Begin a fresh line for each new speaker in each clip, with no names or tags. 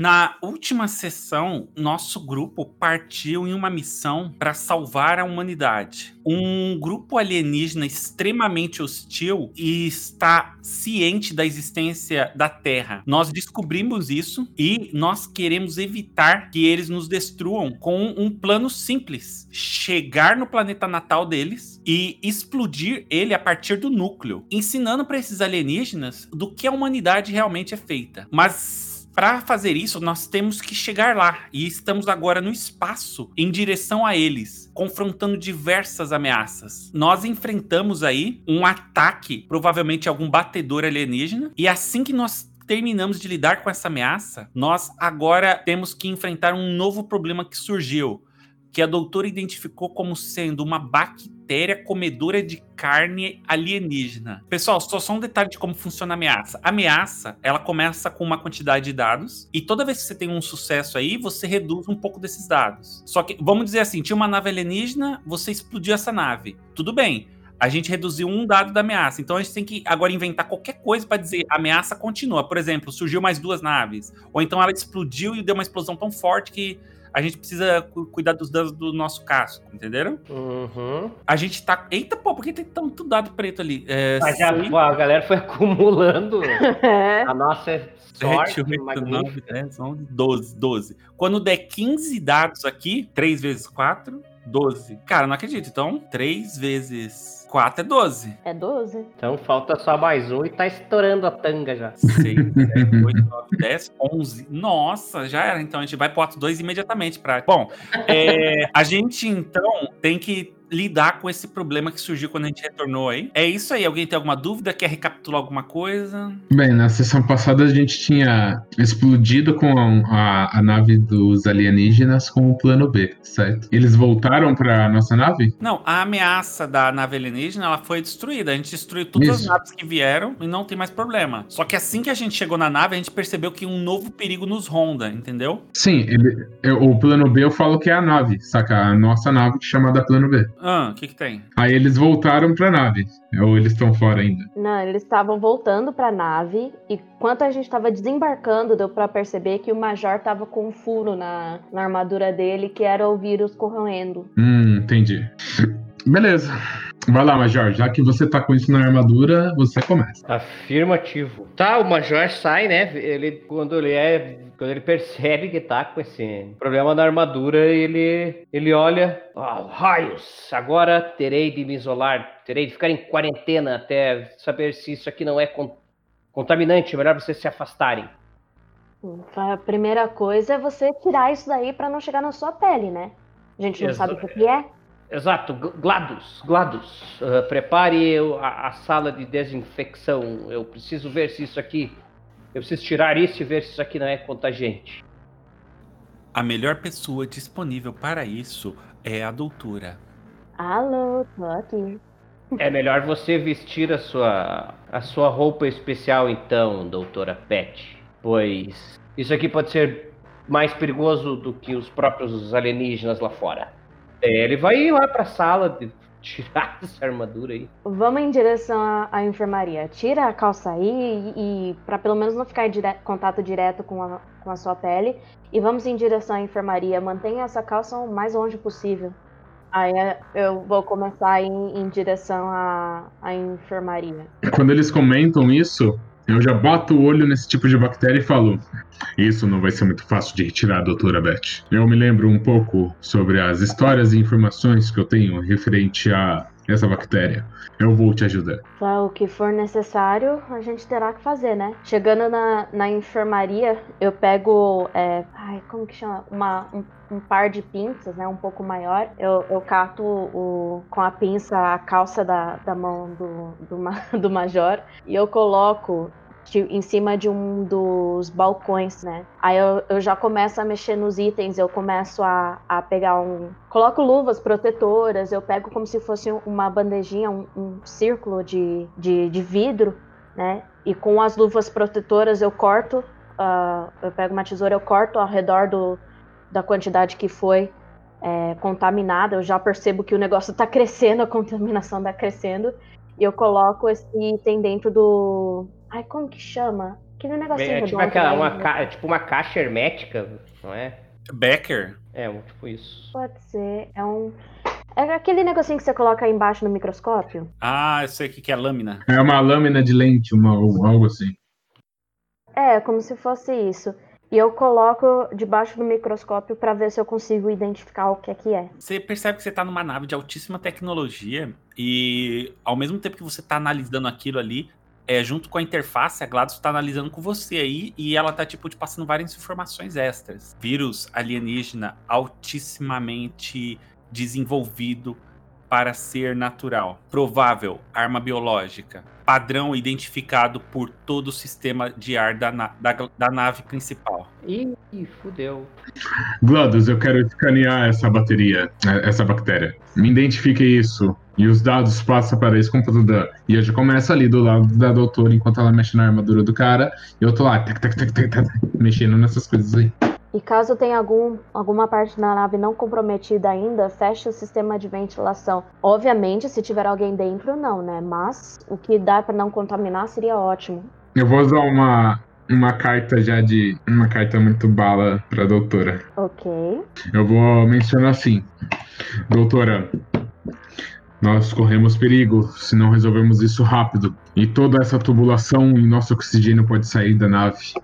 Na última sessão, nosso grupo partiu em uma missão para salvar a humanidade. Um grupo alienígena extremamente hostil e está ciente da existência da Terra. Nós descobrimos isso e nós queremos evitar que eles nos destruam com um plano simples: chegar no planeta natal deles e explodir ele a partir do núcleo, ensinando para esses alienígenas do que a humanidade realmente é feita. Mas para fazer isso, nós temos que chegar lá. E estamos agora no espaço em direção a eles, confrontando diversas ameaças. Nós enfrentamos aí um ataque, provavelmente algum batedor alienígena, e assim que nós terminamos de lidar com essa ameaça, nós agora temos que enfrentar um novo problema que surgiu, que a doutora identificou como sendo uma bactéria comedora de carne alienígena. Pessoal, só, só um detalhe de como funciona a ameaça. A ameaça, ela começa com uma quantidade de dados e toda vez que você tem um sucesso aí, você reduz um pouco desses dados. Só que, vamos dizer assim, tinha uma nave alienígena, você explodiu essa nave. Tudo bem. A gente reduziu um dado da ameaça. Então a gente tem que agora inventar qualquer coisa para dizer a ameaça continua. Por exemplo, surgiu mais duas naves. Ou então ela explodiu e deu uma explosão tão forte que a gente precisa cuidar dos danos do nosso casco, entenderam?
Uhum.
A gente tá. Eita, pô, por que tem tanto dado preto ali?
É, Mas já, pô, a galera foi acumulando a nossa sorte. 7, 8, 9,
10, 11, 12, 12. Quando der 15 dados aqui, 3 vezes 4, 12. Cara, não acredito. Então, 3 vezes 4 é 12.
É 12.
Então falta só mais um e tá estourando a tanga já.
6, 7, 8, 9, 10, 11. Nossa, já era. Então a gente vai pro ato 2 imediatamente pra. Bom, é, a gente então tem que lidar com esse problema que surgiu quando a gente retornou aí. É isso aí. Alguém tem alguma dúvida? Quer recapitular alguma coisa?
Bem, na sessão passada a gente tinha explodido com a, a nave dos alienígenas com o plano B, certo? Eles voltaram para nossa nave?
Não, a ameaça da nave alienígena ela foi destruída. A gente destruiu todas isso. as naves que vieram e não tem mais problema. Só que assim que a gente chegou na nave, a gente percebeu que um novo perigo nos ronda, entendeu?
Sim, ele, o plano B eu falo que é a nave, saca? A nossa nave chamada plano B.
Ah, o que que tem?
Aí eles voltaram pra nave. Ou eles estão fora ainda?
Não, eles estavam voltando pra nave. E quando a gente estava desembarcando, deu para perceber que o Major tava com um furo na, na armadura dele, que era o vírus corroendo.
Hum, entendi. Beleza. Vai lá, Major. Já que você tá com isso na armadura, você começa.
Afirmativo. Tá, o Major sai, né? Ele, quando ele é. Quando ele percebe que tá com esse problema na armadura, ele, ele olha. Oh, raios! Agora terei de me isolar, terei de ficar em quarentena até saber se isso aqui não é contaminante. Melhor vocês se afastarem.
A primeira coisa é você tirar isso daí para não chegar na sua pele, né? A gente não Exato. sabe o que é.
Exato, GLaDOS, GLaDOS. Uh, prepare a, a, sala de desinfecção. Eu preciso ver se isso aqui. Eu preciso tirar isso e ver se isso aqui não é contagiante.
A melhor pessoa disponível para isso é a doutora.
Alô, tô aqui.
É melhor você vestir a sua, a sua roupa especial então, doutora Pet. Pois isso aqui pode ser mais perigoso do que os próprios alienígenas lá fora. É, ele vai ir lá pra sala de tirar essa armadura aí.
Vamos em direção à, à enfermaria. Tira a calça aí e, e para pelo menos não ficar em dire contato direto com a, com a sua pele. E vamos em direção à enfermaria. Mantenha essa calça o mais longe possível. Aí é, eu vou começar em, em direção à, à enfermaria.
Quando eles comentam isso, eu já boto o olho nesse tipo de bactéria e falo: Isso não vai ser muito fácil de retirar, doutora Beth. Eu me lembro um pouco sobre as histórias e informações que eu tenho referente a essa bactéria. Eu vou te ajudar.
O que for necessário, a gente terá que fazer, né? Chegando na, na enfermaria, eu pego. É, ai, como que chama? Uma, um, um, par de pinças, né? Um pouco maior. Eu, eu cato o, com a pinça a calça da, da mão do, do, do major e eu coloco em cima de um dos balcões, né? Aí eu, eu já começo a mexer nos itens, eu começo a, a pegar um. Coloco luvas protetoras, eu pego como se fosse uma bandejinha, um, um círculo de, de, de, vidro, né? E com as luvas protetoras eu corto, uh, eu pego uma tesoura, eu corto ao redor do, da quantidade que foi é, contaminada. Eu já percebo que o negócio está crescendo, a contaminação está crescendo. E eu coloco esse item dentro do, Ai, como que chama? Aquele negocinho
É tipo,
redondo,
aquela,
né?
uma, ca- é tipo uma caixa hermética, não é?
Becker?
É, tipo isso.
Pode ser. É um. É aquele negocinho que você coloca aí embaixo no microscópio?
Ah, eu sei o que é lâmina.
É uma lâmina de lente, uma, ou algo assim.
É, como se fosse isso. E eu coloco debaixo do microscópio pra ver se eu consigo identificar o que é que é.
Você percebe que você tá numa nave de altíssima tecnologia e ao mesmo tempo que você tá analisando aquilo ali, é, junto com a interface, a GLaDOS tá analisando com você aí e ela tá, tipo, te passando várias informações extras. Vírus alienígena altissimamente desenvolvido para ser natural. Provável arma biológica. Padrão identificado por todo o sistema de ar da, na- da, da nave principal.
Ih, fudeu.
GLaDOS, eu quero escanear essa bateria, eh, essa bactéria. Me identifique isso. E os dados passam para esse computador. E eu já começo ali do lado da doutora enquanto ela mexe na armadura do cara. E eu tô lá, tac, tac, tac, tac, tac, mexendo nessas coisas aí.
E caso tenha algum, alguma parte da nave não comprometida ainda, feche o sistema de ventilação. Obviamente, se tiver alguém dentro, não, né? Mas o que dá pra não contaminar seria ótimo.
Eu vou usar uma, uma carta já de. Uma carta muito bala pra doutora.
Ok.
Eu vou mencionar assim. Doutora, nós corremos perigo se não resolvemos isso rápido. E toda essa tubulação e nosso oxigênio pode sair da nave.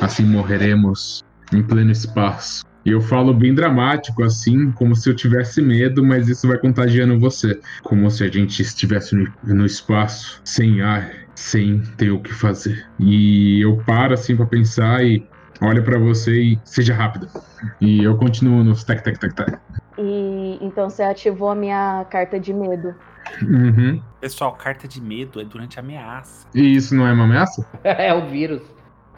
Assim morreremos em pleno espaço. E eu falo bem dramático, assim, como se eu tivesse medo, mas isso vai contagiando você. Como se a gente estivesse no, no espaço, sem ar, sem ter o que fazer. E eu paro, assim, pra pensar e olho pra você e seja rápido. E eu continuo nos tac, tac, tac, tac.
E então você ativou a minha carta de medo.
Uhum.
Pessoal, carta de medo é durante a ameaça.
E isso não é uma ameaça?
é o vírus.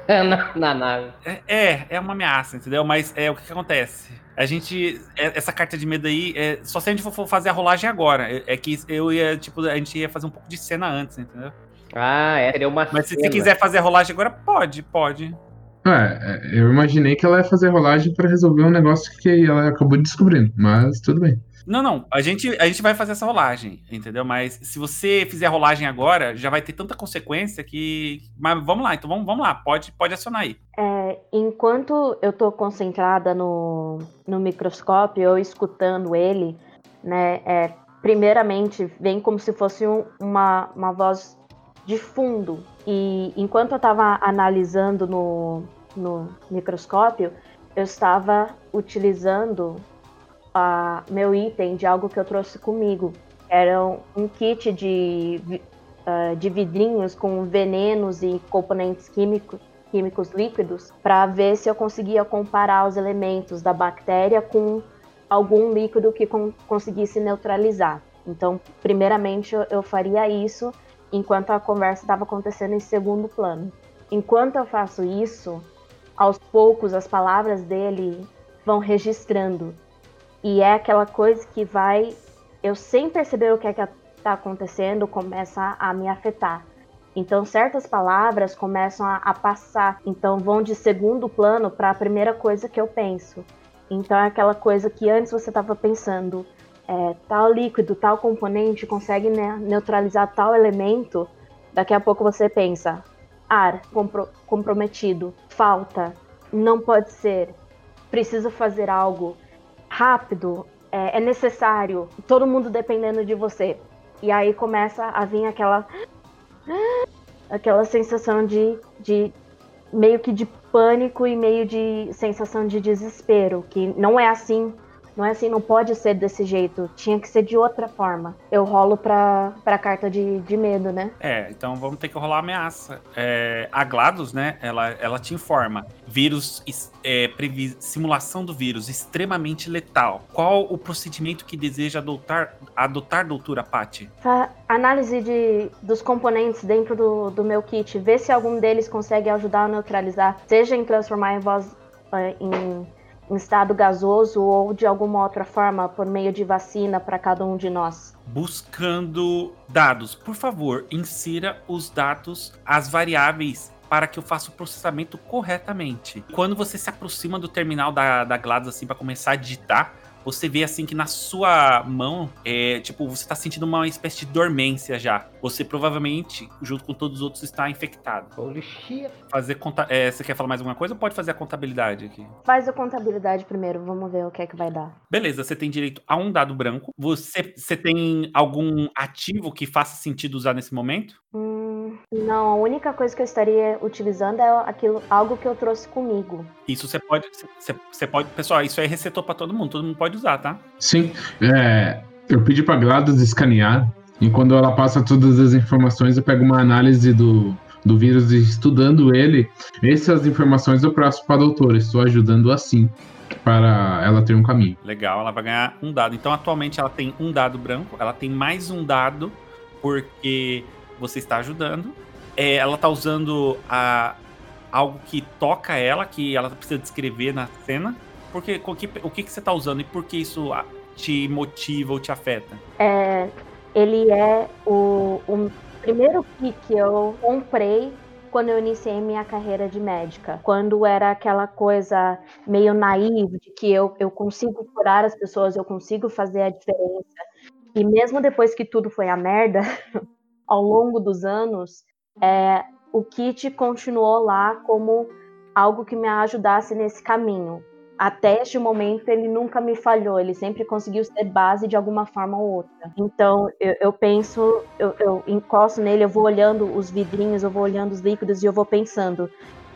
na, na nave.
É, é, é uma ameaça, entendeu? Mas é o que, que acontece. A gente. é- essa carta de medo aí, é, só se a gente for fazer a rolagem agora. É, é que eu ia, tipo, a gente ia fazer um pouco de cena antes, entendeu?
Ah, é, seria uma
Mas se você quiser fazer a rolagem agora, pode, pode.
É, é, eu imaginei que ela ia fazer rolagem pra resolver um negócio que ela acabou descobrindo, mas tudo bem.
Não, não. A gente, a gente vai fazer essa rolagem, entendeu? Mas se você fizer a rolagem agora, já vai ter tanta consequência que. Mas vamos lá, então vamos, vamos lá. Pode, pode acionar aí.
É, enquanto eu tô concentrada no, no microscópio, eu escutando ele, né? é, primeiramente, vem como se fosse um- uma, uma voz de fundo. E enquanto eu tava analisando no, no microscópio, eu estava utilizando a, meu item de algo que eu trouxe comigo. Era um, kit de, ah, de vidrinhos com venenos e componentes químicos químicos líquidos para ver se eu conseguia comparar os elementos da bactéria com algum líquido que con- conseguisse neutralizar. Então, primeiramente, eu faria isso enquanto a conversa estava acontecendo em segundo plano. Enquanto eu faço isso, aos poucos as palavras dele vão registrando. E é aquela coisa que vai, eu sem perceber o que é que está acontecendo, começa a me afetar. Então, certas palavras começam a, a passar, então vão de segundo plano para a primeira coisa que eu penso. Então, é aquela coisa que antes você estava pensando, é, tal líquido, tal componente consegue né, neutralizar tal elemento. Daqui a pouco você pensa, ar compro- comprometido, falta, não pode ser, preciso fazer algo rápido, é, é necessário, todo mundo dependendo de você. E aí começa a vir aquela aquela sensação de, de meio que de pânico e meio de sensação de desespero, que não é assim, não é assim, não pode ser desse jeito, tinha que ser de outra forma. Eu rolo pra, pra carta de, de medo, né?
É, então vamos ter que rolar ameaça. É, a GLaDOS, né, ela, ela te informa. Vírus, é, simulação do vírus, extremamente letal. Qual o procedimento que deseja adotar, adotar doutora Paty?
Fa- Análise de, dos componentes dentro do, do meu kit, ver se algum deles consegue ajudar a neutralizar, seja em transformar em voz eh, em, em estado gasoso ou de alguma outra forma por meio de vacina para cada um de nós.
Buscando dados. Por favor, insira os dados, as variáveis, para que eu faça o processamento corretamente. Quando você se aproxima do terminal da, da GLaDOS assim para começar a digitar, você vê assim que na sua mão, é, tipo, você tá sentindo uma espécie de dormência já. Você provavelmente, junto com todos os outros, está infectado.
Holy shit.
Fazer conta. é, você quer falar mais alguma coisa ou pode fazer a contabilidade aqui?
Faz a contabilidade primeiro, vamos ver o que é que vai dar.
Beleza, você tem direito a um dado branco. Você, você tem algum ativo que faça sentido usar nesse momento?
Hum, não, a única coisa que eu estaria utilizando é aquilo, algo que eu trouxe comigo.
Isso você pode. Você, pode. Pessoal, isso aí recetou pra todo mundo. Todo mundo pode usar, tá?
Sim, é, eu pedi pra Gladys escanear e quando ela passa todas as informações, eu pego uma análise do, do vírus e estudando ele, essas informações eu passo para a doutora. Estou ajudando assim para ela ter um caminho.
Legal, ela vai ganhar um dado. Então, atualmente, ela tem um dado branco, ela tem mais um dado porque você está ajudando. É, ela está usando a, algo que toca ela, que ela precisa descrever na cena. Porque, o que, o que, que você está usando e por que isso te motiva ou te afeta?
É, ele é o, o primeiro kit que eu comprei quando eu iniciei minha carreira de médica. Quando era aquela coisa meio naiva de que eu, eu consigo curar as pessoas, eu consigo fazer a diferença. E mesmo depois que tudo foi a merda, ao longo dos anos, é, o kit continuou lá como algo que me ajudasse nesse caminho até este momento ele nunca me falhou, ele sempre conseguiu ser base de alguma forma ou outra. Então eu, eu penso, eu, eu, encosto nele, eu vou olhando os vidrinhos, eu vou olhando os líquidos e eu vou pensando.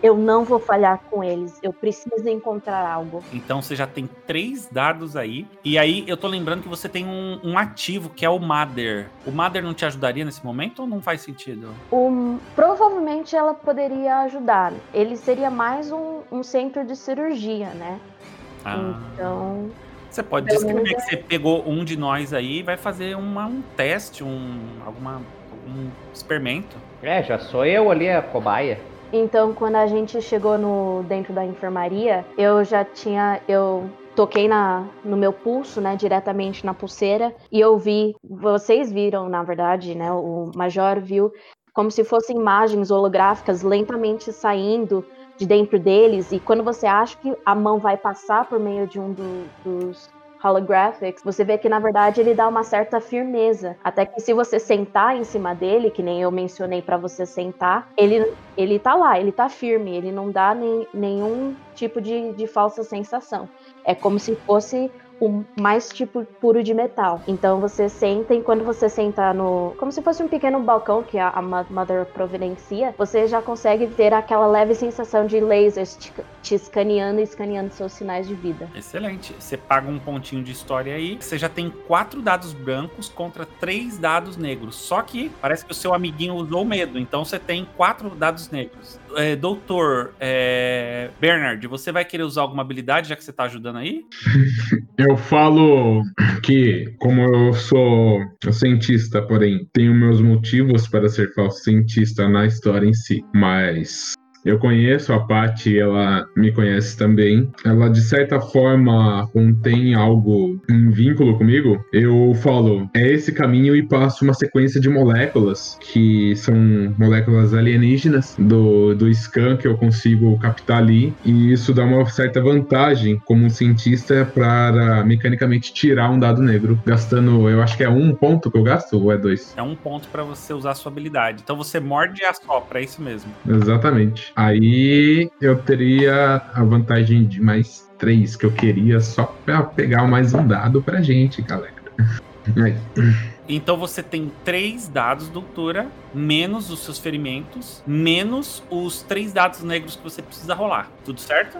Eu não vou falhar com eles, eu preciso encontrar algo.
Então você já tem três dados aí. E aí eu tô lembrando que você tem um, um ativo que é o Mother. O Mother não te ajudaria nesse momento ou não faz sentido?
Um, provavelmente ela poderia ajudar. Ele seria mais um, um centro de cirurgia, né?
Ah.
Então.
Você pode descrever
menos
que você pegou um de nós aí e vai fazer uma, um teste, um, alguma, um experimento.
É, já sou eu ali a cobaia.
Então, quando a gente chegou no dentro da enfermaria, eu já tinha eu toquei na, no meu pulso, né, diretamente na pulseira, e eu vi, vocês viram, na verdade, né, o major viu como se fossem imagens holográficas lentamente saindo de dentro deles, e quando você acha que a mão vai passar por meio de um do- dos holographics, você vê que na verdade ele dá uma certa firmeza, até que se você sentar em cima dele, que nem eu mencionei pra você sentar, ele ele tá lá, ele tá firme, ele não dá nem, nenhum tipo de, de falsa sensação. É como se fosse o mais tipo puro de metal. Então você senta e quando você senta no. Como se fosse um pequeno balcão que a, a Mo- Mother providencia, você já consegue ter aquela leve sensação de lasers te, te escaneando e escaneando seus sinais de vida.
Excelente. Você paga um pontinho de história aí. Você já tem quatro dados brancos contra três dados negros. Só que parece que o seu amiguinho usou medo. Então você tem quatro dados negros. É, doutor é, Bernard, você vai querer usar alguma habilidade já que você tá ajudando aí?
Eu falo que, como eu sou cientista, porém, tenho meus motivos para ser falso cientista na história em si, mas eu conheço a Paty, ela me conhece também. Ela, de certa forma, contém algo em vínculo comigo. Eu falo, é esse caminho e passo uma sequência de moléculas, que são moléculas alienígenas do, do scan que eu consigo captar ali. E isso dá uma certa vantagem como um cientista para mecanicamente tirar um dado negro, gastando, eu acho que é um ponto que eu gasto ou é dois?
É um ponto pra você usar a sua habilidade. Então você morde e assopra, é isso mesmo.
Exatamente. Aí eu teria a vantagem de mais três que eu queria só pra pegar mais um dado pra gente, galera. Aí,
Então você tem três dados, doutora, menos os seus ferimentos, menos os três dados negros que você precisa rolar. Tudo certo?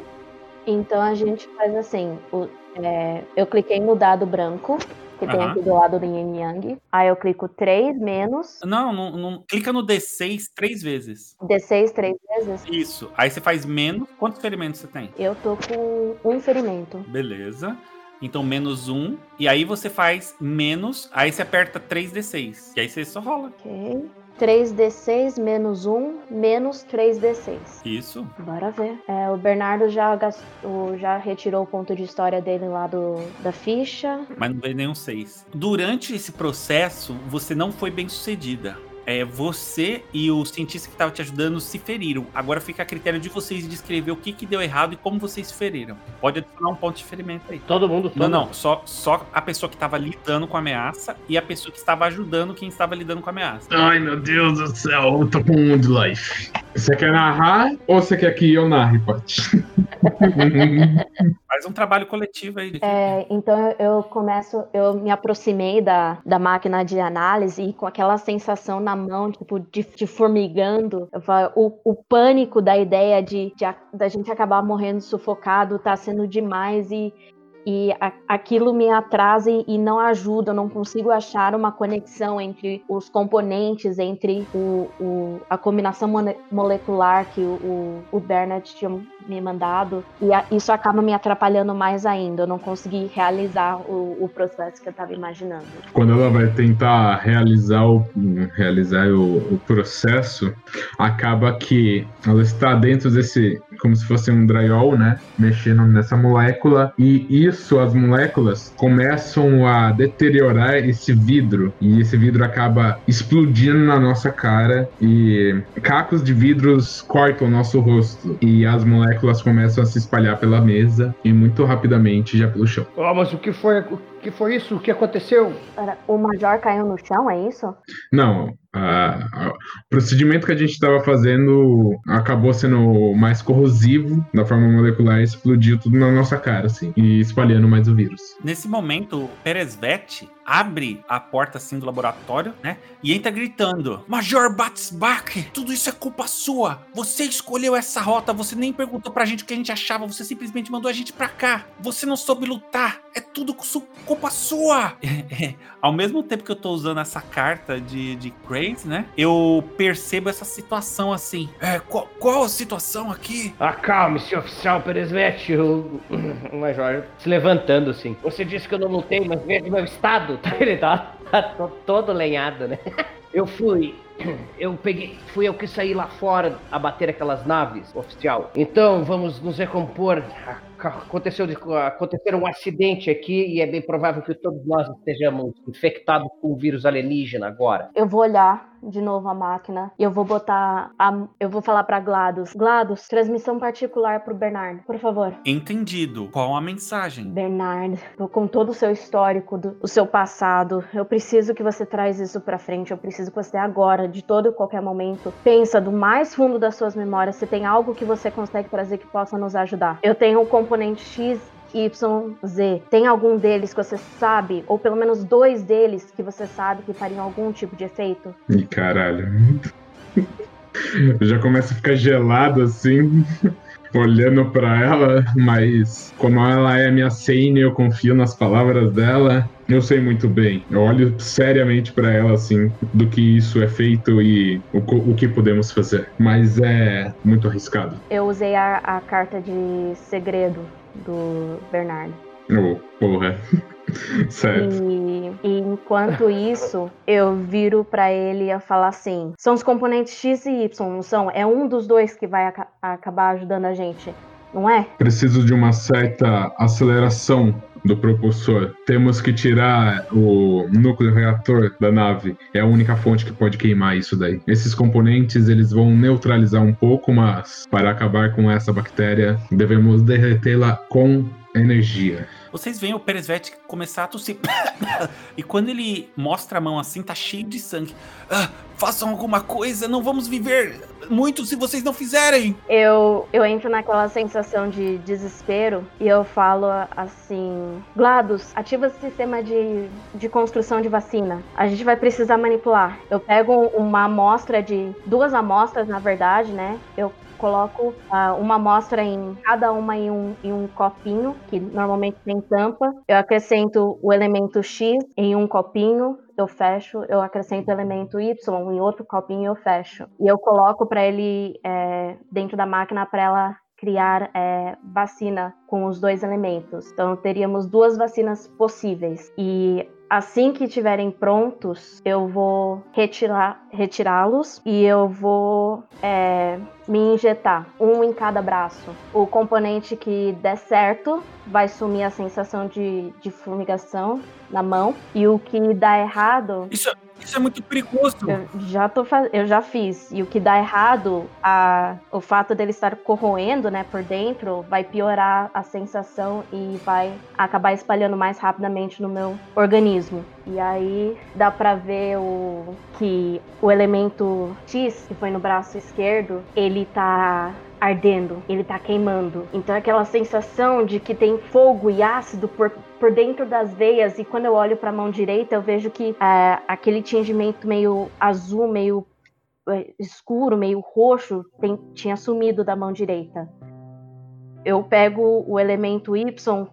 Então a gente faz assim: o- é, eu cliquei no dado branco, que tem
Aham.
aqui do lado do Yin Yang. Aí eu clico 3 menos
Não, não, não- clica no D6 três vezes.
D6 três vezes.
Isso. Aí você faz menos. Quantos ferimentos você tem?
Eu tô com um ferimento.
Beleza. Então, menos um. E aí você faz menos. Aí você aperta 3D6. E aí você só rola.
Ok. 3D6 menos 1 menos 3D6.
Isso.
Bora ver. É, o Bernardo já, gastou, já retirou o ponto de história dele lá do, da ficha.
Mas não veio nenhum 6. Durante esse processo, você não foi bem sucedida. É, você e o cientista que estava te ajudando se feriram. Agora fica a critério de vocês descrever o que, que deu errado e como vocês se feriram. Pode adicionar um ponto de ferimento aí.
Todo mundo
Não,
toma.
não, só, só a pessoa que estava lidando com a ameaça e a pessoa que estava ajudando quem estava lidando com a ameaça.
Ai, meu Deus do céu, eu tô com um de life. Você quer narrar ou você quer que eu narre, Paty?
Faz um trabalho coletivo aí.
É, então eu- eu começo, eu me aproximei da, da máquina de análise e com aquela sensação na mão, tipo, de, de formigando, o, o pânico da ideia de, de a- da gente acabar morrendo sufocado tá sendo demais e, e a- aquilo me atrasa e, e não ajuda, eu não consigo achar uma conexão entre os componentes, entre o, o- a combinação molecular que o, o Bernard tinha me mandado, e a- isso acaba me atrapalhando mais ainda. Eu não consegui realizar o, o processo que eu estava imaginando.
Quando ela vai tentar realizar o, realizar o, o processo, acaba que ela está dentro desse, como se fosse um drywall, né? Mexendo nessa molécula, e isso, as moléculas, começam a deteriorar esse vidro, e esse vidro acaba explodindo na nossa cara, e cacos de vidros cortam o nosso rosto, e as moléculas começam a se espalhar pela mesa, e muito rapidamente já pelo chão.
Ah, mas o que foi, o que foi isso? O que aconteceu?
Pera, O Major caiu no chão, é isso?
Não, a- a- o procedimento que a gente estava fazendo acabou sendo mais corrosivo da forma molecular e explodiu tudo na nossa cara, assim, e espalhando mais o vírus.
Nesse momento, Peresvet abre a porta assim do laboratório, né? E entra gritando: Major Batsbach, tudo isso é culpa sua. Você escolheu essa rota, você nem perguntou pra gente o que a gente achava, você simplesmente mandou a gente pra cá. Você não soube lutar, é tudo culpa sua. Ao mesmo tempo que eu tô usando essa carta de, de Craze, né? Eu percebo essa situação assim. É, qual, qual a situação aqui?
Acalme-se, oficial Peresvete. O, o Major se levantando assim. Você disse que eu não lutei, mas veja meu estado. Ele tá, tá to- todo lenhado, né? Eu fui. Eu peguei. Fui eu que saí lá fora a bater aquelas naves, oficial. Então vamos nos recompor. Aconteceu, aconteceu um acidente aqui e é bem provável que todos nós estejamos infectados com o vírus alienígena agora.
Eu vou olhar de novo a máquina e eu vou botar. A, eu vou falar pra GLaDOS. GLaDOS, transmissão particular pro Bernard, por favor.
Entendido. Qual a mensagem?
Bernard, tô com todo o seu histórico, do, o seu passado, eu preciso que você traz isso pra frente. Eu preciso que você agora, de todo e qualquer momento, pensa do mais fundo das suas memórias se tem algo que você consegue trazer que possa nos ajudar. Eu tenho o componente X Z. Tem algum deles que você sabe, ou pelo menos dois deles que você sabe que fariam algum tipo de efeito?
Ih, caralho. Eu já começo a ficar gelado assim, olhando pra ela, mas como ela é minha Sane, eu confio nas palavras dela. Eu sei muito bem. Eu olho seriamente pra ela assim, do que isso é feito e o, o que podemos fazer. Mas é muito arriscado.
Eu usei a, a carta de segredo do Bernard.
Oh, porra. certo.
E, e enquanto isso, eu viro pra ele e falar assim: são os componentes X e Y, não são? É um dos dois que vai aca- acabar ajudando a gente, não é?
Preciso de uma certa aceleração do propulsor. Temos que tirar o núcleo reator da nave. É a única fonte que pode queimar isso daí. Esses componentes eles vão neutralizar um pouco, mas para acabar com essa bactéria, devemos derretê-la com energia.
Vocês veem o Peresvet começar a tossir. e quando ele mostra a mão assim, tá cheio de sangue. Ah, façam alguma coisa, não vamos viver muito se vocês não fizerem.
Eu, eu entro naquela sensação de desespero e eu falo assim: GLaDOS, ativa o sistema de, de construção de vacina. A gente vai precisar manipular. Eu pego uma amostra de. duas amostras, na verdade, né? Eu coloco ah, uma amostra em cada uma em um, em um copinho, que normalmente tem tampa. Eu acrescento o elemento X em um copinho, eu fecho, eu acrescento o elemento Y em outro copinho eu fecho. E eu coloco para ele é, dentro da máquina para ela criar é, vacina com os dois elementos. Então teríamos duas vacinas possíveis. E assim que estiverem prontos, eu vou retirar, retirá-los e eu vou é, me injetar um em cada braço. O componente que der certo vai sumir a sensação de, de fumigação na mão e o que dá errado
Isso, Isso é muito perigoso.
Eu já, tô faz... eu já fiz. E o que dá errado, a... o fato dele estar corroendo né, por dentro, vai piorar a sensação e vai acabar espalhando mais rapidamente no meu organismo. E aí dá pra ver o que o elemento X, que foi no braço esquerdo, ele tá ardendo, ele tá queimando. Então aquela sensação de que tem fogo e ácido por, por dentro das veias e quando eu olho para a mão direita eu vejo que é, aquele tingimento meio azul, meio é, escuro, meio roxo tem, tinha sumido da mão direita. Eu pego o elemento Y,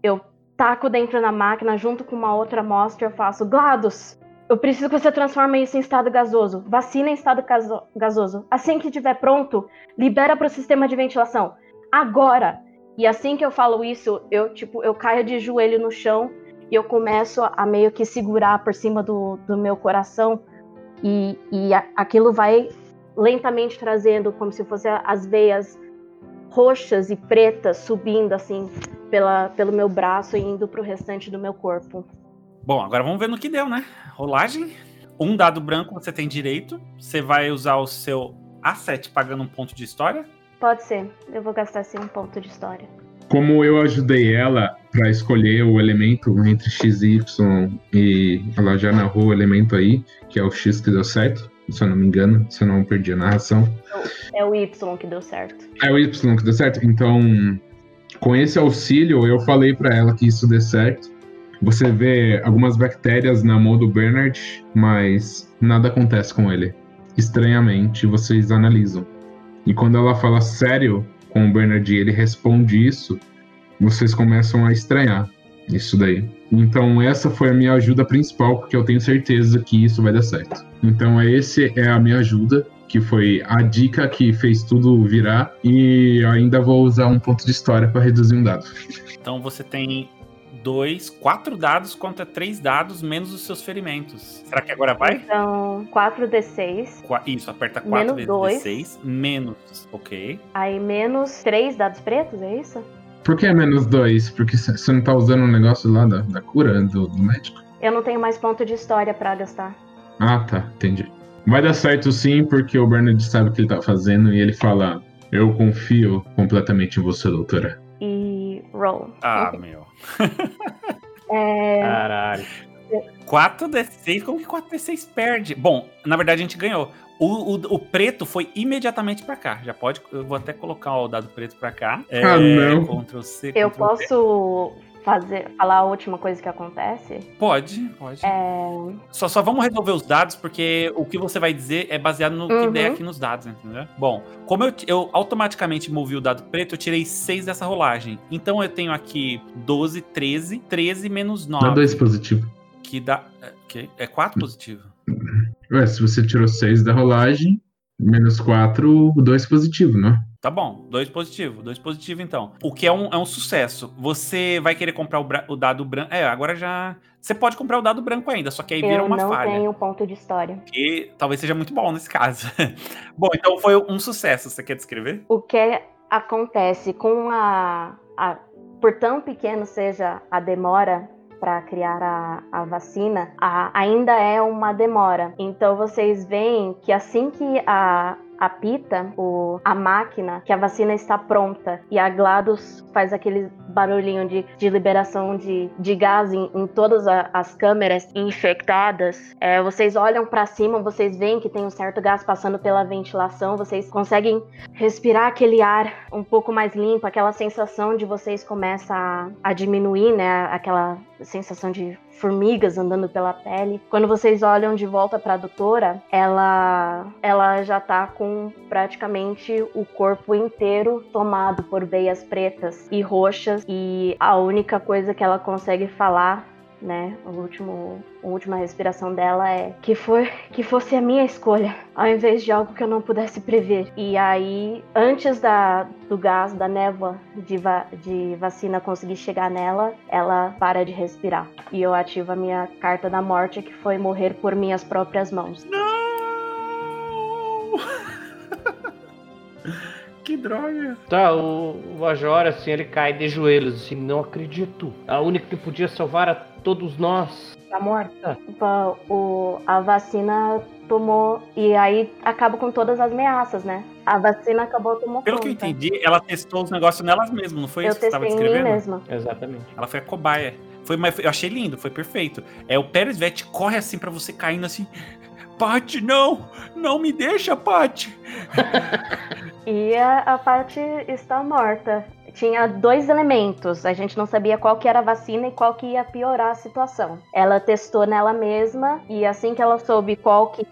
eu taco dentro da máquina junto com uma outra amostra, eu faço GLaDOS, eu preciso que você transforme isso em estado gasoso. Vacina em estado gasoso. Assim que estiver pronto, libera para o sistema de ventilação. Agora! E assim que eu falo isso, eu tipo, eu caio de joelho no chão e eu começo a meio que segurar por cima do, do meu coração e, e a, aquilo vai lentamente trazendo como se fossem as veias roxas e pretas subindo assim pela, pelo meu braço e indo para o restante do meu corpo.
Bom, agora vamos ver no que deu, né? Rolagem. Um dado branco você tem direito. Você vai usar o seu A7 pagando um ponto de história.
Pode ser. Eu vou gastar assim um ponto de história.
Como eu ajudei ela para escolher o elemento entre X e Y e ela já narrou o elemento aí, que é o X que deu certo, se eu não me engano, se eu não perdi a narração.
É o Y que deu certo.
É o Y que deu certo? Então, com esse auxílio, eu falei para ela que isso dê certo você vê algumas bactérias na mão do Bernard, mas nada acontece com ele. Estranhamente, vocês analisam. E quando ela fala sério com o Bernard e ele responde isso, vocês começam a estranhar isso daí. Então essa foi a minha ajuda principal, porque eu tenho certeza que isso vai dar certo. Então esse é a minha ajuda, que foi a dica que fez tudo virar, e ainda vou usar um ponto de história para reduzir um dado.
Então você tem dois, quatro dados contra três dados, menos os seus ferimentos. Será que agora vai?
Então, 4d6.
Qua isso, aperta 4 vezes d6, menos, ok.
Aí menos três dados pretos, é isso?
Por que é menos dois? Porque você não tá usando um negócio lá da, da cura do, do médico?
Eu não tenho mais ponto de história para gastar.
Ah, tá, entendi. Vai dar certo sim, porque o Bernard sabe o que ele tá fazendo e ele fala: Eu confio completamente em você, doutora.
Roll.
Ah, meu.
É...
Caralho. 4D6, como que 4D6 perde? Bom, na verdade a gente ganhou. O, o, o, preto foi imediatamente para cá. Já pode. Eu vou até colocar o dado preto para cá.
É, ah, não.
Ctrl C,
eu posso fazer, falar a última coisa que acontece?
Pode, pode.
É...
Só, só vamos resolver os dados, porque o que você vai dizer é baseado no uhum. que der aqui nos dados, entendeu? Bom, como eu, eu automaticamente movi o dado preto, eu tirei 6 dessa rolagem. Então eu tenho aqui 12, 13, 13 menos 9.
Dá 2 positivo.
Que dá. Que é 4 positivo.
Ué, se você tirou 6 da rolagem, menos 4, 2 positivo, não?
Tá bom, dois positivo, dois positivo então. O que é um, é um sucesso. Você vai querer comprar o, o dado branco. É, agora já. Você pode comprar o dado branco ainda, só que aí vira uma falha.
Eu não tenho ponto de história.
Que talvez seja muito bom nesse caso. bom, então foi um sucesso. Você quer descrever?
O que acontece com a. a por tão pequeno seja a demora para criar a, a vacina, a, ainda é uma demora. Então vocês veem que assim que a, apita o, a máquina que a vacina está pronta e a GLaDOS faz aquele barulhinho de, de liberação de, de gás em, em todas a, as câmeras infectadas, é, vocês olham para cima, vocês veem que tem um certo gás passando pela ventilação, vocês conseguem respirar aquele ar um pouco mais limpo, aquela sensação de vocês começa a, a diminuir, né? Aquela sensação de formigas andando pela pele. Quando vocês olham de volta para a doutora, ela ela já tá com praticamente o corpo inteiro tomado por veias pretas e roxas e a única coisa que ela consegue falar né? O último, a última respiração dela é que foi que fosse a minha escolha, ao invés de algo que eu não pudesse prever. E aí, antes da, do gás, da névoa de, va, de vacina conseguir chegar nela, ela para de respirar. E eu ativo a minha carta da morte, que foi morrer por minhas próprias mãos.
Não! que droga.
Tá, o, o Major, assim, ele cai de joelhos, assim, não acredito. A única que podia salvar a todos nós tá morta.
O, a vacina tomou. E aí acaba com todas as ameaças, né? A vacina acabou tomando
Pelo que eu entendi, ela testou os negócios nelas mesmas, não foi
eu
isso que você estava descrevendo?
Mim mesma.
Exatamente.
Ela foi a cobaia. Foi, eu achei lindo, foi perfeito. É o Pérez Vete corre assim para você caindo assim. Paty, não! Não me deixa, Paty!
e a, a Paty está morta. Tinha dois elementos, a gente não sabia qual que era a vacina e qual que ia piorar a situação. Ela testou nela mesma e assim que ela soube qual que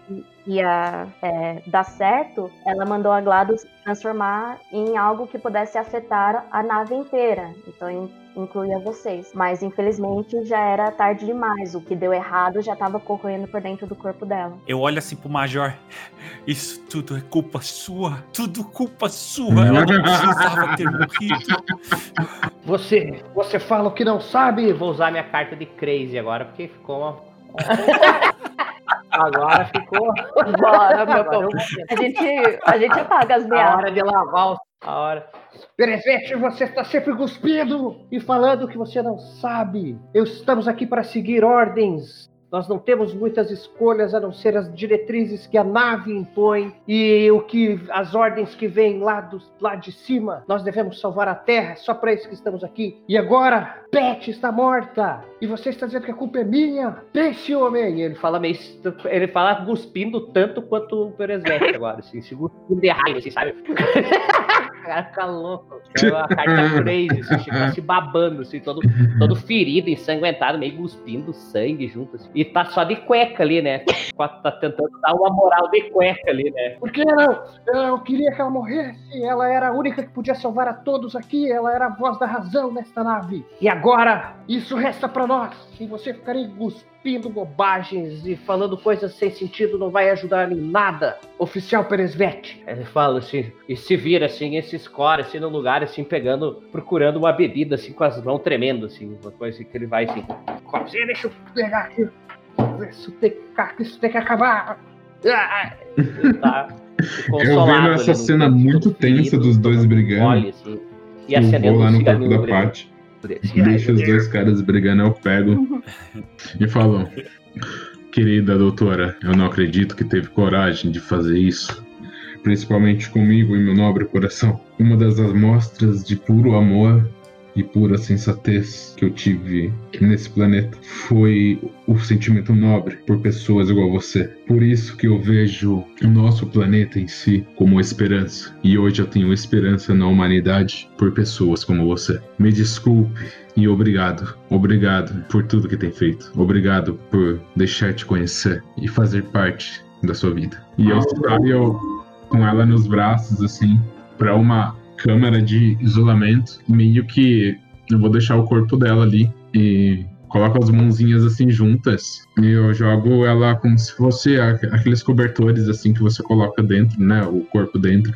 ia é, dar certo, ela mandou a GLaDOS transformar em algo que pudesse afetar a nave inteira. Então, incluía vocês. Mas infelizmente já era tarde demais. O que deu errado já estava corroendo por dentro do corpo dela.
Eu olho assim pro Major. Isso tudo é culpa sua. Tudo culpa sua. Ela não precisava ter morrido.
Você, você fala o que não sabe. Vou usar minha carta de crazy agora porque ficou uma Agora ficou.
Bora, meu povo. A gente, a gente apaga as meadas.
A hora de lavar os... a hora. Perevete, você está sempre cuspindo e falando que você não sabe. Eu estamos aqui para seguir ordens. Nós não temos muitas escolhas a não ser as diretrizes que a nave impõe e o que as ordens que vêm lá, do, lá de cima. Nós devemos salvar a Terra, é só para isso que estamos aqui. E agora, Pet está morta e você está dizendo que a culpa é minha. Pense, homem. Ele fala meio, ele fala cuspindo tanto quanto o Peresvete agora, assim, cuspindo de raiva, assim, sabe? cara fica louco. A carta crazy, assim, fica se babando, assim, todo, todo ferido, ensanguentado, meio cuspindo sangue junto, assim. E tá só de cueca ali, né? Tá tentando dar uma moral de cueca ali, né? Por que não? Eu queria que ela morresse. Ela era a única que podia salvar a todos aqui. Ela era a voz da razão nesta nave. E agora, isso resta para nós. Se você ficar cuspindo bobagens e falando coisas sem sentido, não vai ajudar em nada. Oficial Peresvete. Ele fala assim, e se vira assim, esse score, assim, no lugar, assim, pegando, procurando uma bebida, assim, com as mãos tremendo, assim, uma coisa que ele vai assim. Deixa eu pegar aqui. Isso tem, isso tem que acabar. Ah,
tá eu vendo essa cena muito tensa dos dois brigando. assim, e acendendo vou lá no corpo Deixa os dois caras brigando, eu pego e falo: Querida doutora, eu não acredito que teve coragem de fazer isso. Principalmente comigo e meu nobre coração. Uma das amostras de puro amor e pura sensatez que eu tive nesse planeta foi o sentimento nobre por pessoas igual você. Por isso que eu vejo o nosso planeta em si como esperança. E hoje eu tenho esperança na humanidade por pessoas como você. Me desculpe e obrigado. Obrigado por tudo que tem feito. Obrigado por deixar te conhecer e fazer parte da sua vida. E eu saio com ela nos braços assim para uma câmera de isolamento, meio que eu vou deixar o corpo dela ali e coloco as mãozinhas assim juntas e eu jogo ela como se fosse aqueles cobertores assim que você coloca dentro, né, o corpo dentro,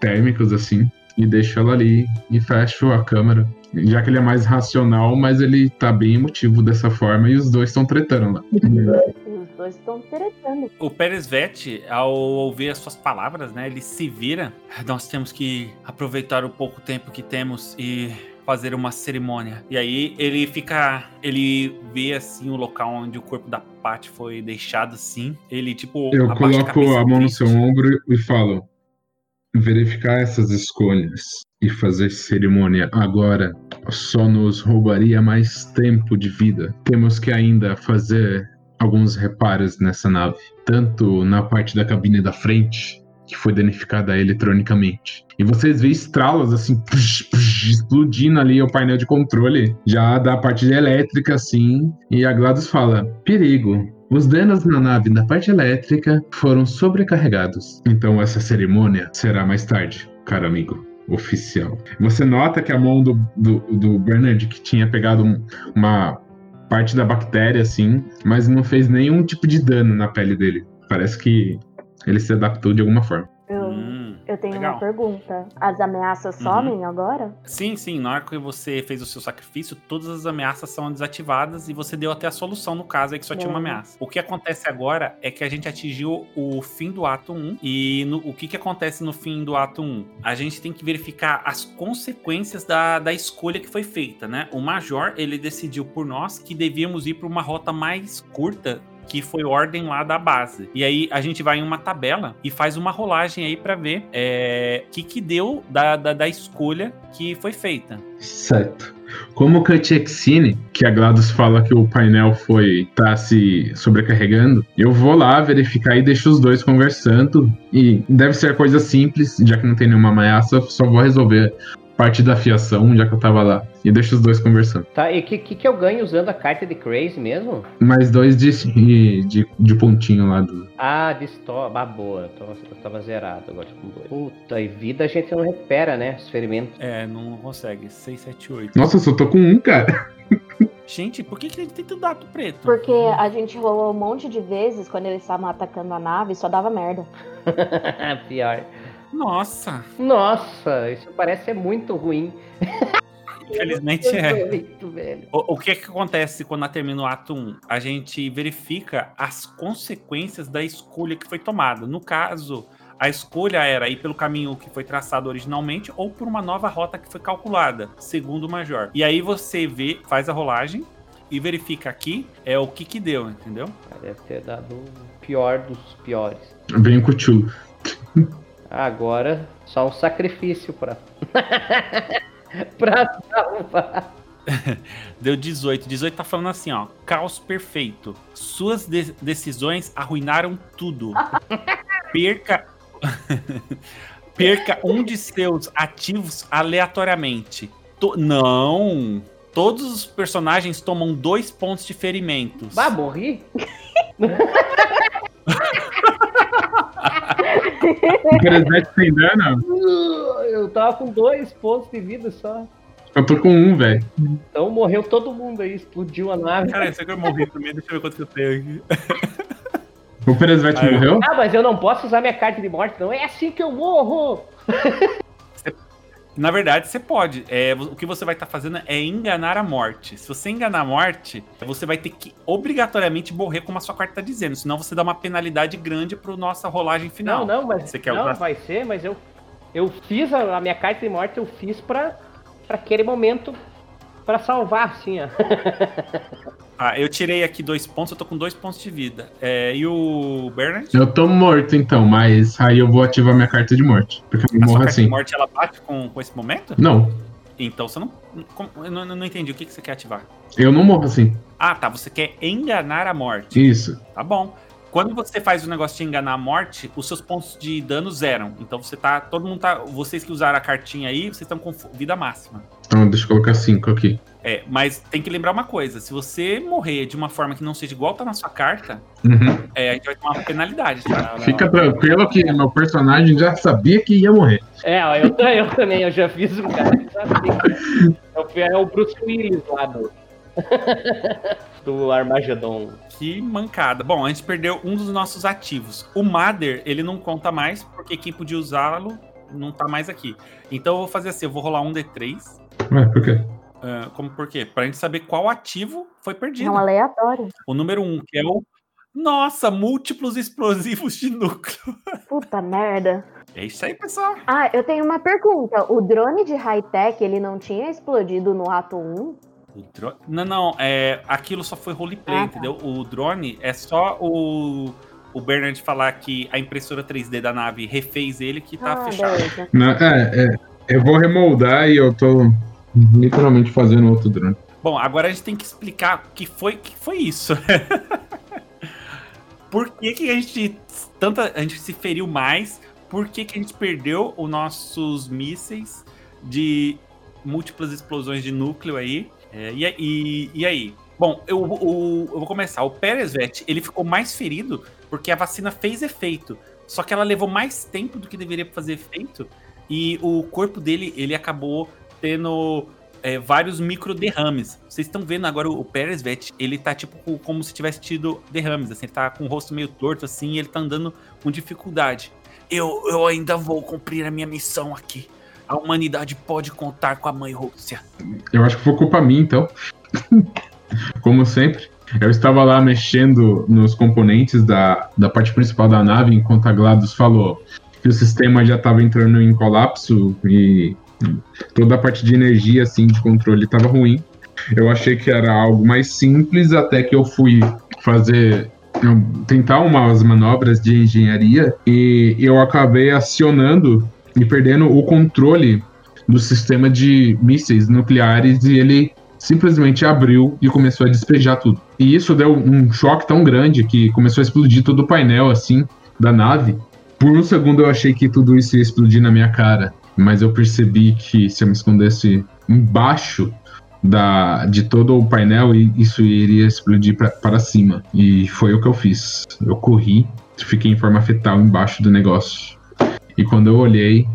térmicos assim, e deixo ela ali e fecho a câmera. Já que ele é mais racional, mas ele tá bem emotivo dessa forma e os dois estão tretando lá
dois estão tretando.
O Pérez Vete, ao ouvir as suas palavras, né, ele se vira. Nós temos que aproveitar o pouco tempo que temos e fazer uma cerimônia. E aí ele fica. Ele vê assim o local onde o corpo da Pat foi deixado assim. Ele, tipo.
Eu coloco a, a mão no seu ombro e falo: verificar essas escolhas e fazer cerimônia agora só nos roubaria mais tempo de vida. Temos que ainda fazer alguns reparos nessa nave, tanto na parte da cabine da frente, que foi danificada eletronicamente. E vocês veem estralos assim, push, push, explodindo ali o painel de controle, já da parte elétrica assim, e a GLaDOS fala: perigo. Os danos na nave da parte elétrica foram sobrecarregados. Então essa cerimônia será mais tarde, caro amigo oficial. Você nota que a mão do, do, do Bernard, que tinha pegado um, uma parte da bactéria, assim, mas não fez nenhum tipo de dano na pele dele. Parece que ele se adaptou de alguma forma.
Eu, tenho
Legal.
uma pergunta. As ameaças
Uhum.
somem agora?
Sim, sim. Na hora que você fez o seu sacrifício, todas as ameaças são desativadas e você deu até a solução no caso aí que só tinha uma ameaça. O que acontece agora é que a gente atingiu o fim do ato 1 e no- o que, que acontece no fim do ato 1? A gente tem que verificar as consequências da, da escolha que foi feita, né? O Major, ele decidiu por nós que devíamos ir para uma rota mais curta que foi ordem lá da base. E aí a gente vai em uma tabela e faz uma rolagem aí pra ver o que que deu da, da, da escolha que foi feita.
Certo. Como o Cutexine, que a GLaDOS fala que o painel foi tá se sobrecarregando, eu vou lá verificar e deixo os dois conversando. E deve ser coisa simples, já que não tem nenhuma ameaça, só vou resolver parte da fiação, já que eu tava lá. E deixo os dois conversando.
Tá, e o que, que, que eu ganho usando a carta de Crazy mesmo?
Mais dois de, de, de pontinho lá do.
Ah, de stop. Ah, boa. Eu tava, eu tava zerado agora com dois. Puta, e vida a gente não recupera, né? Os ferimentos.
É, não consegue. 6, 7, 8.
Nossa, eu só tô com um, cara.
Gente, por que, que ele tem tanto dado preto?
Porque a gente rolou um monte de vezes quando eles estavam atacando a nave e só dava merda.
Pior.
Nossa,
Nossa, isso parece ser muito ruim.
infelizmente é.
Muito, velho.
O, o que que acontece quando termina o ato 1? A gente verifica as consequências da escolha que foi tomada. No caso, a escolha era ir pelo caminho que foi traçado originalmente ou por uma nova rota que foi calculada, segundo o Major. E aí você vê, faz a rolagem e verifica aqui é o que que deu, entendeu?
Deve ter dado o pior dos piores.
Bem cuchulo.
Agora, só um sacrifício pra. pra salvar.
Deu 18. 18 tá falando assim, ó. Caos perfeito. Suas de- decisões arruinaram tudo. Perca. Perca um de seus ativos aleatoriamente. To- Não! Todos os personagens tomam dois pontos de ferimentos.
Bah, morri?
O Peresete tem dano?
Uh, Eu tava com dois pontos de vida só.
Eu tô com um, velho.
Então morreu todo mundo aí, explodiu a nave.
Cara, esse aqui eu morri também. Deixa eu ver quanto que eu tenho aqui.
O
eu-
morreu?
Ah, mas eu não posso usar minha carta de morte, não. É assim que eu morro!
Na verdade, você pode. É, o que você vai estar fazendo é enganar a morte. Se você enganar a morte, você vai ter que obrigatoriamente morrer como a sua carta tá dizendo. Senão você dá uma penalidade grande pro nossa rolagem final.
Não, não, mas
Você quer
não vai ser, mas eu eu fiz a, a minha carta de morte, eu fiz pra, pra aquele momento pra salvar, assim, ó.
Ah, eu tirei aqui dois pontos, eu tô com dois pontos de vida. É, e o Bernard?
Eu tô morto então, mas aí eu vou ativar minha carta de morte. Porque eu
A sua
morro
carta de
assim.
morte, ela bate com, com esse momento?
Não,
Então você não... como- eu não, não entendi. O que, que você quer ativar?
eu não morro assim.
Ah, tá. Você quer enganar a morte.
Isso.
Tá bom. Quando você faz o negócio de enganar a morte, os seus pontos de dano zeram. Então você tá. Todo mundo tá. Vocês que usaram a cartinha aí, vocês estão com vida máxima.
Então deixa eu colocar cinco aqui.
É, mas tem que lembrar uma coisa: se você morrer de uma forma que não seja igual tá na sua carta,
Uhum.
é, a gente vai tomar uma penalidade. Tá?
Fica tranquilo que meu personagem já sabia que ia morrer.
É, eu, eu também, eu já fiz um cara que sabia. É o- É o Bruce Willis lá do. do Armagedon.
Que mancada. Bom, a gente perdeu um dos nossos ativos. O Mother, ele não conta mais, porque quem podia usá-lo não tá mais aqui. Então eu vou fazer assim: eu vou rolar um D3.
Ué, por quê?
ah, como por quê? Pra gente saber qual ativo foi perdido.
É um aleatório.
O número um, que é o. Nossa, múltiplos explosivos de núcleo.
Puta merda.
É isso aí, pessoal.
Ah, eu tenho uma pergunta. O drone de high-tech, ele não tinha explodido no ato 1?
O dro- Não, não, é... aquilo só foi roleplay,
Ah, tá.
entendeu? O drone é só o. O Bernard falar que a impressora 3D da nave refez ele que tá
ah,
fechado.
Não, é, é. Eu vou remoldar e eu tô literalmente fazendo outro drone.
Bom, agora a gente tem que explicar o que foi, que foi isso. Por que, que a gente tanta a gente se feriu mais? Por que, que a gente perdeu os nossos mísseis de múltiplas explosões de núcleo aí? É, e, e, e aí? Bom, eu, o- eu vou começar. O Peresvet, ele ficou mais ferido porque a vacina fez efeito. Só que ela levou mais tempo do que deveria fazer efeito. E o corpo dele, ele acabou tendo é, vários micro derrames. Vocês estão vendo agora o Peresvet, ele tá tipo com- como se tivesse tido derrames, assim, ele tá com o rosto meio torto assim, ele tá andando com dificuldade. eu, eu ainda vou cumprir a minha missão aqui. A humanidade pode contar com a mãe Rússia.
Eu acho que foi culpa minha, então. Como sempre. Eu estava lá mexendo nos componentes da, da parte principal da nave enquanto a GLaDOS falou que o sistema já estava entrando em colapso e toda a parte de energia, assim, de controle estava ruim. Eu achei que era algo mais simples até que eu fui fazer tentar umas manobras de engenharia e eu acabei acionando e perdendo o controle do sistema de mísseis nucleares e ele simplesmente abriu e começou a despejar tudo. E isso deu um choque tão grande que começou a explodir todo o painel assim da nave. Por um segundo eu achei que tudo isso ia explodir na minha cara, mas eu percebi que se eu me escondesse embaixo da, de todo o painel, isso iria explodir para cima. E foi o que eu fiz. Eu corri, fiquei em forma fetal embaixo do negócio. E quando eu olhei,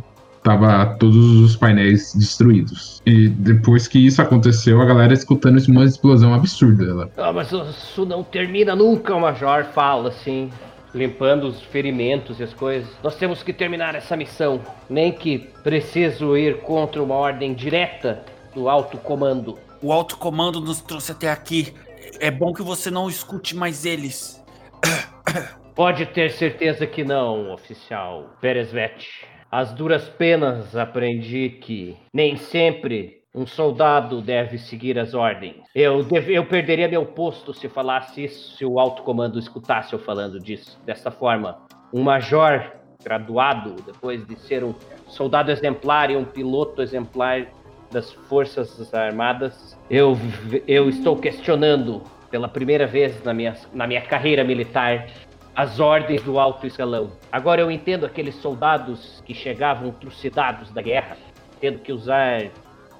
tava todos os painéis destruídos. E depois que isso aconteceu, a galera escutando uma explosão absurda. Ela...
Ah, mas isso não termina nunca, o Major fala assim, limpando os ferimentos e as coisas. Nós temos que terminar essa missão. Nem que preciso ir contra uma ordem direta do alto comando.
O alto comando nos trouxe até aqui. É bom que você não escute mais eles.
Pode ter certeza que não, oficial Peresvet. As duras penas aprendi que nem sempre um soldado deve seguir as ordens. Eu, deve, eu perderia meu posto se falasse isso, se o alto comando escutasse eu falando disso. Dessa forma, um major graduado, depois de ser um soldado exemplar e um piloto exemplar, das Forças Armadas, eu, eu estou questionando pela primeira vez na minha, na minha carreira militar as ordens do alto escalão. Agora eu entendo aqueles soldados que chegavam trucidados da guerra, tendo que usar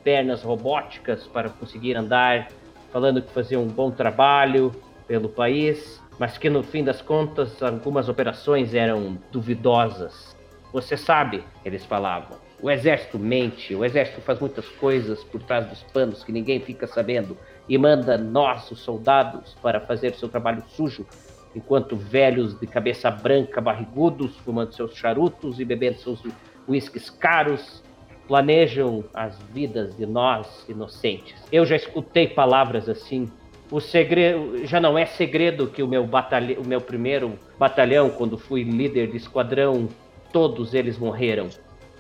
pernas robóticas para conseguir andar, falando que faziam um bom trabalho pelo país, mas que no fim das contas algumas operações eram duvidosas. Você sabe, eles falavam, o exército mente, o exército faz muitas coisas por trás dos panos que ninguém fica sabendo e manda nós, os soldados, para fazer seu trabalho sujo, enquanto velhos de cabeça branca, barrigudos, fumando seus charutos e bebendo seus uísques caros, planejam as vidas de nós inocentes. Eu já escutei palavras assim. O segredo já não é segredo que o meu batalhão, o meu primeiro batalhão, quando fui líder de esquadrão, todos eles morreram.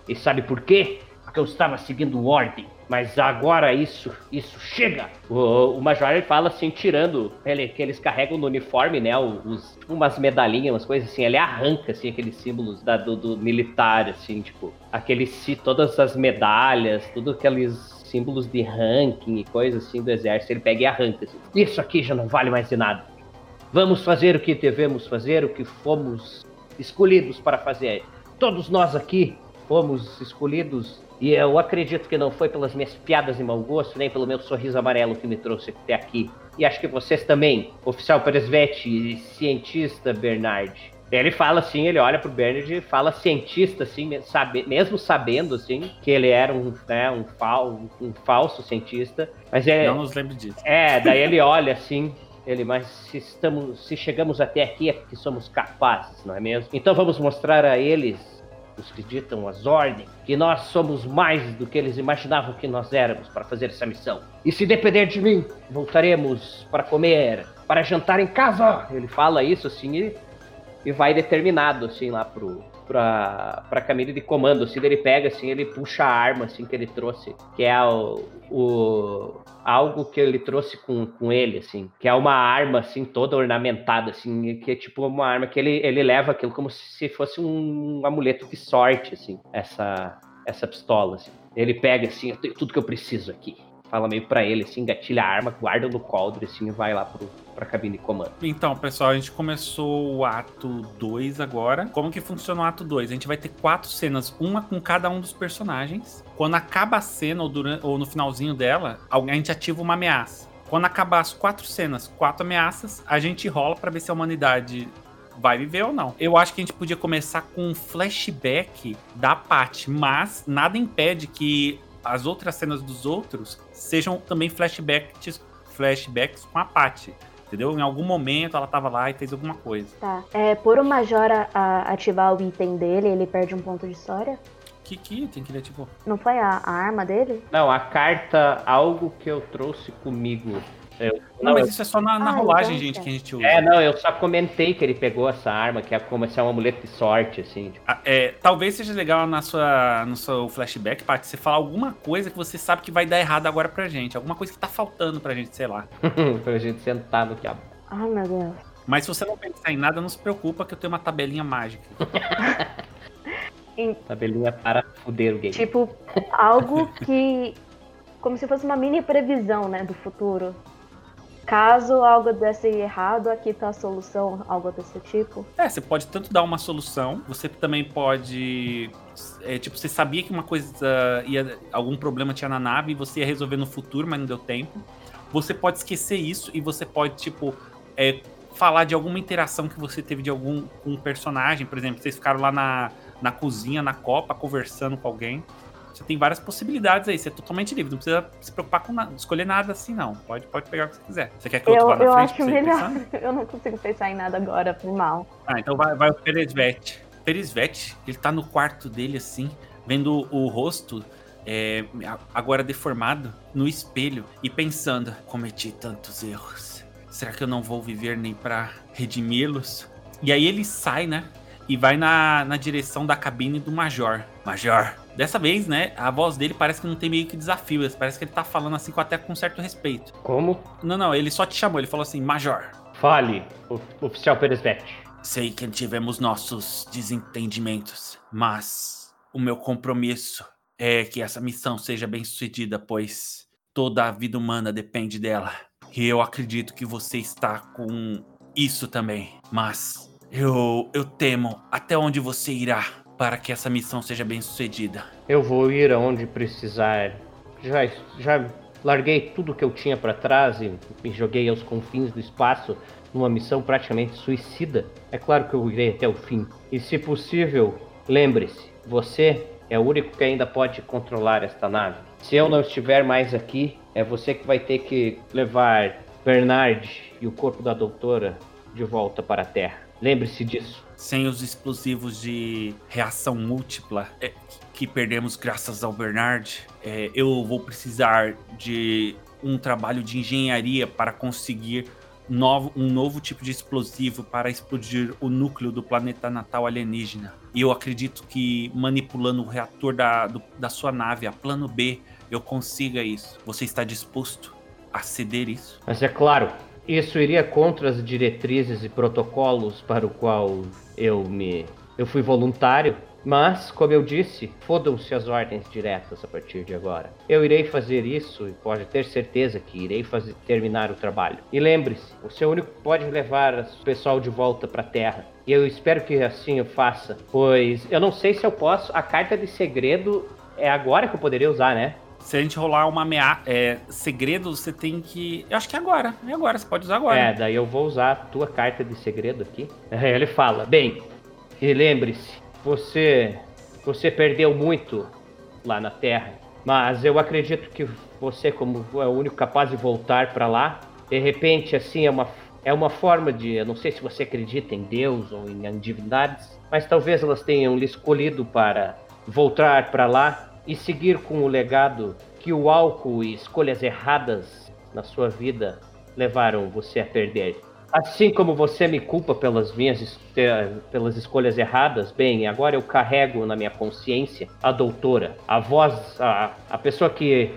E sabe por quê? Porque eu estava seguindo ordem. Mas agora isso, isso chega. O, o Major ele fala assim, tirando ele, que eles carregam no uniforme, né? Os, tipo umas medalhinhas, umas coisas assim. Ele arranca assim aqueles símbolos da, do, do, militar, assim, tipo aqueles todas as medalhas, tudo aqueles símbolos de ranking e coisas assim do exército. Ele pega e arranca. Assim. Isso aqui já não vale mais de nada. Vamos fazer o que devemos fazer, o que fomos escolhidos para fazer. Todos nós aqui fomos escolhidos e eu acredito que não foi pelas minhas piadas de mau gosto, nem pelo meu sorriso amarelo que me trouxe até aqui. E acho que vocês também, oficial Peresvet e cientista Bernard. Ele fala assim, ele olha pro Bernard e fala cientista, assim, sabe, mesmo sabendo, assim, que ele era um, né, um, fal, um falso cientista. Mas é,
Não nos lembro disso.
É, daí ele olha assim, ele, mas se, estamos, se chegamos até aqui é porque somos capazes, não é mesmo? Então vamos mostrar a eles os que ditam as ordens, que nós somos mais do que eles imaginavam que nós éramos para fazer essa missão. E se depender de mim, voltaremos para comer, para jantar em casa. Ele fala isso assim e, e vai determinado assim lá pro pra, pra Camille de comando, assim, ele pega assim, ele puxa a arma assim que ele trouxe, que é o, o algo que ele trouxe com, com ele, assim, que é uma arma, assim, toda ornamentada, assim, que é tipo uma arma que ele, ele leva aquilo como se fosse um, um amuleto de sorte, assim, essa, essa pistola, assim. Ele pega, assim, eu tenho tudo que eu preciso aqui. Fala meio pra ele, assim, gatilha a arma, guarda no coldre, assim, e vai lá pro, pra cabine de comando.
Então, pessoal, a gente começou o ato 2 agora. Como que funciona o ato 2? A gente vai ter quatro cenas, uma com cada um dos personagens. Quando acaba a cena, ou, durante, ou no finalzinho dela, a gente ativa uma ameaça. Quando acabar as quatro cenas, quatro ameaças, a gente rola para ver se a humanidade vai viver ou não. Eu acho que a gente podia começar com um flashback da Paty, mas nada impede que as outras cenas dos outros sejam também flashbacks, flashbacks com a Paty entendeu? Em algum momento ela tava lá e fez alguma coisa.
Tá. É, por o Major a- a- ativar o item dele, ele perde um ponto de história?
Que que tem que ele ativou?
Não foi a, a arma dele?
Não, a carta, algo que eu trouxe comigo. Eu-
Não,
não,
mas
eu-
isso é só na, na
Ah,
rolagem,
então,
gente,
tá.
que a gente usa.
é, não, eu só comentei que ele pegou essa arma, que é como se é um amuleto de sorte, assim. tipo.
Ah, é, talvez seja legal na sua, no seu flashback, Paty, você falar alguma coisa que você sabe que vai dar errado agora pra gente. Alguma coisa que tá faltando pra gente, sei lá.
pra gente sentar no quiabo.
Ai, meu Deus.
Mas se você não pensar em nada, não se preocupa que eu tenho uma tabelinha mágica.
Tabelinha para fuder o game.
Tipo, algo que. Como se fosse uma mini previsão, né, do futuro. Caso algo desse errado, aqui tá a solução, algo desse tipo.
É, você pode tanto dar uma solução, você também pode. é, tipo, você sabia que uma coisa ia. algum problema tinha na nave e você ia resolver no futuro, mas não deu tempo. Você pode esquecer isso e você pode, tipo, é, falar de alguma interação que você teve de algum um personagem. Por exemplo, vocês ficaram lá na, na cozinha, na copa, conversando com alguém. Você tem várias possibilidades aí, você é totalmente livre, não precisa se preocupar com nada, escolher nada assim, não. Pode, pode pegar o que você quiser. Você quer que eu,
Eu,
vá na
eu
frente
acho
você ir
melhor. Eu não consigo pensar em nada agora, por mal.
Ah, então vai, vai o Peresvete. Peresvete, ele tá no quarto dele, assim, vendo o rosto é, agora deformado no espelho e pensando: cometi tantos erros. Será que eu não vou viver nem pra redimi-los? E aí ele sai, né? E vai na, na direção da cabine do Major. Major. Dessa vez, né? A voz dele parece que não tem meio que desafio. Parece que ele tá falando assim com até com certo respeito.
Como?
Não, não, ele só te chamou. Ele falou assim: Major.
Fale, oficial Peresvete.
Sei que tivemos nossos desentendimentos, mas o meu compromisso é que essa missão seja bem sucedida, pois toda a vida humana depende dela. E eu acredito que você está com isso também. Mas eu, eu temo até onde você irá para que essa missão seja bem sucedida.
Eu vou ir aonde precisar. Já, já larguei tudo que eu tinha pra trás e me joguei aos confins do espaço numa missão praticamente suicida. É claro que eu irei até o fim. E se possível, lembre-se, você é o único que ainda pode controlar esta nave. Se eu não estiver mais aqui, é você que vai ter que levar Bernard e o corpo da doutora de volta para a Terra. Lembre-se disso.
Sem os explosivos de reação múltipla é, que perdemos graças ao Bernard, é, eu vou precisar de um trabalho de engenharia para conseguir novo- um novo tipo de explosivo para explodir o núcleo do planeta natal alienígena. E eu acredito que manipulando o reator da, do- da sua nave, a plano B, eu consiga isso. Você está disposto a ceder isso?
Mas é claro, isso iria contra as diretrizes e protocolos para o qual eu me eu fui voluntário, mas como eu disse, fodam-se as ordens diretas a partir de agora. Eu irei fazer isso e pode ter certeza que irei fazer terminar o trabalho. E lembre-se, o único que pode levar o pessoal de volta para a Terra. E eu espero que assim eu faça, pois eu não sei se eu posso. A carta de segredo é agora que eu poderia usar, né?
Se a gente rolar uma ameaça, é, segredo, você tem que. Eu acho que é agora. É agora, você pode usar agora.
É, daí eu vou usar a tua carta de segredo aqui. Ele fala: Bem, e lembre-se, você, você perdeu muito lá na Terra, mas eu acredito que você, como é o único capaz de voltar para lá, de repente, assim, é uma, é uma forma de. Eu não sei se você acredita em Deus ou em divindades, mas talvez elas tenham lhe escolhido para voltar para lá e seguir com o legado que o álcool e escolhas erradas na sua vida levaram você a perder. Assim como você me culpa pelas minhas eh, pelas escolhas erradas, bem, agora eu carrego na minha consciência a doutora, a voz, a, a pessoa que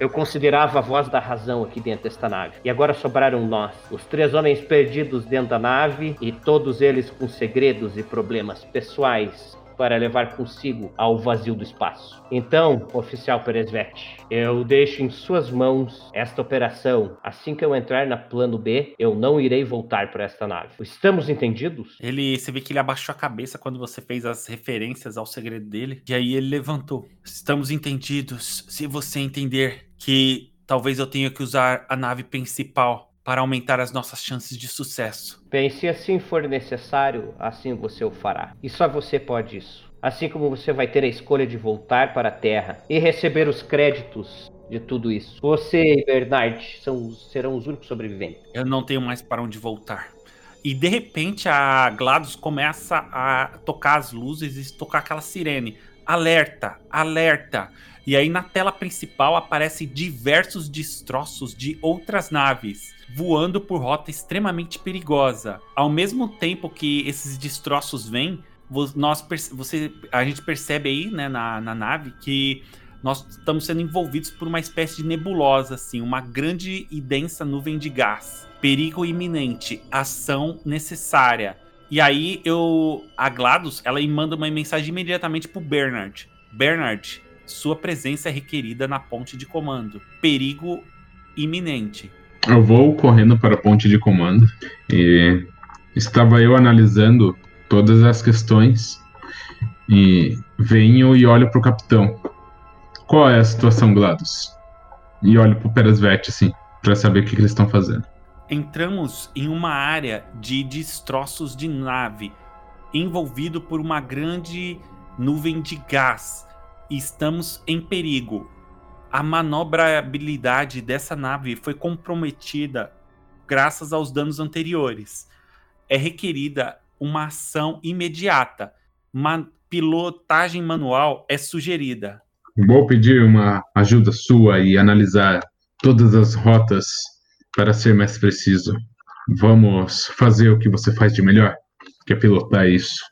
eu considerava a voz da razão aqui dentro desta nave. E agora sobraram nós, os três homens perdidos dentro da nave e todos eles com segredos e problemas pessoais para levar consigo ao vazio do espaço. Então, oficial Peresvete, eu deixo em suas mãos esta operação. Assim que eu entrar na plano B, eu não irei voltar para esta nave. Estamos entendidos?
Ele, você vê que ele abaixou a cabeça quando você fez as referências ao segredo dele. E aí ele levantou. Estamos entendidos. Se você entender que talvez eu tenha que usar a nave principal para aumentar as nossas chances de sucesso.
Bem, se assim for necessário, assim você o fará. E só você pode isso. Assim como você vai ter a escolha de voltar para a Terra e receber os créditos de tudo isso. Você e Bernard são, serão os únicos sobreviventes.
Eu não tenho mais para onde voltar. E de repente a GLaDOS começa a tocar as luzes e tocar aquela sirene. Alerta, alerta. E aí na tela principal aparecem diversos destroços de outras naves voando por rota extremamente perigosa. Ao mesmo tempo que esses destroços vêm, nós você a gente percebe aí, né, na, na nave que nós estamos sendo envolvidos por uma espécie de nebulosa, assim, uma grande e densa nuvem de gás. Perigo iminente, ação necessária. E aí eu a GLaDOS, ela manda uma mensagem imediatamente pro Bernard. Bernard, sua presença é requerida na ponte de comando. Perigo iminente.
Eu vou correndo para a ponte de comando e estava eu analisando todas as questões e venho e olho para o capitão. Qual é a situação, Glados? E olho para o Peresvet, assim, para saber o que, que eles estão fazendo.
Entramos em uma área de destroços de nave, envolvido por uma grande nuvem de gás. Estamos em perigo. A manobrabilidade dessa nave foi comprometida graças aos danos anteriores. É requerida uma ação imediata. Uma pilotagem manual é sugerida.
Vou pedir uma ajuda sua e analisar todas as rotas para ser mais preciso. Vamos fazer o que você faz de melhor, que é pilotar isso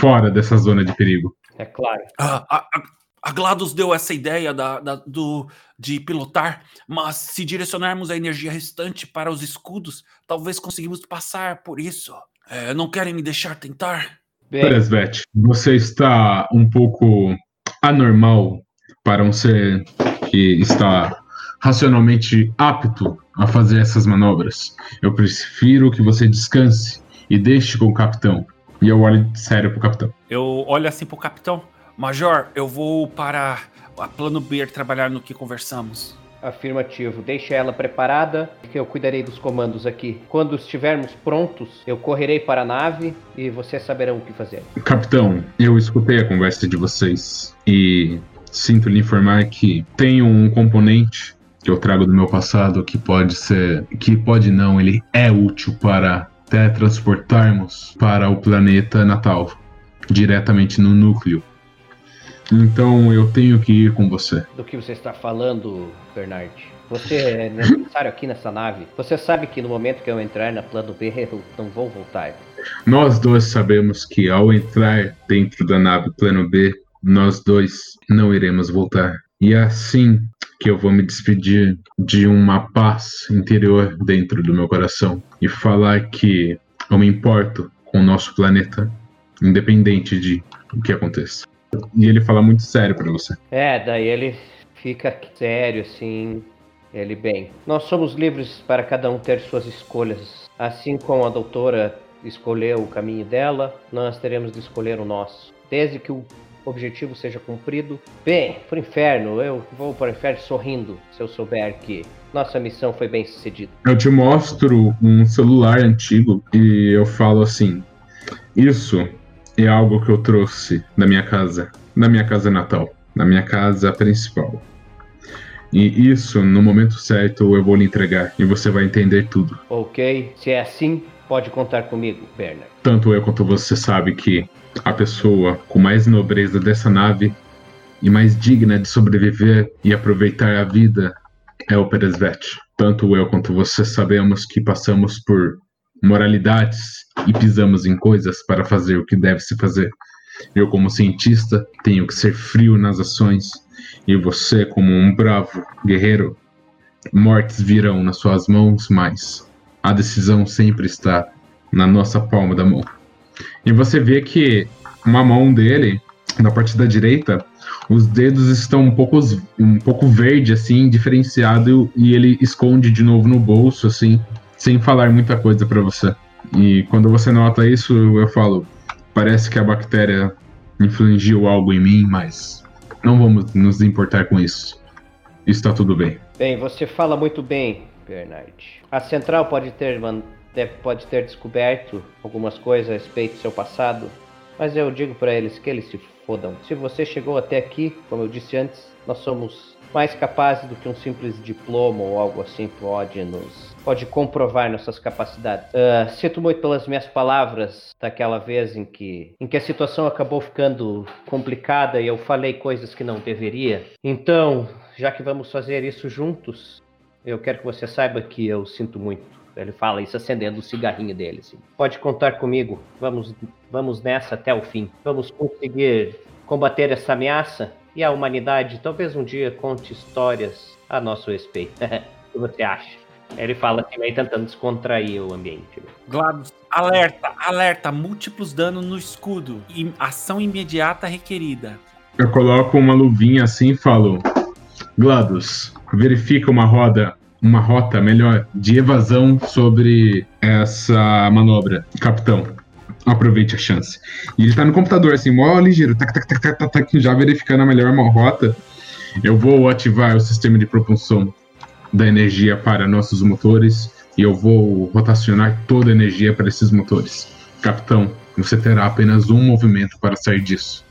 fora dessa zona de perigo.
É claro.
Ah, a, a, a GLaDOS deu essa ideia da, da, do, de pilotar, mas se direcionarmos a energia restante para os escudos, talvez conseguimos passar por isso. É, não querem me deixar tentar?
Presvet, você está um pouco anormal para um ser que está racionalmente apto a fazer essas manobras. Eu prefiro que você descanse e deixe com o capitão. E eu olho sério pro capitão.
Eu olho assim pro capitão. Major, eu vou para a plano B trabalhar no que conversamos.
Afirmativo. Deixe ela preparada, que eu cuidarei dos comandos aqui. Quando estivermos prontos, eu correrei para a nave e vocês saberão o que fazer.
Capitão, eu escutei a conversa de vocês e sinto lhe informar que tenho um componente que eu trago do meu passado que pode ser, que pode não, ele é útil para teletransportarmos para o planeta natal, diretamente no núcleo então eu tenho que ir com você.
Do que você está falando, Bernard? Você é necessário aqui nessa nave. Você sabe que no momento que eu entrar na plano B, eu não vou voltar.
Nós dois sabemos que ao entrar dentro da nave plano B, nós dois não iremos voltar. E é assim que eu vou me despedir de uma paz interior dentro do meu coração e falar que eu me importo com o nosso planeta, independente de o que aconteça. E ele fala muito sério para você.
É, daí ele fica sério, assim. Ele, bem, nós somos livres para cada um ter suas escolhas. Assim como a doutora escolheu o caminho dela, nós teremos de escolher o nosso. Desde que o objetivo seja cumprido. Bem, pro inferno, eu vou para o inferno sorrindo, se eu souber que nossa missão foi bem sucedida.
Eu te mostro um celular antigo e eu falo assim: Isso é algo que eu trouxe da minha casa, da minha casa natal, da minha casa principal. E isso, no momento certo, eu vou lhe entregar e você vai entender tudo.
Ok, se é assim, pode contar comigo, Bernard.
Tanto eu quanto você sabe que a pessoa com mais nobreza dessa nave e mais digna de sobreviver e aproveitar a vida é o Peresvet. Tanto eu quanto você sabemos que passamos por moralidades e pisamos em coisas para fazer o que deve se fazer. Eu, como cientista, tenho que ser frio nas ações, e você, como um bravo guerreiro, mortes virão nas suas mãos, mas a decisão sempre está na nossa palma da mão. E você vê que uma mão dele, na parte da direita, os dedos estão um pouco, um pouco verde, assim, diferenciado, e ele esconde de novo no bolso, assim, sem falar muita coisa para você. E quando você nota isso, eu falo, parece que a bactéria infligiu algo em mim, mas não vamos nos importar com isso. Está tudo bem.
Bem, você fala muito bem, Bernard. A central pode ter, pode ter descoberto algumas coisas a respeito do seu passado, mas eu digo para eles que eles se fodam. Se você chegou até aqui, como eu disse antes, nós somos mais capazes do que um simples diploma ou algo assim pode nos pode comprovar nossas capacidades. Uh, sinto muito pelas minhas palavras daquela vez em que em que a situação acabou ficando complicada e eu falei coisas que não deveria. Então, já que vamos fazer isso juntos, eu quero que você saiba que eu sinto muito. Ele fala isso acendendo o cigarrinho dele. Assim. Pode contar comigo. Vamos, vamos nessa até o fim. Vamos conseguir combater essa ameaça e a humanidade talvez um dia conte histórias a nosso respeito. o que você acha? Ele fala assim, meio tentando descontrair o ambiente.
GLaDOS, alerta, alerta, múltiplos danos no escudo. E ação imediata requerida.
Eu coloco uma luvinha assim e falo: GLaDOS, verifica uma roda, uma rota melhor de evasão sobre essa manobra, capitão. Aproveite a chance. E ele tá no computador, assim, mó ligeiro, tac, tac, tac, tac, tac, já verificando a melhor rota. Eu vou ativar o sistema de propulsão da energia para nossos motores e eu vou rotacionar toda a energia para esses motores. Capitão, você terá apenas um movimento para sair disso.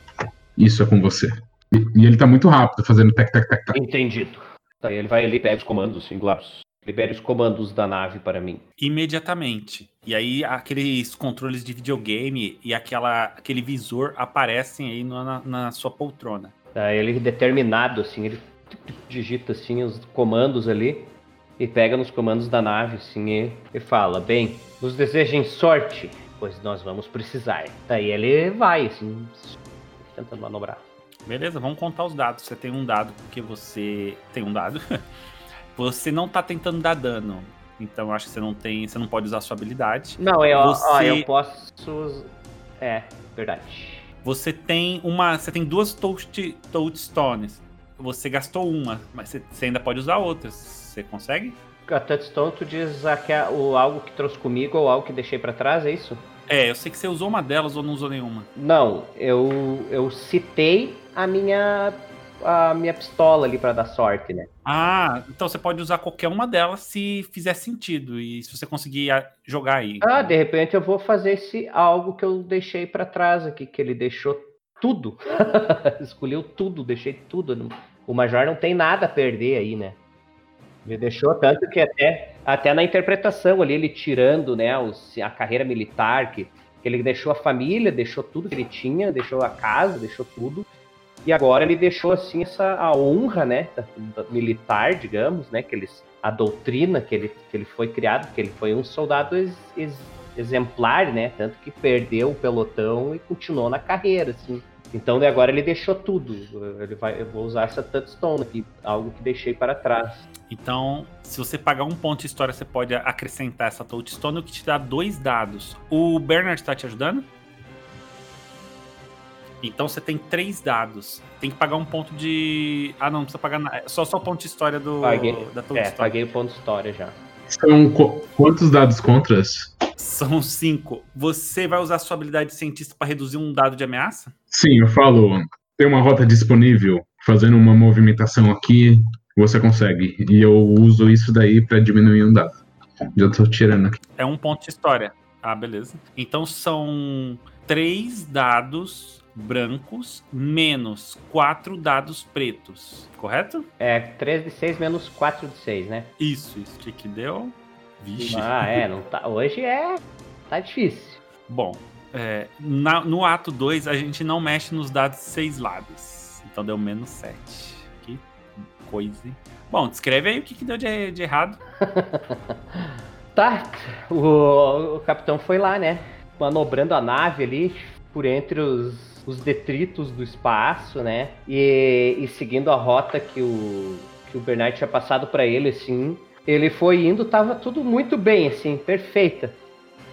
Isso é com você. E, e ele tá muito rápido, fazendo tac, tac, tac, tac.
Entendido. Aí ele vai ali, pega os comandos, GLaDOS. Libere os comandos da nave para mim.
Imediatamente. E aí aqueles controles de videogame e aquela, aquele visor aparecem aí na, na sua poltrona.
Aí ele determinado, assim, ele digita assim os comandos ali e pega nos comandos da nave, assim, e, e fala, bem, nos desejem sorte, pois nós vamos precisar. Daí ele vai, assim, tentando manobrar.
Beleza, vamos contar os dados. Você tem um dado porque você tem um dado. você não tá tentando dar dano. Então eu acho que você não tem. Você não pode usar a sua habilidade.
Não, eu,
você...
ó, eu posso. É, verdade.
Você tem uma. Você tem duas touch, touchstones. Você gastou uma, mas você, ainda pode usar outras. Você consegue?
A touchstone, tu diz a, que o algo que trouxe comigo ou algo que deixei para trás, é isso?
É, eu sei que você usou uma delas ou não usou nenhuma.
Não, eu, eu citei a minha a minha pistola ali para dar sorte, né?
Ah, então você pode usar qualquer uma delas se fizer sentido e se você conseguir jogar aí.
Ah, de repente eu vou fazer esse algo que eu deixei para trás aqui, que ele deixou tudo. Escolheu tudo, deixei tudo. O Major não tem nada a perder aí, né? Ele deixou tanto que até, até na interpretação ali, ele tirando né, os, a carreira militar, que, que ele deixou a família, deixou tudo que ele tinha, deixou a casa, deixou tudo. E agora ele deixou assim essa a honra, né, da, da militar, digamos, né, que eles a doutrina que ele, que ele foi criado, que ele foi um soldado ex, ex, exemplar, né, tanto que perdeu o pelotão e continuou na carreira, assim. Então agora ele deixou tudo. Ele vai, eu vou usar essa touchstone aqui, algo que deixei para trás.
Então, se você pagar um ponto de história, você pode acrescentar essa touchstone, o que te dá dois dados. O Bernard está te ajudando? Então você tem três dados. Tem que pagar um ponto de. Ah, não, não precisa pagar nada. É só só o ponto de história do
paguei.
da
touchstone. É, paguei o ponto de história já.
São quantos dados contras?
São cinco. Você vai usar sua habilidade de cientista para reduzir um dado de ameaça?
Sim, eu falo. Tem uma rota disponível. Fazendo uma movimentação aqui, você consegue. E eu uso isso daí para diminuir um dado. Já tô tirando aqui.
É um ponto de história. Ah, beleza. Então são três dados brancos menos quatro dados pretos, correto?
É, 3 de 6 menos 4 de 6, né?
Isso, isso. O que, que deu?
Vixe. Ah, é, não tá, hoje é. tá difícil.
Bom, é, na, no ato 2 a gente não mexe nos dados seis lados. Então deu menos 7. Que coisa. Bom, descreve aí o que, que deu de, de errado.
tá, o, o capitão foi lá, né? Manobrando a nave ali por entre os, os detritos do espaço, né? E, e seguindo a rota que o, que o Bernard tinha passado para ele, assim ele foi indo, tava tudo muito bem, assim, perfeita.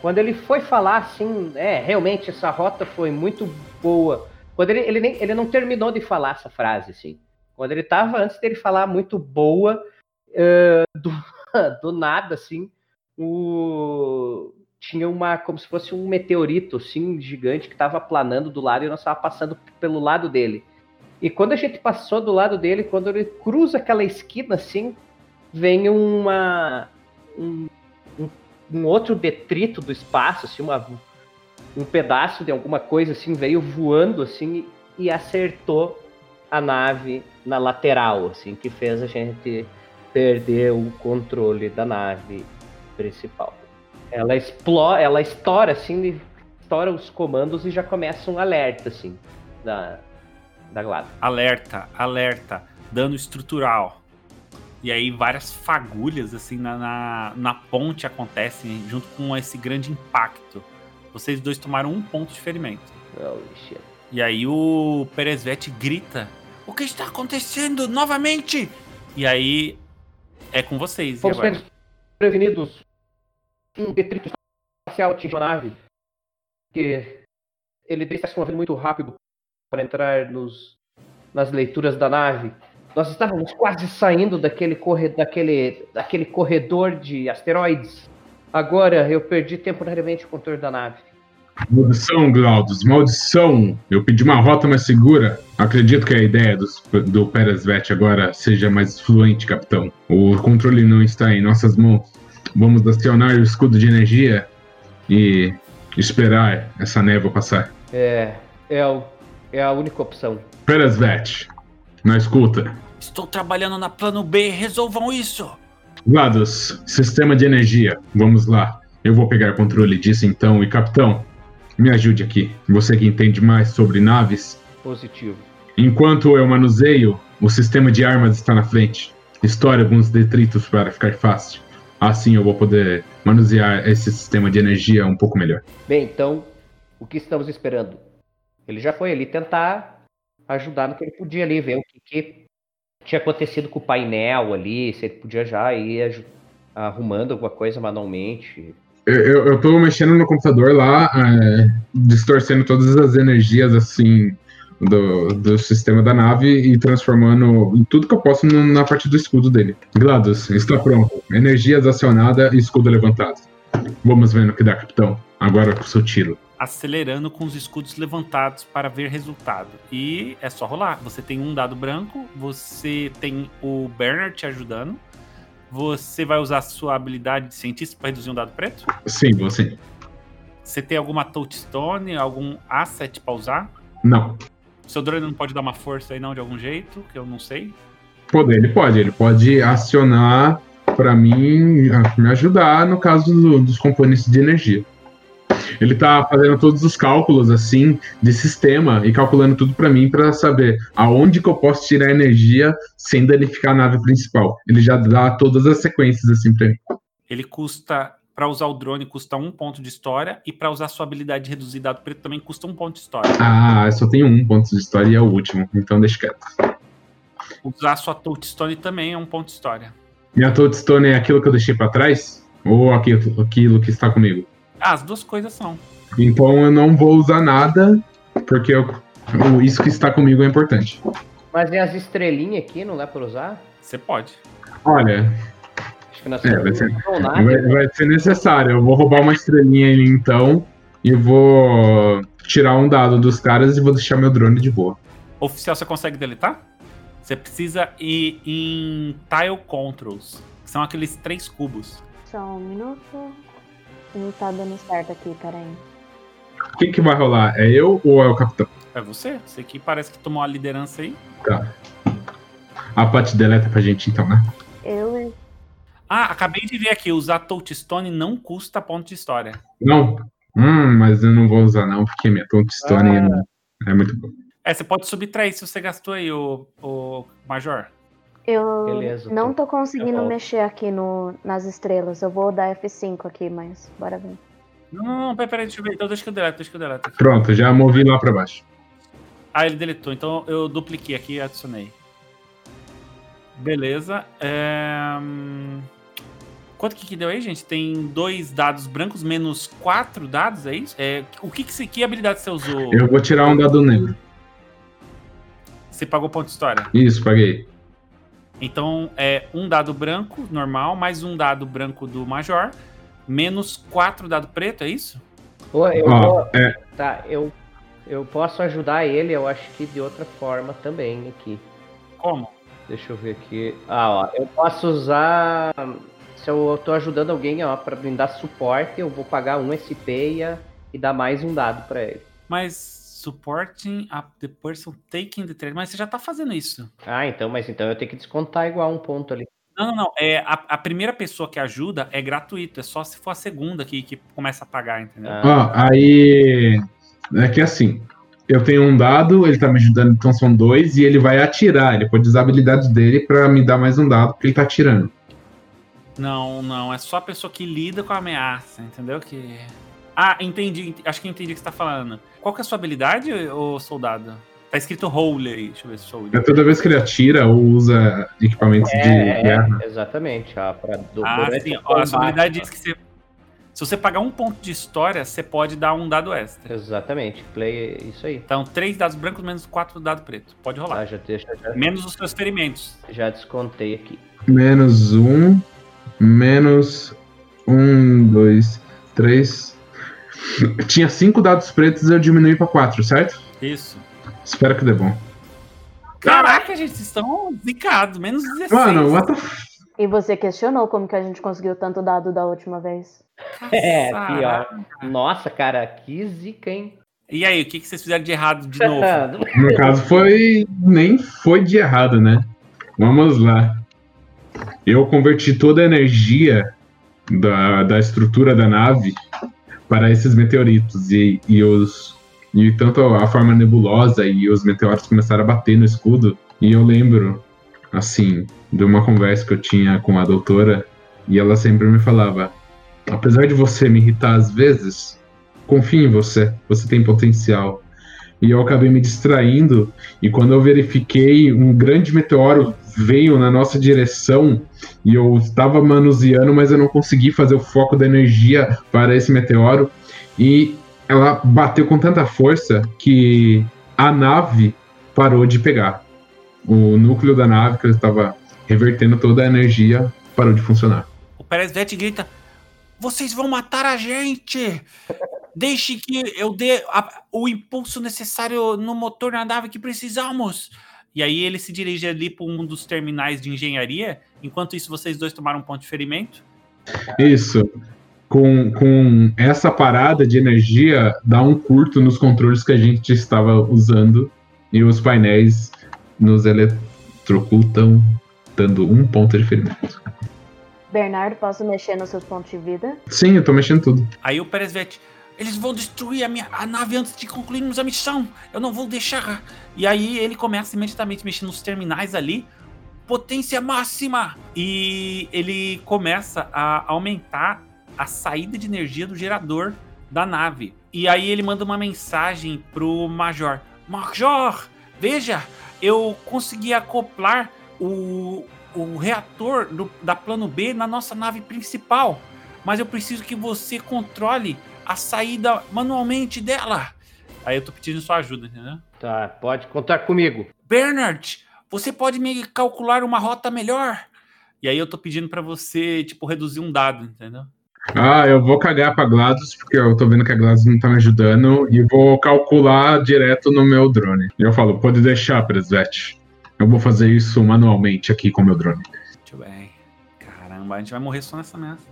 Quando ele foi falar, assim, é, realmente essa rota foi muito boa. Quando ele, ele, nem, ele não terminou de falar essa frase, assim. Quando ele tava, antes dele falar muito boa, uh, do, do nada, assim, o, tinha uma, como se fosse um meteorito, assim, gigante que tava planando do lado e nós tava passando pelo lado dele. E quando a gente passou do lado dele, quando ele cruza aquela esquina, assim, vem uma um, um, um, outro detrito do espaço, assim, uma, um pedaço de alguma coisa assim veio voando assim e acertou a nave na lateral, assim, que fez a gente perder o controle da nave principal. Ela explora, ela estoura assim, estoura os comandos e já começa um alerta assim da da Glad.
Alerta, alerta, dano estrutural. E aí várias fagulhas assim na, na, na ponte acontecem junto com esse grande impacto. Vocês dois tomaram um ponto de ferimento.
Oh, shit.
E aí o Peresvet grita: O que está acontecendo novamente? E aí é com vocês.
Fomos prevenidos. Um detrito espacial atingiu a nave. Que ele está se movendo muito rápido para entrar nos, nas leituras da nave. Nós estávamos quase saindo daquele, corre, daquele, daquele corredor de asteroides. Agora eu perdi temporariamente o controle da nave.
Maldição, Glaudos, maldição! Eu pedi uma rota mais segura. Acredito que a ideia dos- do Peresvet agora seja mais fluente, capitão. O controle não está em nossas mãos. Vamos acionar o escudo de energia e esperar essa névoa passar.
É, é, o- é a única opção.
Peresvet, na escuta.
Estou trabalhando na plano B, resolvam isso!
Glados, sistema de energia. Vamos lá. Eu vou pegar controle disso então. E capitão, me ajude aqui. Você que entende mais sobre naves.
Positivo.
Enquanto eu manuseio, o sistema de armas está na frente. Estoure alguns detritos para ficar fácil. Assim eu vou poder manusear esse sistema de energia um pouco melhor.
Bem, então, o que estamos esperando? Ele já foi ali tentar ajudar no que ele podia ali, ver o que, que tinha acontecido com o painel ali, se ele podia já ir arrumando alguma coisa manualmente.
Eu, eu, eu tô mexendo no computador lá, é, distorcendo todas as energias assim do, do sistema da nave e transformando tudo que eu posso no- na parte do escudo dele. Glados, está pronto. Energias acionada e escudo levantado. Vamos ver no que dá, capitão. Agora com o seu tiro.
Acelerando com os escudos levantados para ver resultado. E é só rolar. Você tem um dado branco, você tem o Bernard te ajudando. Você vai usar a sua habilidade de cientista para reduzir um dado preto?
Sim, você.
Você tem alguma touchstone, algum asset para usar?
Não.
Seu drone não pode dar uma força aí não de algum jeito, que eu não sei.
Poder, ele pode. Ele pode acionar pra mim, a- me ajudar no caso do- dos componentes de energia. Ele tá fazendo todos os cálculos assim de sistema e calculando tudo pra mim pra saber aonde que eu posso tirar energia sem danificar a nave principal. Ele já dá todas as sequências assim pra mim.
Ele custa, para usar o drone, custa um ponto de história. E para usar sua habilidade de reduzir dado preto também custa um ponto de história.
Ah, eu só tenho um ponto de história e é o último, então deixa quieto.
Usar sua touchstone também é um ponto de história.
Minha Toadstone é aquilo que eu deixei pra trás? Ou aquilo, aquilo que está comigo?
Ah, as duas coisas são.
Então eu não vou usar nada, porque eu- o- isso que está comigo é importante.
Mas e as estrelinhas aqui, não dá pra usar?
Você pode.
Olha,
Acho que nós
É, vai ser-
nada.
vai, vai ser necessário. Eu vou roubar uma estrelinha ali então e vou tirar um dado dos caras e vou deixar meu drone de boa.
Oficial, você consegue deletar? Você precisa ir em Tile Controls, que são aqueles três cubos.
Só um minuto. Não tá dando certo aqui, peraí.
Quem que vai rolar? É eu ou é o capitão?
É você? Você que parece que tomou a liderança aí.
A Paty deleta pra gente então, né?
Eu
Ah, acabei de ver aqui, usar Touchstone não custa ponto de história.
Não? Hum, mas eu não vou usar não, porque minha Toadstone é muito boa.
É, você pode subtrair se você gastou aí, o, o Major.
Eu
Beleza,
não
tô-
tô conseguindo mexer aqui no, nas estrelas. Eu vou dar F5 aqui, mas bora ver.
Não, não, não, peraí, deixa eu ver. Então deixa que eu deleto, deixa que eu deleto aqui.
Pronto, já movi lá pra baixo.
Ah, ele deletou, então eu dupliquei aqui e adicionei. Beleza. é, hum, Quanto que, que deu aí, gente? Tem dois dados brancos menos quatro dados, é isso? É... O que, que, você- que habilidade você usou?
Eu vou tirar um dado negro.
Você pagou ponto de história.
Isso, paguei.
Então é um dado branco normal, mais um dado branco do Major, menos quatro dado preto, é isso?
Ô, eu
Ó,
vou-
é,
Tá, eu, eu posso ajudar ele, eu acho que de outra forma também aqui.
Como?
Deixa eu ver aqui. Ah, ó, eu posso usar. Se eu tô ajudando alguém, ó, pra me dar suporte, eu vou pagar um SP e, a- e dar mais um dado pra ele.
Mas Supporting a, the person taking the trade. Mas você já tá fazendo isso.
Ah, então, mas então eu tenho que descontar igual um ponto ali.
Não, não, não. É, a, a primeira pessoa que ajuda é gratuito. É só se for a segunda que, que começa a pagar, entendeu?
Ah.
Ó, aí. É que assim. Eu tenho um dado, ele tá me ajudando, então são dois, e ele vai atirar. Ele pode usar a habilidade dele pra me dar mais um dado, porque ele tá atirando.
Não, não. É só a pessoa que lida com a ameaça, entendeu? Que. Ah, entendi. ent- Acho que entendi o que você tá falando. Qual que é a sua habilidade, ô soldado? Tá escrito Holy aí. Deixa eu ver se sou
É toda vez que ele atira ou usa equipamentos de
É,
guerra.
é, exatamente. ó, pra, do,
Ah, sim. Ó, a sua habilidade diz que você. Se você pagar um ponto de história, você pode dar um dado extra.
Exatamente. Play, isso aí.
Então, três dados brancos menos quatro dados pretos. Pode rolar.
Tá, já, deixa, já,
Menos os seus ferimentos.
já descontei aqui.
Menos um, menos um, dois, três. Tinha cinco dados pretos, eu diminui pra quatro, certo?
Isso.
Espero que dê bom.
Caraca, gente, vocês estão zicados. Menos 16.
Mano, what the f...
E você questionou como que a gente conseguiu tanto dado da última vez.
É, pior. Nossa, cara, que zica, hein?
E aí, o que, que vocês fizeram de errado de novo?
No caso, foi. Nem foi de errado, né? Vamos lá. Eu converti toda a energia da, da estrutura da nave para esses meteoritos. E, e os. E tanto a forma nebulosa e os meteoros começaram a bater no escudo. E eu lembro, assim, de uma conversa que eu tinha com a doutora. E ela sempre me falava: apesar de você me irritar às vezes, confie em você, você tem potencial. E eu acabei me distraindo, e quando eu verifiquei, um grande meteoro veio na nossa direção, e eu estava manuseando, mas eu não consegui fazer o foco da energia para esse meteoro, e ela bateu com tanta força que a nave parou de pegar. O núcleo da nave, que estava revertendo toda a energia, parou de funcionar.
O Pérez Vete grita: Vocês vão matar a gente! Deixe que eu dê a- o impulso necessário no motor na nave que precisamos. E aí ele se dirige ali para um dos terminais de engenharia. Enquanto isso, vocês dois tomaram um ponto de ferimento.
Isso. Com, com essa parada de energia, dá um curto nos controles que a gente estava usando e os painéis nos eletrocutam, dando um ponto de ferimento.
Bernardo, posso mexer nos seus pontos de vida?
Sim, eu tô mexendo tudo.
Aí o Pérez Vete, eles vão destruir a minha a nave antes de concluirmos a missão. Eu não vou deixar. E aí ele começa imediatamente mexendo nos terminais ali. Potência máxima! E ele começa a aumentar a saída de energia do gerador da nave. E aí ele manda uma mensagem pro Major. Major, veja, eu consegui acoplar o, o reator do- da plano B na nossa nave principal mas eu preciso que você controle a saída manualmente dela. Aí eu tô pedindo sua ajuda, entendeu?
Tá, pode contar comigo.
Bernard, você pode me calcular uma rota melhor? E aí eu tô pedindo pra você, tipo, reduzir um dado, entendeu?
Ah, eu vou cagar pra GLaDOS, porque eu tô vendo que a GLaDOS não tá me ajudando, e vou calcular direto no meu drone. E eu falo, pode deixar, Presvete. Eu vou fazer isso manualmente aqui com o meu drone.
Deixa eu ver. Caramba, a gente vai morrer só nessa ameaça.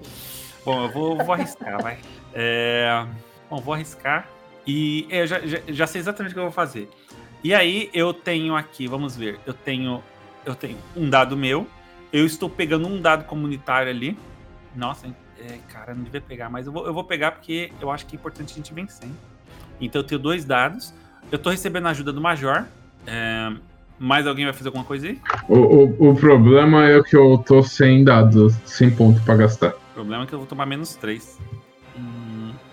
Bom, eu vou, vou arriscar, vai. É... Bom, vou arriscar. E é, eu já, já, já sei exatamente o que eu vou fazer. E aí eu tenho aqui, vamos ver. Eu tenho, eu tenho um dado meu. Eu estou pegando um dado comunitário ali. Nossa, é, cara, não devia pegar, mas eu vou, eu vou pegar porque eu acho que é importante a gente vencer. hein? Então eu tenho dois dados. Eu tô recebendo a ajuda do Major. É, mais alguém vai fazer alguma coisa aí?
O, o, o problema é que eu tô sem dados, sem ponto pra gastar.
O problema é que eu vou tomar menos 3.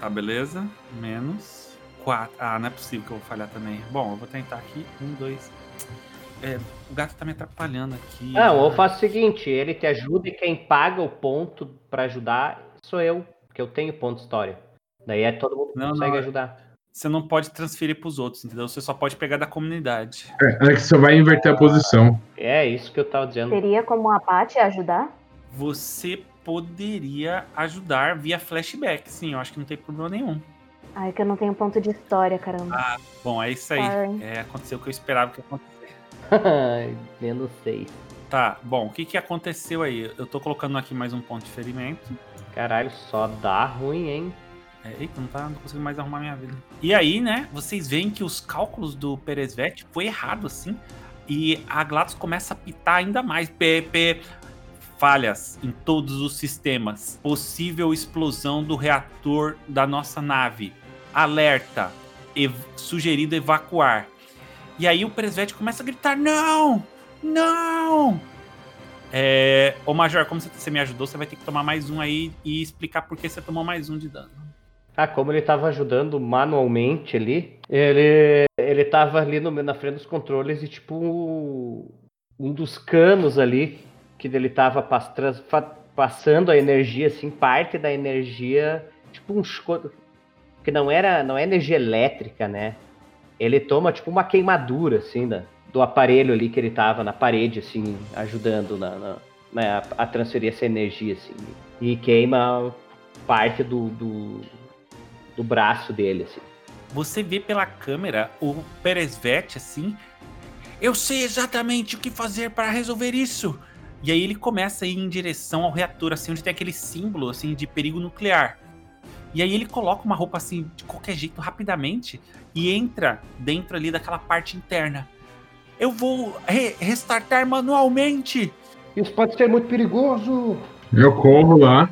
Tá, beleza. Menos 4. Ah, não é possível que eu vou falhar também. Bom, eu vou tentar aqui. Um, dois. É, o gato tá me atrapalhando aqui.
Não, ou faço o seguinte, ele te ajuda e quem paga o ponto pra ajudar sou eu, porque eu tenho ponto história. Daí é todo mundo que
Não,
consegue
não,
ajudar.
Você não pode transferir pros outros, entendeu? Você só pode pegar da comunidade.
É, é que você vai inverter a posição.
É isso que eu tava dizendo.
Teria como a Paty ajudar?
Você poderia ajudar via flashback, sim. Eu acho que não tem problema nenhum.
Ai, que eu não tenho ponto de história, caramba.
Bom, é isso aí. É, aconteceu o que eu esperava que acontecesse.
Menos seis.
Tá, bom, o que que aconteceu aí? Eu tô colocando aqui mais um ponto de ferimento.
Caralho, só dá ruim, hein?
É, eita, não tá não consigo mais arrumar minha vida. E aí, né, vocês veem que os cálculos do Peresvet foi errado, assim. E a GLaDOS começa a pitar ainda mais. PP, falhas em todos os sistemas. Possível explosão do reator da nossa nave. Alerta. Ev sugerido evacuar. E aí o Presvet começa a gritar: Não! Não! É, ô Major, como você me ajudou, você vai ter que tomar mais um aí e explicar por que você tomou mais um de dano.
Ah, como ele estava ajudando manualmente ali, ele ele tava ali no, na frente dos controles e tipo um dos canos ali que ele tava pass, passando a energia assim, parte da energia, tipo um que não era não é energia elétrica, né? Ele toma tipo uma queimadura assim da, do aparelho ali que ele tava na parede assim, ajudando na, na, na a transferir essa energia assim, e queima parte do, do do braço dele, assim.
Você vê pela câmera o Peresvet, assim. Eu sei exatamente o que fazer para resolver isso. E aí ele começa a ir em direção ao reator, assim, onde tem aquele símbolo, assim, de perigo nuclear. E aí ele coloca uma roupa, assim, de qualquer jeito, rapidamente, e entra dentro ali daquela parte interna. Eu vou re restartar manualmente.
Isso pode ser muito perigoso.
Eu corro lá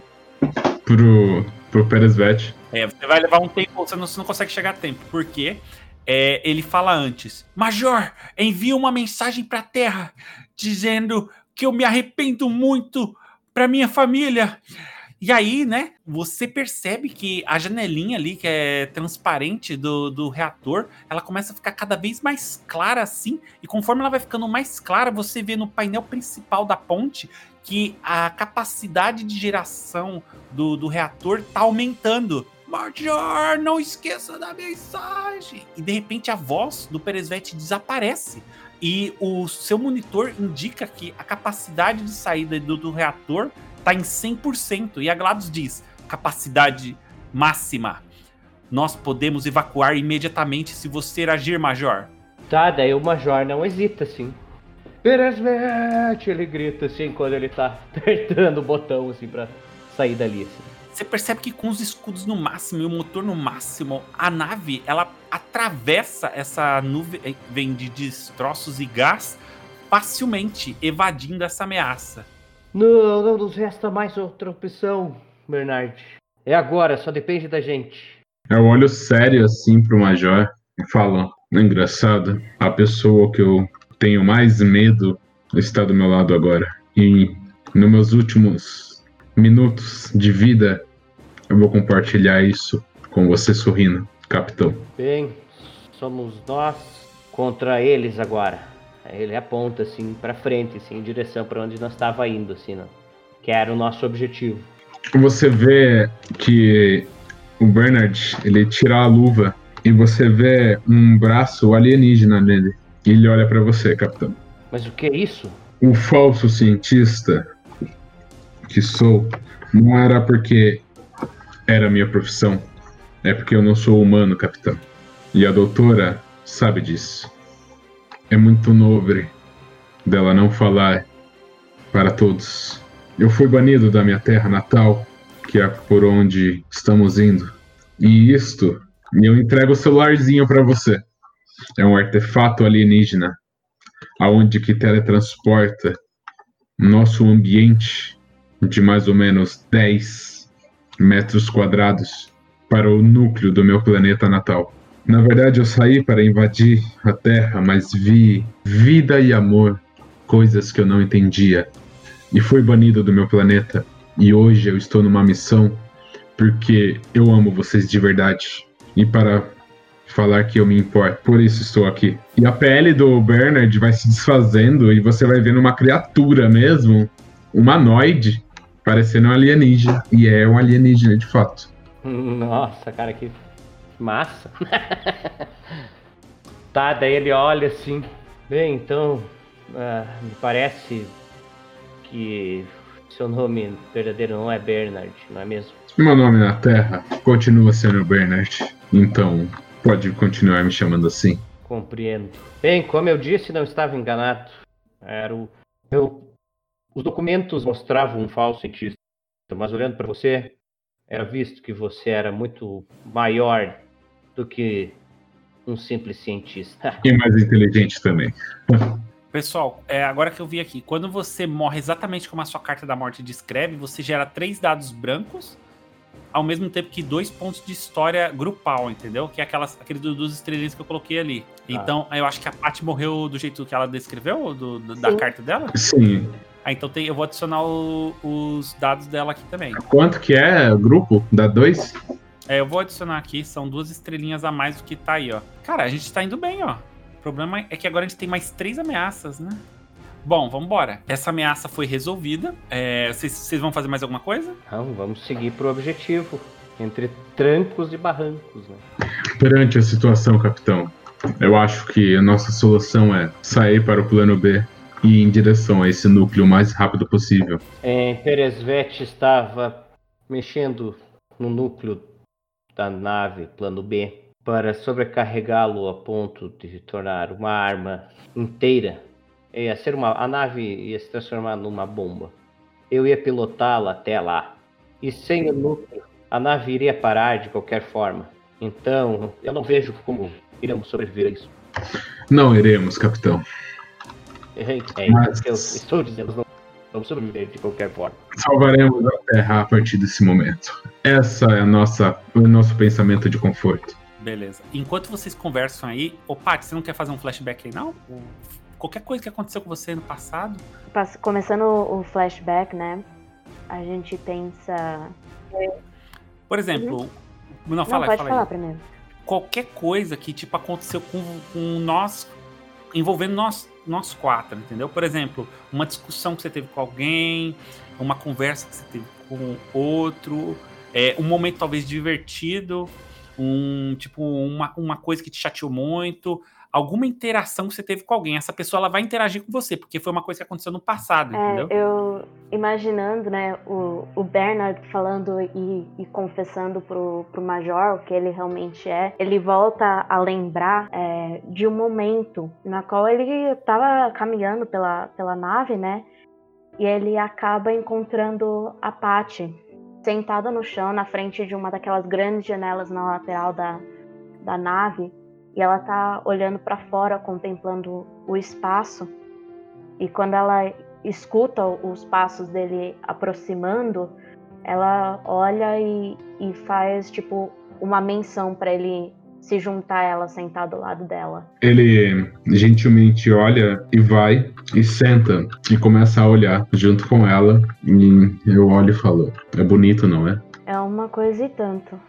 pro, pro Peresvet.
É, você vai levar um tempo, você não, você não consegue chegar a tempo, porque é, ele fala antes: Major, envia uma mensagem para a Terra dizendo que eu me arrependo muito para minha família. E aí, né, você percebe que a janelinha ali, que é transparente do, do reator, ela começa a ficar cada vez mais clara assim. E conforme ela vai ficando mais clara, você vê no painel principal da ponte que a capacidade de geração do, do reator tá aumentando. Major, não esqueça da mensagem. E de repente a voz do Peresvet desaparece. E o seu monitor indica que a capacidade de saída do, do reator está em 100%. E a GLaDOS diz: capacidade máxima. Nós podemos evacuar imediatamente se você agir, Major.
Tá, daí o Major não hesita, assim. Peresvet! Ele grita assim quando ele tá apertando o botão assim pra sair dali. Assim.
Você percebe que com os escudos no máximo e o motor no máximo, a nave ela atravessa essa nuvem de destroços e gás facilmente, evadindo essa ameaça.
Não, não nos resta mais outra opção, Bernard. É agora, só depende da gente.
Eu olho sério assim pro Major e falo: engraçado, a pessoa que eu tenho mais medo está do meu lado agora. E nos meus últimos minutos de vida, eu vou compartilhar isso com você sorrindo, capitão.
Bem, somos nós contra eles agora. Ele aponta assim para frente, assim, em direção para onde nós estava indo, assim, né? que era o nosso objetivo.
Você vê que o Bernard ele tira a luva e você vê um braço alienígena nele. E ele olha para você, capitão.
Mas o que é isso?
O falso cientista que sou não era porque era minha profissão, é porque eu não sou humano, capitão. E a doutora sabe disso. É muito nobre dela não falar para todos. Eu fui banido da minha terra natal, que é por onde estamos indo. E isto, eu entrego o celularzinho para você. É um artefato alienígena, aonde que teletransporta nosso ambiente de mais ou menos 10 metros quadrados para o núcleo do meu planeta natal. Na verdade, eu saí para invadir a Terra, mas vi vida e amor, coisas que eu não entendia, e fui banido do meu planeta. E hoje eu estou numa missão porque eu amo vocês de verdade. E para falar que eu me importo, por isso estou aqui. E a pele do Bernard vai se desfazendo e você vai vendo uma criatura mesmo, humanoide, parecendo um alienígena. E é um alienígena de fato.
Nossa, cara, que massa. tá, daí ele olha assim. Bem, então, uh, me parece que seu nome verdadeiro não é Bernard, não é mesmo?
Meu nome na Terra continua sendo Bernard. Então, pode continuar me chamando assim.
Compreendo. Bem, como eu disse, não estava enganado. Era o meu os documentos mostravam um falso cientista, mas olhando para você, era visto que você era muito maior do que um simples cientista.
E mais inteligente também.
Pessoal, é, agora que eu vi aqui, quando você morre exatamente como a sua carta da morte descreve, você gera três dados brancos, ao mesmo tempo que dois pontos de história grupal, entendeu? Que é aquelas, aquele do- dos estrelinhas que eu coloquei ali. Então, eu acho que a Paty morreu do jeito que ela descreveu, do- do- da carta dela.
Sim.
Ah, então tem, eu vou adicionar o- os dados dela aqui também.
Quanto que é o grupo? Dá dois?
É, eu vou adicionar aqui, são duas estrelinhas a mais do que tá aí, ó. Cara, a gente tá indo bem, ó. O problema é que agora a gente tem mais três ameaças, né? Bom, vambora. Essa ameaça foi resolvida. É, Vocês vocês vão fazer mais alguma coisa?
Então, vamos seguir pro objetivo. Entre trancos e barrancos, né?
Perante a situação, capitão, eu acho que a nossa solução é sair para o plano B e em direção a esse núcleo o mais rápido possível.
Em Peresvet estava mexendo no núcleo da nave Plano B para sobrecarregá-lo a ponto de tornar uma arma inteira. Ia ser uma, a nave ia se transformar numa bomba. Eu ia pilotá-la até lá. E sem o núcleo, a nave iria parar de qualquer forma. Então, eu não vejo como iremos sobreviver a isso.
Não iremos, capitão.
É, é
Mas-
isso que eu estou dizendo. Não vamos sobreviver de qualquer forma.
Salvaremos a Terra a partir desse momento. Essa é a nossa, o nosso pensamento de conforto.
Beleza. Enquanto vocês conversam aí, ô Paty, você não quer fazer um flashback aí, não? Qualquer coisa que aconteceu com você no passado?
Pass- Começando o flashback, né? A gente pensa.
Por exemplo, não,
Não,
fala aí,
pode
fala
falar
aí.
primeiro.
Qualquer coisa que, tipo, aconteceu com, com nós, envolvendo nós, nós quatro, entendeu? Por exemplo, uma discussão que você teve com alguém, uma conversa que você teve com outro, é, um momento talvez divertido, um tipo uma, uma coisa que te chateou muito, alguma interação que você teve com alguém. Essa pessoa ela vai interagir com você, porque foi uma coisa que aconteceu no passado,
É,
entendeu?
eu imaginando, né, o, o Bernard falando e, e confessando pro, pro Major o que ele realmente é, ele volta a lembrar é, de um momento na qual ele estava caminhando pela, pela nave, né, e ele acaba encontrando a Patty sentada no chão na frente de uma daquelas grandes janelas na lateral da, da nave e ela tá olhando para fora contemplando o espaço e quando ela escuta os passos dele aproximando, ela olha e, e faz tipo uma menção para ele se juntar a ela sentado ao lado dela.
Ele gentilmente olha e vai e senta e começa a olhar junto com ela. E eu olho e falo: É bonito, não é?
É uma coisa e tanto.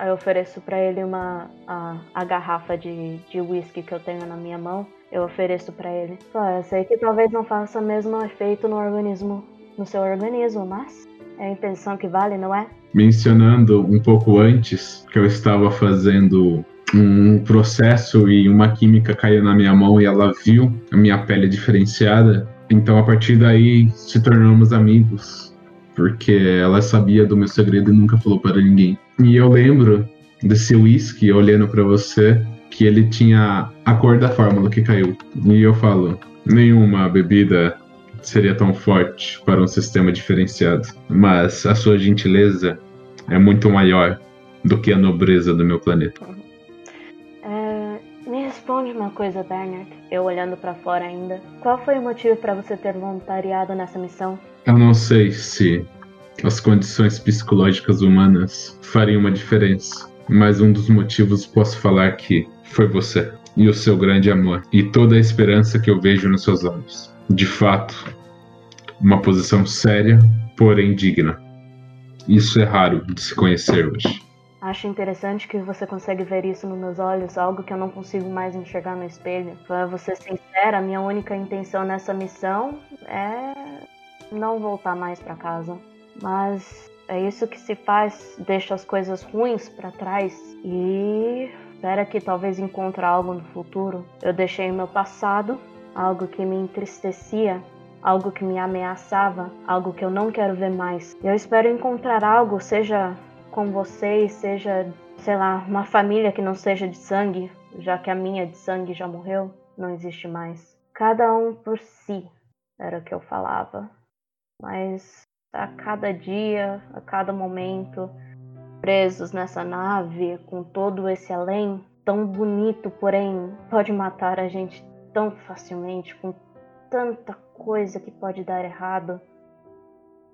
Aí eu ofereço para ele uma a, a garrafa de, de whisky que eu tenho na minha mão. Eu ofereço para ele. Pô, eu sei que talvez não faça o mesmo efeito no organismo, no seu organismo, mas é a intenção que vale, não é?
Mencionando um pouco antes que eu estava fazendo um processo e uma química caiu na minha mão e ela viu a minha pele diferenciada. Então a partir daí se tornamos amigos, porque ela sabia do meu segredo e nunca falou para ninguém. E eu lembro desse whisky olhando para você que ele tinha a cor da fórmula que caiu. E eu falo, nenhuma bebida seria tão forte para um sistema diferenciado, mas a sua gentileza é muito maior do que a nobreza do meu planeta.
Responde uma coisa, Bernard. Eu olhando pra fora ainda. Qual foi o motivo para você ter voluntariado nessa missão?
Eu não sei se as condições psicológicas humanas fariam uma diferença, mas um dos motivos posso falar que foi você e o seu grande amor e toda a esperança que eu vejo nos seus olhos. De fato, uma posição séria, porém digna. Isso é raro de se conhecer hoje.
Acho interessante que você consegue ver isso nos meus olhos, algo que eu não consigo mais enxergar no espelho. Pra você ser sincera, minha única intenção nessa missão é não voltar mais pra casa. Mas é isso que se faz, deixa as coisas ruins pra trás e espera que talvez encontre algo no futuro. Eu deixei o meu passado, algo que me entristecia, algo que me ameaçava, algo que eu não quero ver mais. Eu espero encontrar algo, seja com vocês, seja, sei lá, uma família que não seja de sangue, já que a minha de sangue já morreu, não existe mais. Cada um por si, era o que eu falava. Mas a cada dia, a cada momento, presos nessa nave com todo esse além tão bonito, porém pode matar a gente tão facilmente, com tanta coisa que pode dar errado.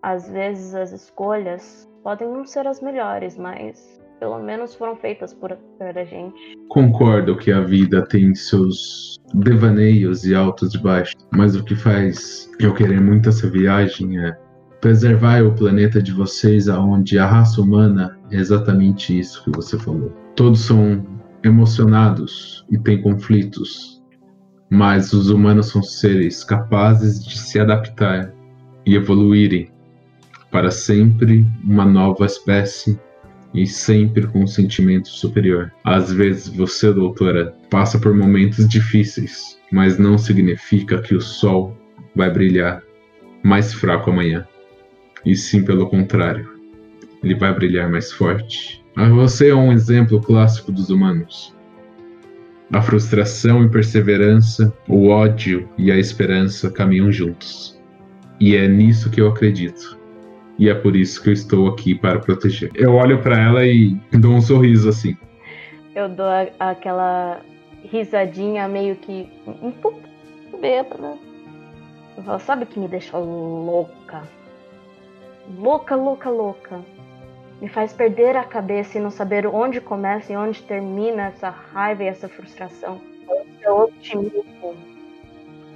Às vezes as escolhas podem não ser as melhores, mas pelo menos foram feitas por, por a gente.
Concordo que a vida tem seus devaneios e altos e baixos, mas o que faz eu querer muito essa viagem é preservar o planeta de vocês, aonde a raça humana é exatamente isso que você falou. Todos são emocionados e têm conflitos, mas os humanos são seres capazes de se adaptar e evoluírem para sempre uma nova espécie e sempre com um sentimento superior. Às vezes você, doutora, passa por momentos difíceis, mas não significa que o sol vai brilhar mais fraco amanhã. E sim pelo contrário, ele vai brilhar mais forte. Mas você é um exemplo clássico dos humanos. A frustração e perseverança, o ódio e a esperança caminham juntos. E é nisso que eu acredito. E é por isso que eu estou aqui para proteger. Eu olho para ela e dou um sorriso assim.
Eu dou a, aquela risadinha meio que um pouco bêbada. Eu falo, sabe o que me deixa louca? Louca, louca, louca. Me faz perder a cabeça e não saber onde começa e onde termina essa raiva e essa frustração. Esse optimismo.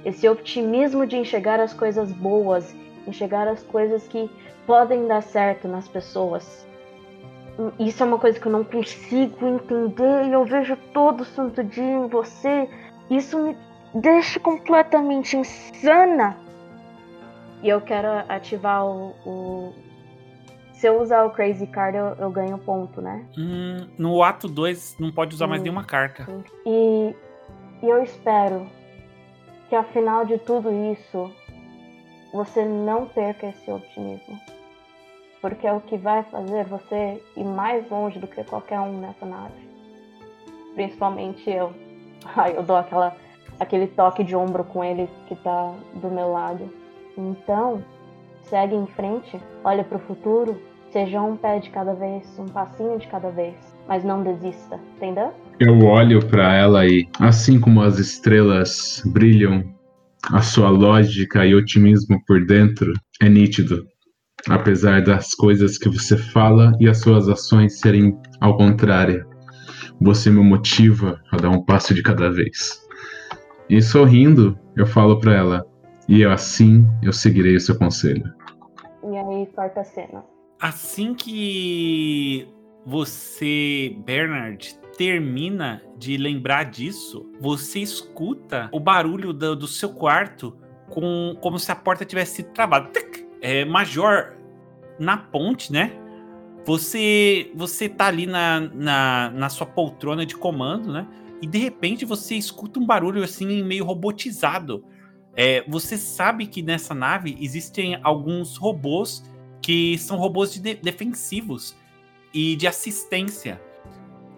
Esse optimismo de enxergar as coisas boas, enxergar as coisas que podem dar certo nas pessoas. Isso é uma coisa que eu não consigo entender e eu vejo todo santo dia em você. Isso me deixa completamente insana. E eu quero ativar o. o... Se eu usar o Crazy Card, eu, eu ganho ponto, né?
Hum, no ato 2 não pode usar hum. mais nenhuma carta.
E, e eu espero que ao final de tudo isso você não perca esse otimismo. Porque é o que vai fazer você ir mais longe do que qualquer um nessa nave. Principalmente eu. Ai, eu dou aquela, aquele toque de ombro com ele que tá do meu lado. Então, segue em frente, olha para o futuro, seja um pé de cada vez, um passinho de cada vez, mas não desista, entendeu?
Eu olho para ela e, assim como as estrelas brilham a sua lógica e otimismo por dentro é nítido, apesar das coisas que você fala e as suas ações serem ao contrário. Você me motiva a dar um passo de cada vez. E sorrindo, eu falo para ela: "E assim eu seguirei o seu conselho."
E aí corta a cena.
Assim que você, Bernard, termina de lembrar disso, você escuta o barulho do, do seu quarto com, como se a porta tivesse sido travada. É, Major, na ponte, né? Você você tá ali na, na, na sua poltrona de comando, né? E de repente você escuta um barulho assim meio robotizado. É, você sabe que nessa nave existem alguns robôs que são robôs de de defensivos e de assistência.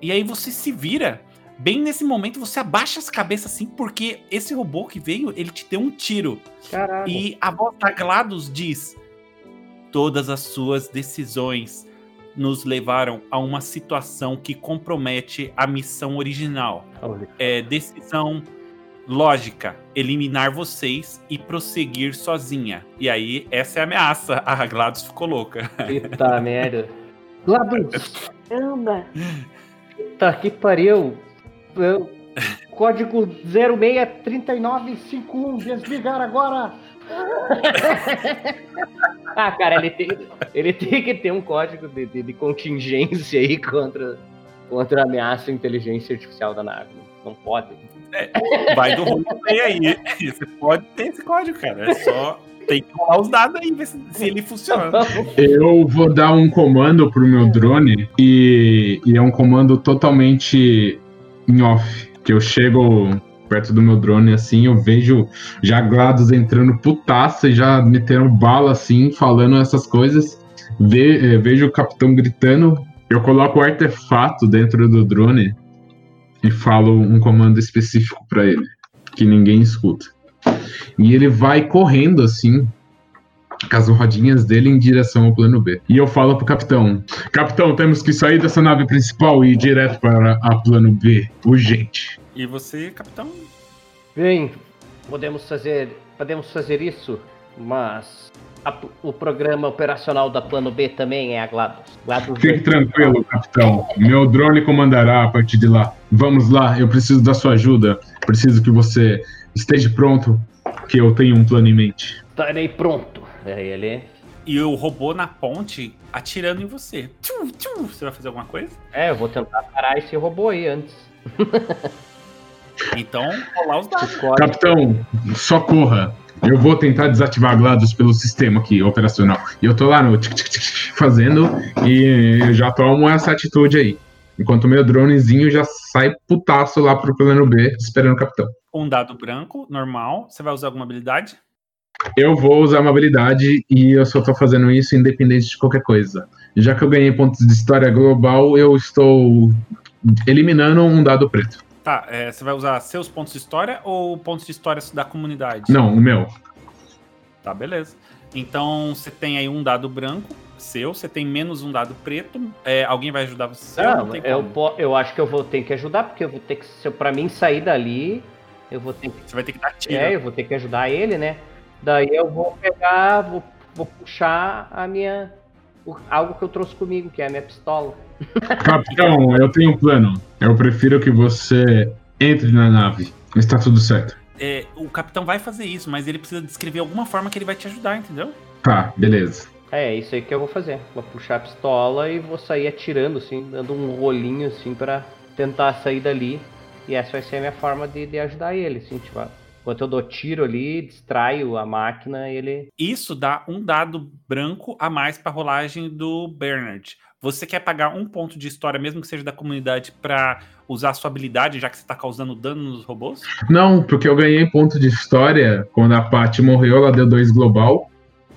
E aí você se vira. Bem nesse momento você abaixa as cabeças assim, porque esse robô que veio, ele te deu um tiro.
Caralho.
E a voz da GLaDOS diz: Todas as suas decisões nos levaram a uma situação que compromete a missão original. É decisão lógica, eliminar vocês e prosseguir sozinha. E aí, essa é a ameaça. A GLaDOS ficou louca.
Eita merda. GLaDOS!
Caramba!
Puta que pariu. Eu, código 063951, desligar agora. ah, cara, ele tem, ele tem que ter um código de, de, de contingência aí contra, contra a ameaça à inteligência artificial da nave. Não pode.
É, vai do roleplay aí. Você pode ter esse código, cara. É só tem que rolar os dados aí, ver se, se, ele funciona.
Eu vou dar um comando pro meu drone e, e é um comando totalmente em off. Que eu chego perto do meu drone assim, eu vejo já Glados entrando putaça e já metendo bala assim, falando essas coisas. Ve, eh, vejo o capitão gritando. Eu coloco o artefato dentro do drone e falo um comando específico para ele, que ninguém escuta. E ele vai correndo assim, com as rodinhas dele em direção ao plano B. E eu falo pro capitão: Capitão, temos que sair dessa nave principal e ir direto para a plano B. Urgente.
E você, capitão?
Bem, podemos fazer, podemos fazer isso, mas a- o programa operacional da Plano B também é a GLaDOS. GLaDOS
Fique tranquilo, capitão. Meu drone comandará a partir de lá. Vamos lá, eu preciso da sua ajuda. Preciso que você esteja pronto, que eu tenho um plano em mente.
Estarei pronto. Aí ele.
E o robô na ponte atirando em você. Tchum, tchum. Você vai fazer alguma coisa?
É, eu vou tentar parar esse robô aí antes.
Então, rolar os dados.
Capitão, socorra. Eu vou tentar desativar a GLaDOS pelo sistema aqui, operacional. E eu tô lá no tic, tic, tic, tic, fazendo e eu já tomo essa atitude aí. Enquanto o meu dronezinho já sai putaço lá pro plano B, esperando o capitão.
Um dado branco, normal. Você vai usar alguma habilidade?
Eu vou usar uma habilidade e eu só tô fazendo isso independente de qualquer coisa. Já que eu ganhei pontos de história global, eu estou eliminando um dado preto.
Tá, é, você vai usar seus pontos de história ou pontos de história da comunidade?
Não, o meu.
Tá, beleza. Então você tem aí um dado branco seu, você tem menos um dado preto. É, alguém vai ajudar você?
Não,
não tem
eu, eu acho que eu vou ter que ajudar, porque eu vou ter que. Se eu, pra mim sair dali, eu vou ter que.
Você vai ter que dar tiro.
É, eu vou ter que ajudar ele, né? Daí eu vou pegar, vou, vou puxar a minha. o- algo que eu trouxe comigo, que é a minha pistola.
Capitão, eu tenho um plano. Eu prefiro que você entre na nave. Está tudo certo.
É, o capitão vai fazer isso, mas ele precisa descrever alguma forma que ele vai te ajudar, entendeu?
Tá, beleza.
É, é isso aí que eu vou fazer. Vou puxar a pistola e vou sair atirando, assim, dando um rolinho, assim, pra tentar sair dali. E essa vai ser a minha forma de, de ajudar ele, assim, tipo, enquanto eu dou tiro ali, distraio a máquina, ele.
Isso dá um dado branco a mais pra rolagem do Bernard. Você quer pagar um ponto de história, mesmo que seja da comunidade, pra usar a sua habilidade, já que você tá causando dano nos robôs?
Não, porque eu ganhei ponto de história quando a Paty morreu, ela deu dois global.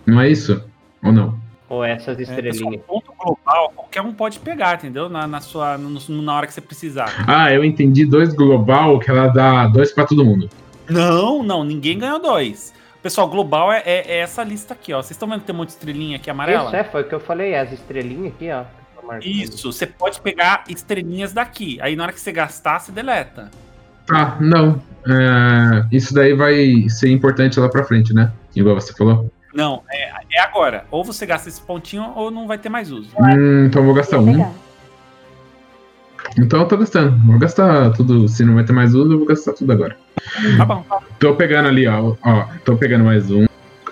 Não é isso? Ou não?
Ou essas
É,
estrelinhas.
ponto global, qualquer um pode pegar, entendeu? Na, na sua, no- na hora que você precisar.
Ah, eu entendi dois global que ela dá dois pra todo mundo.
Não, não, ninguém ganhou dois. Pessoal, global é, é- é essa lista aqui, ó. Vocês estão vendo que tem um monte de estrelinha aqui amarela?
Isso, é, foi o que eu falei, as estrelinhas aqui, ó.
Isso, você pode pegar estrelinhas daqui. Aí na hora que você gastar, você deleta.
Tá, não. É, isso daí vai ser importante lá pra frente, né? Igual você falou.
Não, é, é agora. Ou você gasta esse pontinho ou não vai ter mais uso.
Hum, então eu vou gastar um.
pegar.
Então eu tô gastando. Vou gastar tudo. Se não vai ter mais uso, eu vou gastar tudo agora.
Tá bom.
Tô pegando ali, ó. ó tô pegando mais um.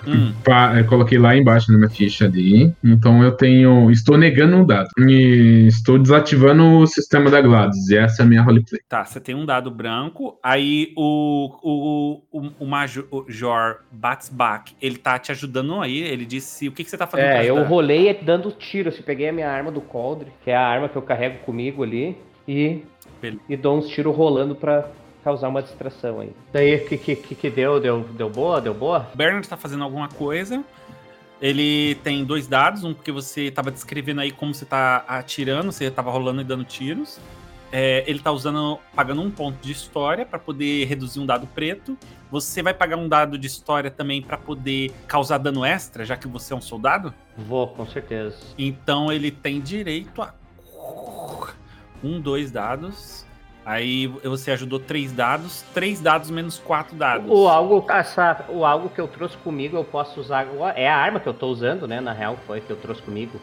Hum,
Pa- eu coloquei lá embaixo na minha ficha ali. Então eu tenho. Estou negando um dado. E estou desativando o sistema da GLaDOS. E essa é a minha roleplay.
tá, você tem um dado branco. Aí o, o, o, o Major Batsbach, ele tá te ajudando aí. Ele disse: O que, que você tá fazendo pra
É, eu
ajudar?"
rolei dando tiro, assim, peguei a minha arma do coldre, que é a arma que eu carrego comigo ali, e,
Beleza.
e dou uns tiros rolando pra causar uma distração aí. Daí, o que, que, que deu? deu? Deu boa? Deu boa?
O Bernard tá fazendo alguma coisa. Ele tem dois dados, um porque você tava descrevendo aí como você tá atirando, você tava rolando e dando tiros. É, ele tá usando, pagando um ponto de história para poder reduzir um dado preto. Você vai pagar um dado de história também para poder causar dano extra, já que você é um soldado.
Vou, com certeza.
Então ele tem direito a um, dois dados. Aí você ajudou três dados, três dados menos quatro dados.
O algo, essa, o algo que eu trouxe comigo eu posso usar agora. É a arma que eu tô usando, né? Na real, foi que eu trouxe comigo.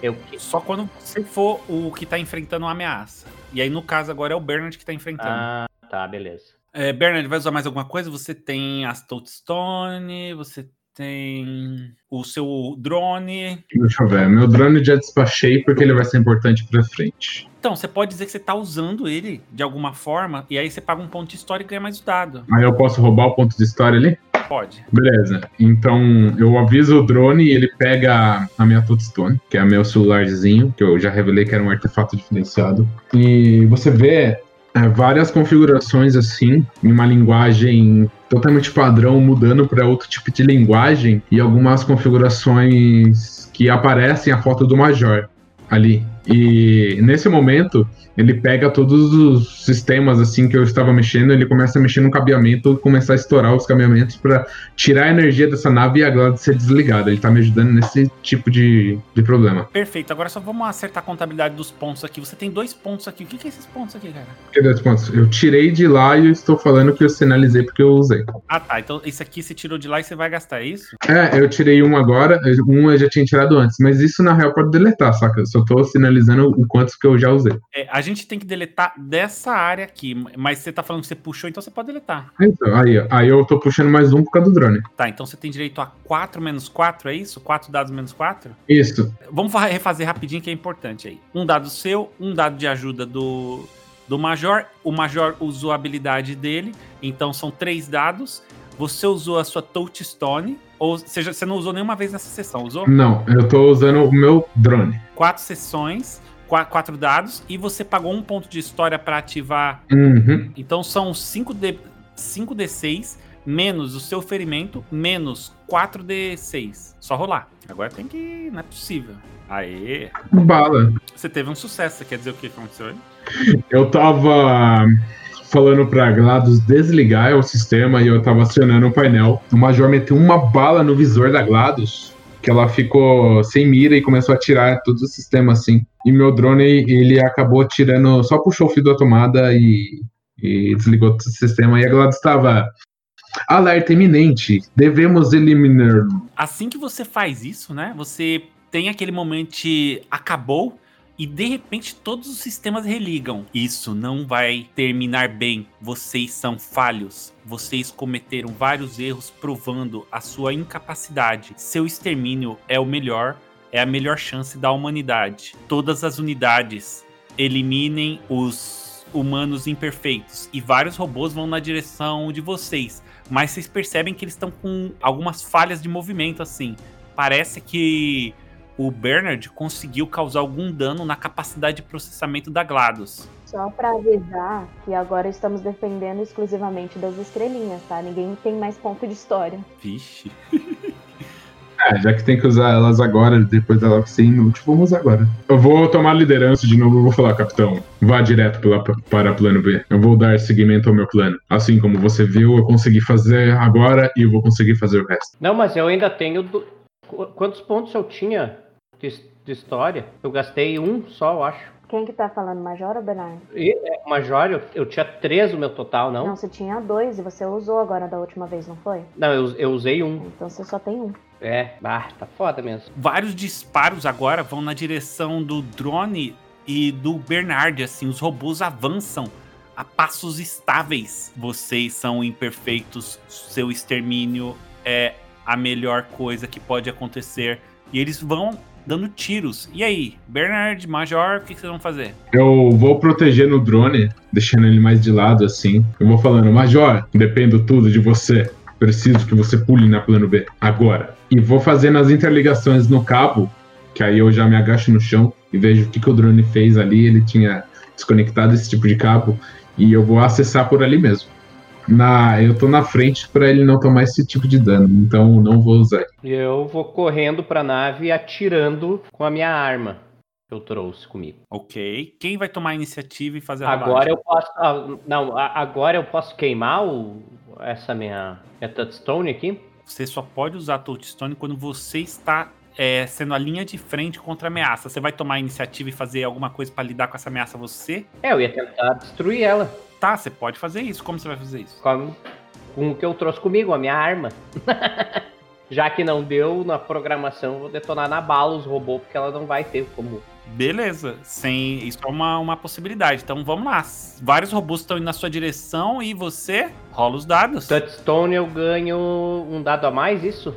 Eu.
Só quando você for o que tá enfrentando uma ameaça. E aí, no caso, agora é o Bernard que tá enfrentando.
Ah, tá, beleza.
É, Bernard, vai usar mais alguma coisa? Você tem as Toadstone, você tem o seu drone.
Deixa eu ver. Meu drone já despachei porque ele vai ser importante pra frente.
Então, você pode dizer que você tá usando ele de alguma forma, e aí você paga um ponto de história e ganha mais o dado.
Aí eu posso roubar o ponto de história ali?
Pode.
Beleza. Então eu aviso o drone e ele pega a minha touchstone, que é meu celularzinho, que eu já revelei que era um artefato diferenciado. E você vê é, várias configurações assim, em uma linguagem totalmente padrão, mudando para outro tipo de linguagem, e algumas configurações que aparecem a foto do Major ali. E nesse momento, ele pega todos os sistemas assim que eu estava mexendo, ele começa a mexer no cabeamento começar a estourar os cabeamentos para tirar a energia dessa nave e a Gladys ser desligada. Ele tá me ajudando nesse tipo de, de problema.
Perfeito. Agora só vamos acertar a contabilidade dos pontos aqui. Você tem dois pontos aqui. O que, que é esses pontos aqui, cara?
Que dois pontos? Eu tirei de lá e eu estou falando que eu sinalizei porque eu usei.
Ah, tá. Então esse aqui você tirou de lá e você vai gastar, é isso?
É, eu tirei um agora, um eu já tinha tirado antes, mas isso na real pode deletar, saca? Eu só tô sinalizando o quanto que eu já usei.
É, a gente tem que deletar dessa área aqui, mas você tá falando que você puxou, então você pode deletar.
Então, aí, aí eu tô puxando mais um por causa do drone.
Tá, então você tem direito a 4 menos 4, é isso? 4 dados menos 4?
Isso.
Vamos fa- refazer rapidinho que é importante aí. Um dado seu, um dado de ajuda do, do Major. O Major usou a habilidade dele, então são três dados. Você usou a sua Touchstone, ou seja, você não usou nenhuma vez nessa sessão, usou?
Não, eu tô usando o meu drone.
Quatro sessões, qua- quatro dados, e você pagou um ponto de história para ativar.
Uhum.
Então são 5D, 5D6 menos o seu ferimento, menos 4D6. Só rolar. Agora tem que. Não é possível. Aê!
Bala.
Você teve um sucesso, quer dizer o que aconteceu aí?
Eu tava falando pra GLaDOS desligar o sistema e eu tava acionando o painel. O Major meteu uma bala no visor da GLaDOS, que ela ficou sem mira e começou a tirar todo o sistema assim. E meu drone, ele acabou tirando, só puxou o fio da tomada e, e desligou todo o sistema. E a GLaDOS tava... Alerta iminente, devemos eliminar.
Assim que você faz isso, né? Você tem aquele momento acabou e de repente todos os sistemas religam. Isso não vai terminar bem. Vocês são falhos. Vocês cometeram vários erros provando a sua incapacidade. Seu extermínio é o melhor, é a melhor chance da humanidade. Todas as unidades eliminem os humanos imperfeitos e vários robôs vão na direção de vocês mas vocês percebem que eles estão com algumas falhas de movimento assim. Parece que o Bernard conseguiu causar algum dano na capacidade de processamento da GLaDOS.
Só pra avisar que agora estamos defendendo exclusivamente das estrelinhas, tá? Ninguém tem mais ponto de história.
Vixe.
É, já que tem que usar elas agora, depois dela ser inútil, vamos usar agora. Eu vou tomar a liderança de novo e vou falar, capitão, vá direto pela- para plano B. Eu vou dar seguimento ao meu plano. Assim como você viu, eu consegui fazer agora e eu vou conseguir fazer o resto.
Não, mas eu ainda tenho. do- Qu- Quantos pontos eu tinha de, de história? Eu gastei um só, eu acho.
Quem que tá falando, Major ou Bernard?
E, é, Major, eu, eu tinha três no meu total, não?
Não,
Não,
você tinha dois e você usou agora da última vez, não foi?
eu, eu usei um.
Então você só tem um.
É, ah, tá foda mesmo.
Vários disparos agora vão na direção do drone e do Bernard, assim, os robôs avançam a passos estáveis. Vocês são imperfeitos, seu extermínio é a melhor coisa que pode acontecer. E eles vão dando tiros. E aí, Bernard, Major, o que vocês vão fazer?
Eu vou protegendo o drone, deixando ele mais de lado assim. Eu vou falando, Major, dependo tudo de você. Preciso que você pule na plano B, agora. E vou fazendo as interligações no cabo, que aí eu já me agacho no chão e vejo o que, que o drone fez ali. Ele tinha desconectado esse tipo de cabo e eu vou acessar por ali mesmo. Na, eu tô na frente para ele não tomar esse tipo de dano, então não vou usar.
Eu vou correndo pra nave e atirando com a minha arma que eu trouxe comigo.
Ok. Quem vai tomar a iniciativa e fazer a
Agora eu posso. ah, Não, agora eu posso queimar o, essa minha, minha touchstone aqui?
Você só pode usar a Touchstone quando você está é, sendo a linha de frente contra a ameaça. Você vai tomar a iniciativa e fazer alguma coisa para lidar com essa ameaça você?
É, eu ia tentar destruir ela
Tá, você pode fazer isso. Como você vai fazer isso?
com, com o que eu trouxe comigo, a minha arma. Já que não deu na programação, vou detonar na bala os robôs, porque ela não vai ter como.
Beleza, sem isso é uma, uma possibilidade. Então vamos lá. Vários robôs estão indo na sua direção e você rola os dados.
Touchstone eu ganho um dado a mais, isso?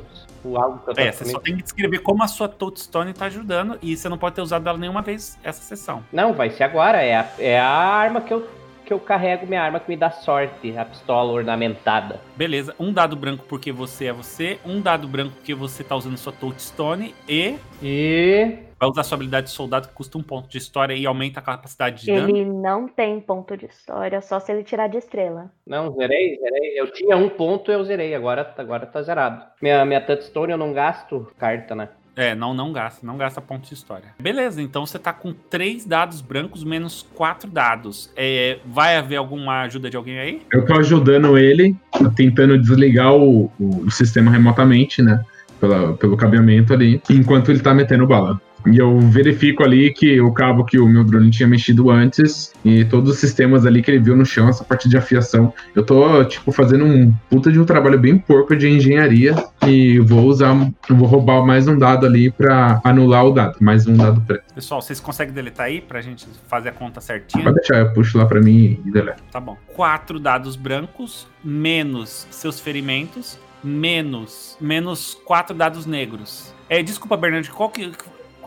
É, você só tem que descrever como a sua Touchstone tá ajudando e você não pode ter usado ela nenhuma vez essa sessão.
Não, vai ser agora. É a, é a arma que eu, que eu carrego, minha arma que me dá sorte, a pistola ornamentada.
Beleza, um dado branco porque você é você, um dado branco porque você tá usando sua Touchstone e
E.
vai usar sua habilidade de soldado que custa um ponto de história e aumenta a capacidade de dano.
Ele não tem ponto de história, só se ele tirar de estrela.
Não, zerei, zerei. Eu tinha um ponto, eu zerei. Agora, agora tá zerado. Minha, minha touchstone eu não gasto carta, né?
É, não, não gasta, não gasta ponto de história. Beleza, então você tá com três dados brancos menos quatro dados. É, vai haver alguma ajuda de alguém aí?
Eu tô ajudando ele, tentando desligar o, o, o sistema remotamente, né? Pela, pelo cabeamento ali, enquanto ele tá metendo bala. E eu verifico ali que o cabo que o meu drone tinha mexido antes e todos os sistemas ali que ele viu no chão, essa parte de afiação. Eu tô, tipo, fazendo um puta de um trabalho bem porco de engenharia e vou usar, vou roubar mais um dado ali pra anular o dado, mais um dado preto.
Pessoal, vocês conseguem deletar aí pra gente fazer a conta certinha?
Pode deixar, eu puxo lá pra mim e deleto.
Tá bom. Quatro dados brancos, menos seus ferimentos, menos, menos quatro dados negros. É, desculpa, Bernardo, qual que,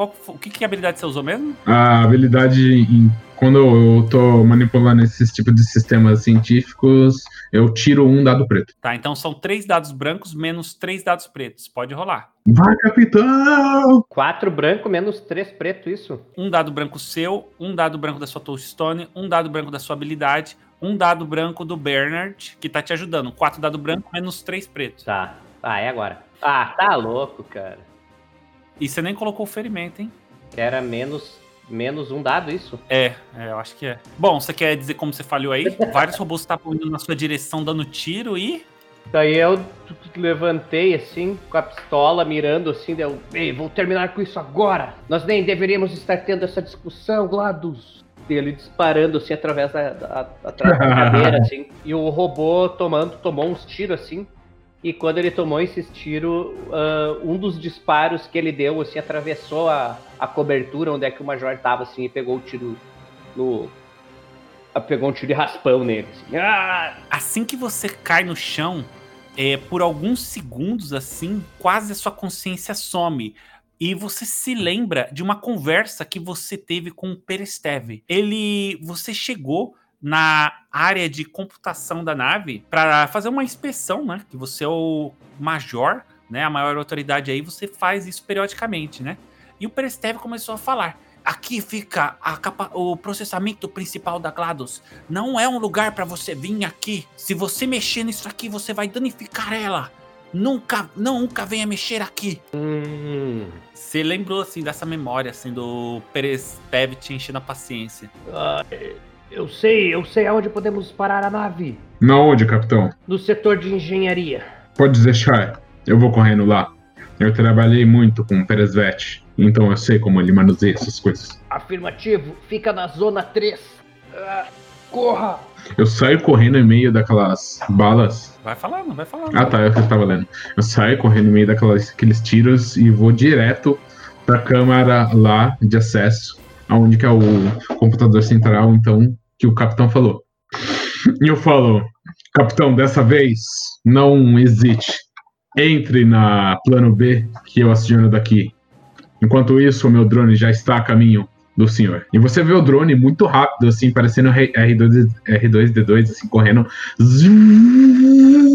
qual, o que, que habilidade você usou mesmo?
A habilidade, em, quando eu tô manipulando esses tipos de sistemas científicos, eu tiro um dado preto.
Tá, então são três dados brancos menos três dados pretos. Pode rolar.
Vai, capitão!
Quatro branco menos três preto, isso?
Um dado branco seu, um dado branco da sua touchstone, um dado branco da sua habilidade, um dado branco do Bernard, que tá te ajudando. Quatro dado branco menos três pretos.
Tá. Ah, é agora. Ah, tá louco, cara.
E você nem colocou o ferimento, hein?
Que era menos, menos um dado, isso?
É, é, eu acho que é. Bom, você quer dizer como você falhou aí? Vários robôs estavam indo na sua direção dando tiro e.
Daí eu levantei assim, com a pistola, mirando assim, deu. Ei, vou terminar com isso agora! Nós nem deveríamos estar tendo essa discussão, Gladus! E ele disparando assim através da, da, atrás da cadeira, assim. E o robô tomando, tomou uns tiros assim. E quando ele tomou esses tiros, uh, um dos disparos que ele deu, assim, atravessou a, a cobertura onde é que o Major tava, assim, e pegou o tiro no... Pegou um tiro de raspão nele, assim. Ah!
Assim que você cai no chão, é, por alguns segundos, assim, quase a sua consciência some. E você se lembra de uma conversa que você teve com o Peresteve. Ele... Você chegou na área de computação da nave para fazer uma inspeção, né? Que você é o major, né? A maior autoridade aí, você faz isso periodicamente, né? E o Perestev começou a falar. Aqui fica capa, o processamento principal da GLaDOS. Não é um lugar para você vir aqui. Se você mexer nisso aqui, você vai danificar ela. Nunca, nunca venha mexer aqui.
Hum.
Você lembrou assim dessa memória assim do Perestev te enchendo a paciência?
Ah, eu sei, eu sei aonde podemos parar a nave.
Na onde, capitão?
No setor de engenharia.
Pode deixar. Eu vou correndo lá. Eu trabalhei muito com o Peresvet, então eu sei como ele manuseia essas coisas.
Afirmativo, fica na zona 3. Ah, corra!
Eu saio correndo em meio daquelas balas.
Vai falando, vai falando.
Ah tá, é o que eu tava lendo. Eu saio correndo em meio daqueles tiros e vou direto pra câmara lá de acesso, aonde que é o computador central, então que o capitão falou. E eu falo, capitão, dessa vez não hesite. Entre na plano B que eu aciono daqui. Enquanto isso, o meu drone já está a caminho do senhor. E você vê o drone muito rápido, assim, parecendo R2, R2D2, assim, correndo.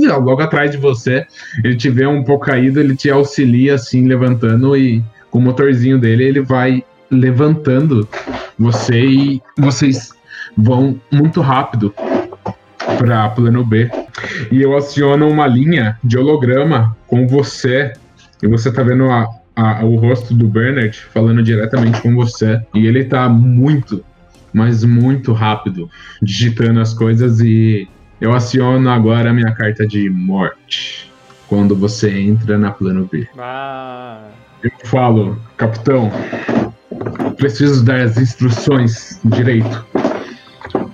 Logo atrás de você. Ele te vê um pouco caído, ele te auxilia, assim, levantando e com o motorzinho dele, ele vai levantando você e vocês vão muito rápido para plano B. E eu aciono uma linha de holograma com você. E você tá vendo a, a, o rosto do Bernard falando diretamente com você. E ele tá muito, mas muito rápido, digitando as coisas. E eu aciono agora a minha carta de morte. Quando você entra na plano B.
Ah.
Eu falo, capitão, preciso dar as instruções direito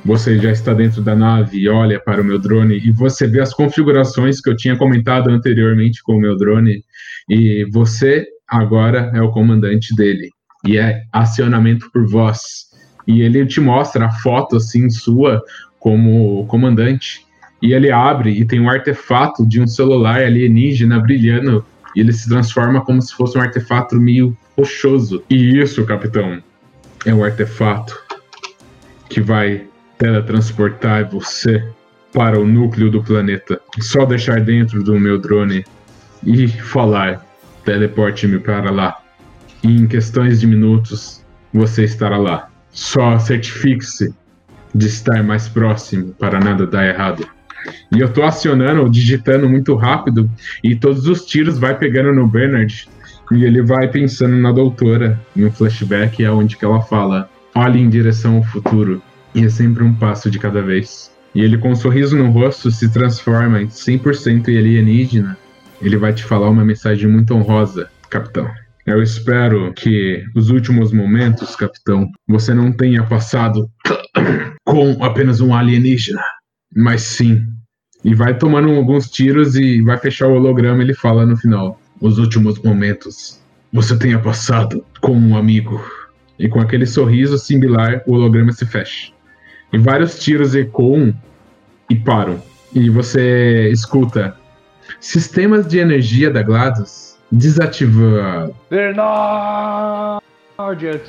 você já está dentro da nave e olha para o meu drone e você vê as configurações que eu tinha comentado anteriormente com o meu drone e você agora é o comandante dele e é acionamento por voz. E ele te mostra a foto assim sua como comandante. E ele abre e tem um artefato de um celular alienígena brilhando. E ele se transforma como se fosse um artefato meio rochoso. E isso capitão é o artefato que vai teletransportar você para o núcleo do planeta. Só deixar dentro do meu drone e falar: teleporte-me para lá. E em questões de minutos você estará lá. Só certifique-se de estar mais próximo para nada dar errado. E eu tô acionando, digitando muito rápido e todos os tiros vai pegando no Bernard E ele vai pensando na doutora, em um flashback, é onde que ela fala: olhe em direção ao futuro, e é sempre um passo de cada vez. E ele, com um sorriso no rosto, se transforma em 100% alienígena. Ele vai te falar uma mensagem muito honrosa, capitão. Eu espero que os últimos momentos, capitão, você não tenha passado com apenas um alienígena, mas sim. E vai tomando alguns tiros e vai fechar o holograma. Ele fala no final: Os últimos momentos você tenha passado com um amigo. E com aquele sorriso similar, o holograma se fecha. E vários tiros ecoam e param. E você escuta: Sistemas de energia da GLaDOS desativado.
Bernard!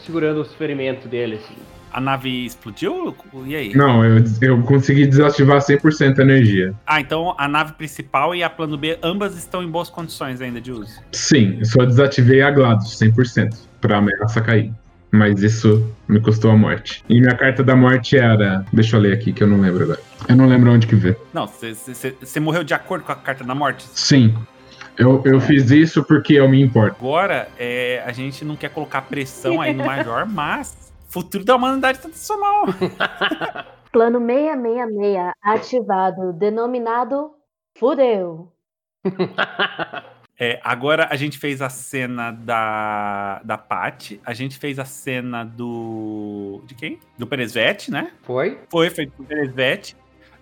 Segurando os ferimentos dele, assim.
A nave explodiu? E aí?
Não, eu, eu consegui desativar 100% a energia.
Ah, então a nave principal e a plano B, ambas estão em boas condições ainda de uso.
Sim, eu só desativei a GLaDOS 100% pra ameaça cair. Mas isso me custou a morte. E minha carta da morte era. Deixa eu ler aqui que eu não lembro agora. Eu não lembro onde que vê.
Não, você morreu de acordo com a carta da morte?
Sim. Eu, eu fiz isso porque eu me importo.
Agora, é, a gente não quer colocar pressão aí no Major, mas futuro da humanidade tá mão.
Plano 666 ativado, denominado Fudeu.
É, agora a gente fez a cena da, da Paty, a gente fez a cena do. De quem? Do Peresvete, né?
Foi?
Foi, foi do Peresvete.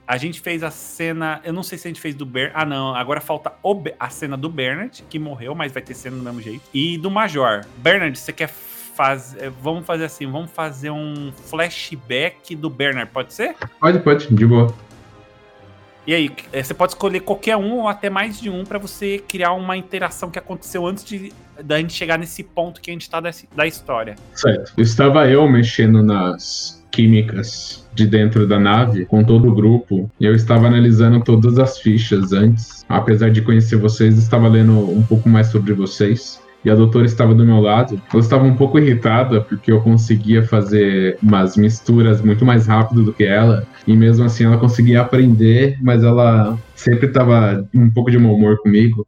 A gente fez a cena. Eu não sei se a gente fez do Bernard. Ah, não. Agora falta o, a cena do Bernard, que morreu, mas vai ter cena do mesmo jeito. E do Major. Bernard, você quer fazer. Vamos fazer assim, vamos fazer um flashback do Bernard, pode ser?
Pode, pode, de boa.
E aí, é, você pode escolher qualquer um ou até mais de um para você criar uma interação que aconteceu antes de da gente chegar nesse ponto que a gente tá desse, da história.
Certo. Estava eu mexendo nas químicas de dentro da nave com todo o grupo. E eu estava analisando todas as fichas antes. Apesar de conhecer vocês, estava lendo um pouco mais sobre vocês e a doutora estava do meu lado. Ela estava um pouco irritada porque eu conseguia fazer umas misturas muito mais rápido do que ela. E mesmo assim ela conseguia aprender, mas ela sempre estava um pouco de mau humor comigo.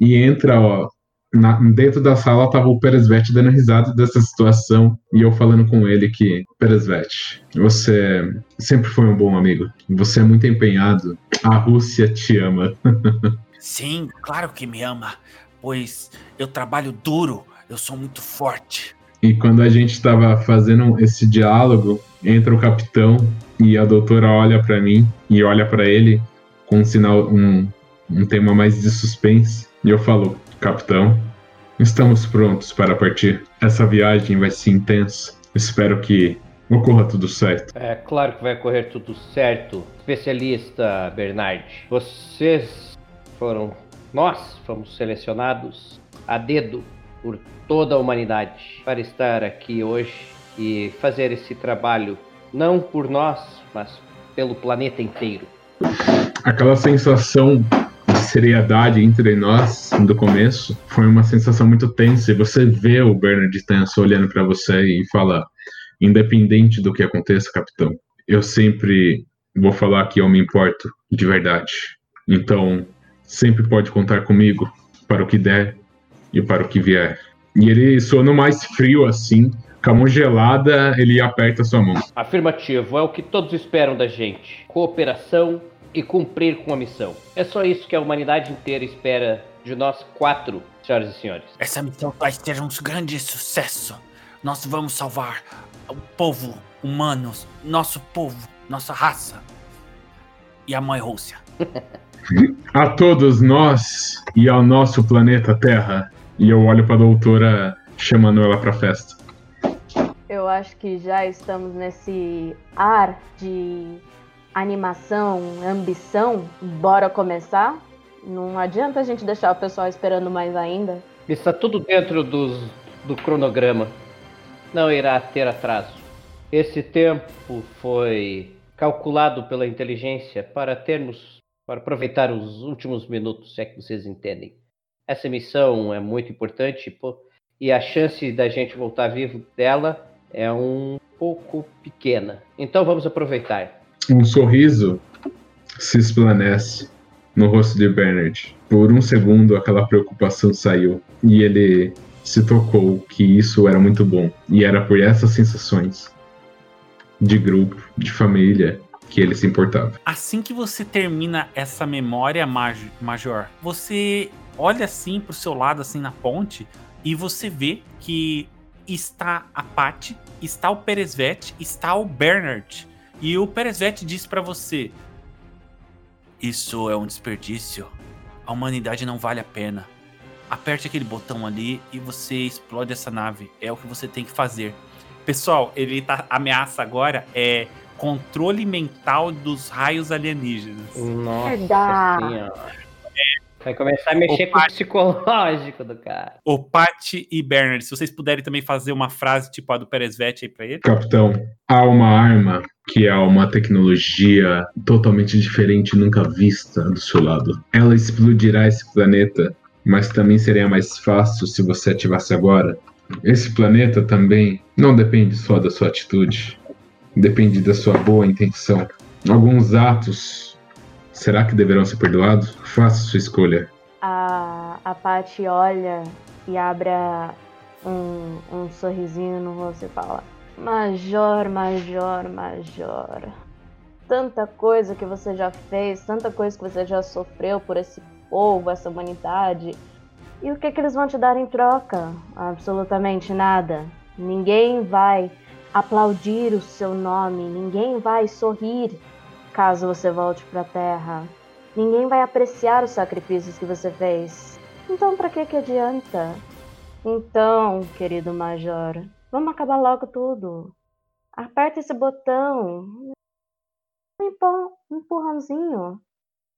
E entra, ó, na, dentro da sala estava o Peresvete dando risada dessa situação e eu falando com ele que Peresvete, você sempre foi um bom amigo. Você é muito empenhado. A Rússia te ama.
Sim, claro que me ama pois eu trabalho duro, eu sou muito forte.
E quando a gente estava fazendo esse diálogo, entra o capitão e a doutora olha para mim e olha para ele com um sinal, um, um tema mais de suspense. E eu falo, capitão, estamos prontos para partir. Essa viagem vai ser intensa. Espero que ocorra tudo certo.
É claro que vai correr tudo certo, especialista Bernard. Vocês foram nós fomos selecionados a dedo por toda a humanidade para estar aqui hoje e fazer esse trabalho, não por nós, mas pelo planeta inteiro.
Aquela sensação de seriedade entre nós do começo foi uma sensação muito tensa. E você vê o Bernard tenso olhando para você e fala: independente do que aconteça, capitão, eu sempre vou falar que eu me importo de verdade. Então, sempre pode contar comigo para o que der e para o que vier. E ele sono mais frio assim, com a mão gelada, ele aperta sua mão.
Afirmativo, é o que todos esperam da gente. Cooperação e cumprir com a missão. É só isso que a humanidade inteira espera de nós quatro, senhoras e senhores.
Essa missão vai ter um grande sucesso. Nós vamos salvar o povo humano, nosso povo, nossa raça e a mãe Rússia.
a todos nós e ao nosso planeta Terra. E eu olho para a doutora chamando ela para festa.
Eu acho que já estamos nesse ar de animação, ambição. Bora começar? Não adianta a gente deixar o pessoal esperando mais ainda.
Está tudo dentro dos, do cronograma. Não irá ter atraso. Esse tempo foi calculado pela inteligência para termos para aproveitar os últimos minutos, se é que vocês entendem. Essa missão é muito importante pô, e a chance da gente voltar vivo dela é um pouco pequena. Então vamos aproveitar.
Um sorriso se esplanece no rosto de Bernard. Por um segundo, aquela preocupação saiu e ele se tocou que isso era muito bom. E era por essas sensações de grupo, de família, que ele se importava.
Assim que você termina essa memória, Major, você olha assim pro seu lado, assim na ponte, e você vê que está a Patty, está o Peresvet, está o Bernard. E o Peresvet diz para você: Isso é um desperdício. A humanidade não vale a pena. Aperte aquele botão ali e você explode essa nave. É o que você tem que fazer. Pessoal, ele tá ameaça agora é controle mental dos raios alienígenas.
Nossa senhora. Vai começar a mexer o com Pat... o psicológico do cara.
O Pat e Bernard, se vocês puderem também fazer uma frase tipo a do Peresvet aí pra ele.
Capitão, há uma arma que é uma tecnologia totalmente diferente, nunca vista do seu lado. Ela explodirá esse planeta, mas também seria mais fácil se você ativasse agora. Esse planeta também não depende só da sua atitude, depende da sua boa intenção. Alguns atos Será que deverão ser perdoados? Faça sua escolha.
A, a Paty olha e abre um, um sorrisinho no rosto e fala: Major, Major, Major. Tanta coisa que você já fez, tanta coisa que você já sofreu por esse povo, essa humanidade. E o que, que eles vão te dar em troca? Absolutamente nada. Ninguém vai aplaudir o seu nome, ninguém vai sorrir caso você volte para a Terra. Ninguém vai apreciar os sacrifícios que você fez. Então, para que que adianta? Então, querido Major, vamos acabar logo tudo. Aperta esse botão. Um empurrãozinho.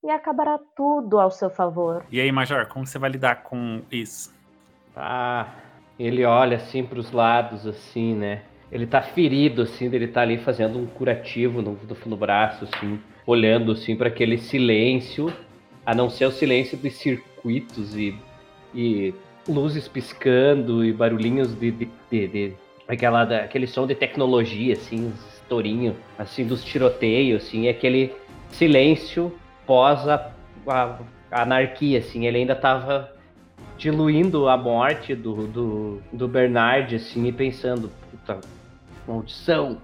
E acabará tudo ao seu favor.
E aí, Major, como você vai lidar com isso?
Ah, ele olha assim para os lados, assim, né? Ele tá ferido, assim, ele tá ali fazendo um curativo no, no braço, assim, olhando, assim, para aquele silêncio, a não ser o silêncio dos circuitos e, e luzes piscando e barulhinhos de, de, de, de aquela, aquele som de tecnologia, assim, estourinho, assim, dos tiroteios, assim, aquele silêncio pós a, a, a anarquia, assim, ele ainda tava diluindo a morte do, do, do Bernard, assim, e pensando, puta, maldição.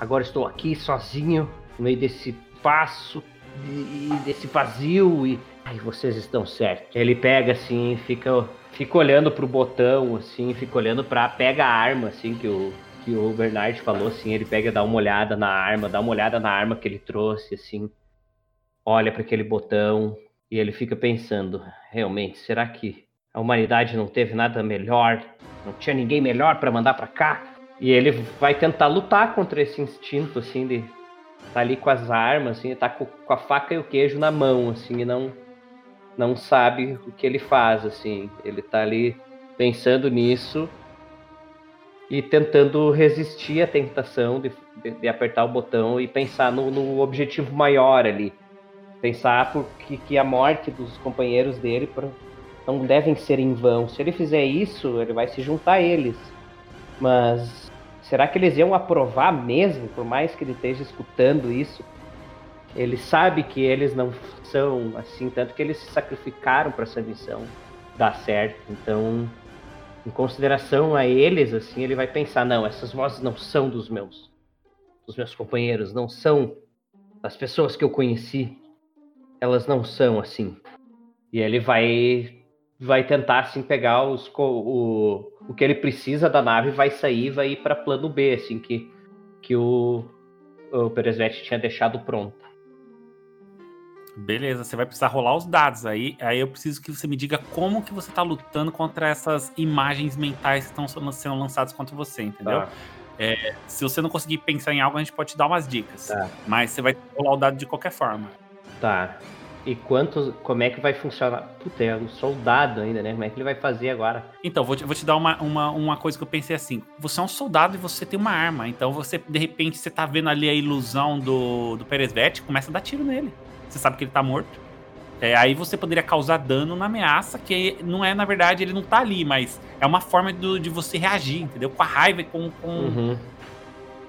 Agora estou aqui sozinho, no meio desse passo e desse vazio e. Ai, vocês estão certos. Ele pega assim, fica, fica olhando pro botão, assim, fica olhando pra. Pega a arma, assim, que o, que o Bernard falou, assim, ele pega, dá uma olhada na arma, dá uma olhada na arma que ele trouxe, assim, olha para aquele botão e ele fica pensando: realmente, será que a humanidade não teve nada melhor? Não tinha ninguém melhor para mandar para cá? E ele vai tentar lutar contra esse instinto, assim, de tá ali com as armas, assim, tá com, com, a faca e o queijo na mão, assim, e não, não sabe o que ele faz, assim. Ele tá ali pensando nisso e tentando resistir à tentação de, de, de apertar o botão e pensar no, no, objetivo maior ali. Pensar porque que a morte dos companheiros dele não devem ser em vão. Se ele fizer isso, ele vai se juntar a eles. Mas Será que eles iam aprovar mesmo, por mais que ele esteja escutando isso? Ele sabe que eles não são assim, tanto que eles se sacrificaram para essa missão dar certo. Então, em consideração a eles, assim, ele vai pensar: não, essas vozes não são dos meus, dos meus companheiros, não são das pessoas que eu conheci. Elas não são assim. E ele vai vai tentar assim pegar os, o, o que ele precisa da nave vai sair vai ir para plano B assim que que o o Peresvet tinha deixado pronta.
Beleza, você vai precisar rolar os dados aí. Aí eu preciso que você me diga como que você tá lutando contra essas imagens mentais que estão sendo lançadas contra você, entendeu? Tá. É, se você não conseguir pensar em algo, a gente pode te dar umas dicas. Tá. Mas você vai rolar o dado de qualquer forma.
Tá. E quantos. Como é que vai funcionar? Puta, é um soldado ainda, né? Como é que ele vai fazer agora?
Então, vou te, vou te dar uma, uma, uma coisa que eu pensei assim. Você é um soldado e você tem uma arma. Então você, de repente, você tá vendo ali a ilusão do, do Peresvet, começa a dar tiro nele. Você sabe que ele tá morto. É, aí você poderia causar dano na ameaça, que não é, na verdade, ele não tá ali, mas é uma forma do, de você reagir, entendeu? Com a raiva, com, com, uhum.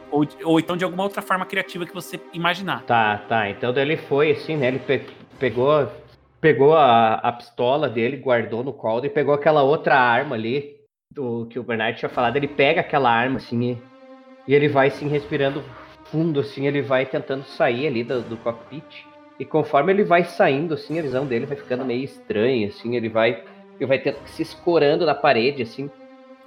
Ou, ou então de alguma outra forma criativa que você imaginar.
Tá, tá. Então ele foi assim, né? Ele pegou, pegou a, a pistola dele, guardou no colo e pegou aquela outra arma ali do que o Bernard tinha falado. Ele pega aquela arma assim e, e ele vai assim respirando fundo, assim, ele vai tentando sair ali do, do cockpit. E conforme ele vai saindo, assim, a visão dele vai ficando meio estranha, assim, ele vai, ele vai tendo, se escorando na parede, assim.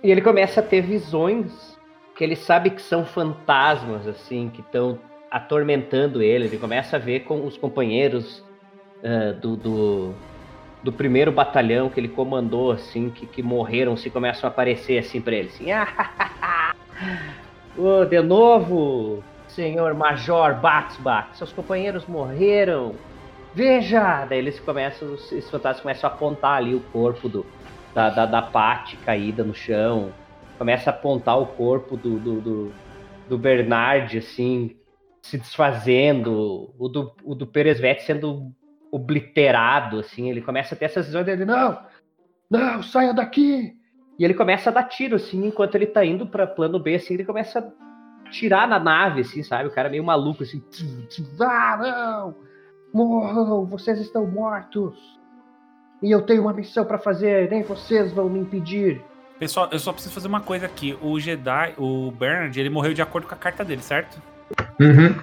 E ele começa a ter visões que ele sabe que são fantasmas, assim, que estão atormentando ele. Ele começa a ver com os companheiros ah, do, do, do primeiro batalhão que ele comandou, assim, que, que morreram, se começam a aparecer assim pra ele, assim. Ah, Ô, de novo, senhor Major Baxbach, seus companheiros morreram. Veja! Daí eles começam, os- esses fantasmas começam a apontar ali o corpo do, da, da, da Patty caída no chão. Começa a apontar o corpo do, do, do, do Bernard, assim, se desfazendo. O do, o do Peresvet sendo obliterado, assim. Ele começa a ter essas visões dele, não! Não, saia daqui! E ele começa a dar tiro, assim, enquanto ele tá indo pra plano B, assim, ele começa a tirar na nave, assim, sabe? O cara meio maluco, assim. tch, tch, Ah, não! Morram! Vocês estão mortos! E eu tenho uma missão pra fazer, nem vocês vão me impedir.
Pessoal, eu só preciso fazer uma coisa aqui. O Jedi, o Bernard, ele morreu de acordo com a carta dele, certo?
Uhum.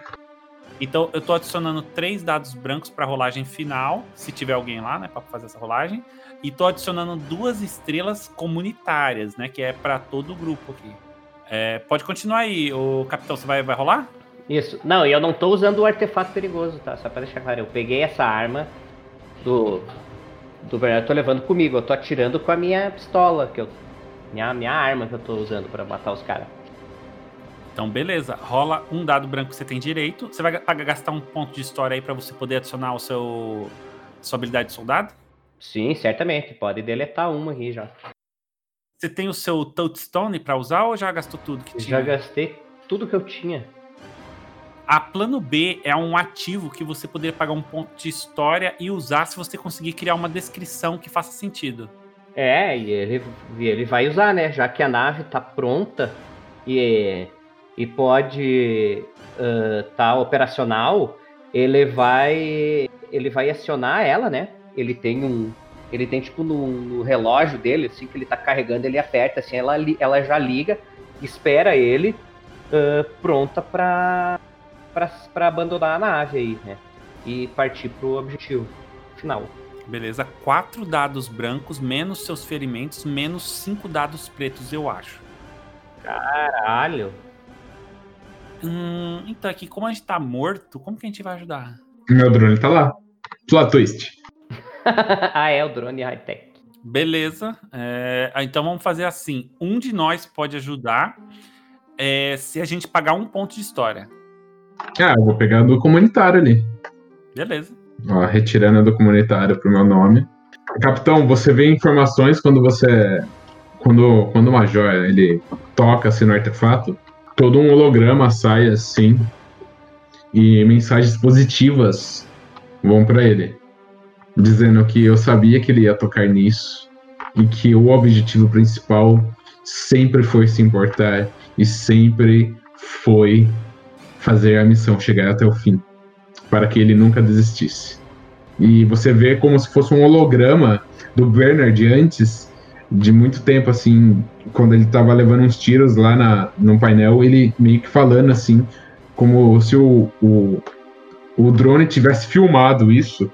Então eu tô adicionando três dados brancos pra rolagem final, se tiver alguém lá, né, pra fazer essa rolagem. E tô adicionando duas estrelas comunitárias, né, que é pra todo o grupo aqui. É, pode continuar aí, o capitão, você vai, vai rolar?
Isso. Não, eu não tô usando o artefato perigoso, tá? Só pra deixar claro. Eu peguei essa arma do. Do Bernardo, eu tô levando comigo. Eu tô atirando com a minha pistola, que eu. Minha, minha arma que eu tô usando pra matar os caras.
Então, beleza. Rola um dado branco que você tem direito. Você vai ga- gastar um ponto de história aí pra você poder adicionar o seu sua habilidade de soldado.
Sim, certamente. Pode deletar uma aqui já.
Você tem o seu touchstone pra usar ou já gastou tudo que tinha?
Já gastei tudo que eu tinha.
A plano B é um ativo que você poderia pagar um ponto de história e usar se você conseguir criar uma descrição que faça sentido.
É, e ele, ele vai usar, né? Já que a nave tá pronta e, e pode estar tá operacional, ele vai ele vai acionar ela, né? Ele tem um ele tem tipo no, no relógio dele, assim que ele tá carregando, ele aperta assim, ela ela já liga, espera ele ah, pronta para para abandonar a nave aí, né? E partir pro objetivo final.
Beleza? Quatro dados brancos, menos seus ferimentos, menos cinco dados pretos, eu acho.
Caralho.
Hum, então aqui, como a gente tá morto, como que a gente vai ajudar?
Meu drone tá lá. Plot twist.
ah, é o drone high-tech.
Beleza. é, então vamos fazer assim: um de nós pode ajudar é, se a gente pagar um ponto de história.
Ah, eu vou pegar do comunitário ali.
Beleza.
Ó, retirando do comunitário pro meu nome. Capitão, você vê informações quando você. Quando, quando o Major ele toca assim no artefato, todo um holograma sai assim. E mensagens positivas vão pra ele. Dizendo que eu sabia que ele ia tocar nisso. E que o objetivo principal sempre foi se importar. E sempre foi fazer a missão chegar até o fim para que ele nunca desistisse. E você vê como se fosse um holograma do Bernard antes de muito tempo, assim, quando ele tava levando uns tiros lá na, no painel, ele meio que falando assim, como se o, o, o drone tivesse filmado isso,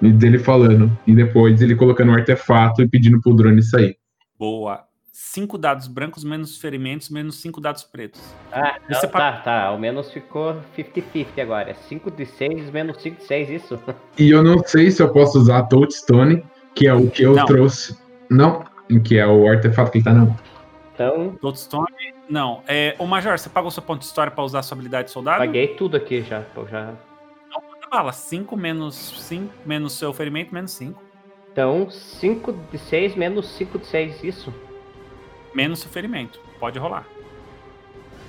e dele falando, e depois ele colocando um artefato e pedindo pro drone sair.
Boa. Cinco dados brancos, menos ferimentos, menos cinco dados pretos.
Ah, não,
pa-
tá, tá. Ao menos ficou 50-50 agora. 5 de 6 menos 5 de 6, isso?
E eu não sei se eu posso usar a Touchstone, que é o que eu
Não.
trouxe. Não, que é o artefato que ele tá não.
Então,
Toadstone, não. É, ô Major, você pagou seu ponto de história pra usar a sua habilidade de soldado?
paguei tudo aqui já. Já.
Manda bala. 5 menos 5 menos seu ferimento, menos 5.
Então, 5 de 6 menos 5 de 6, isso?
Menos seu ferimento. Pode rolar.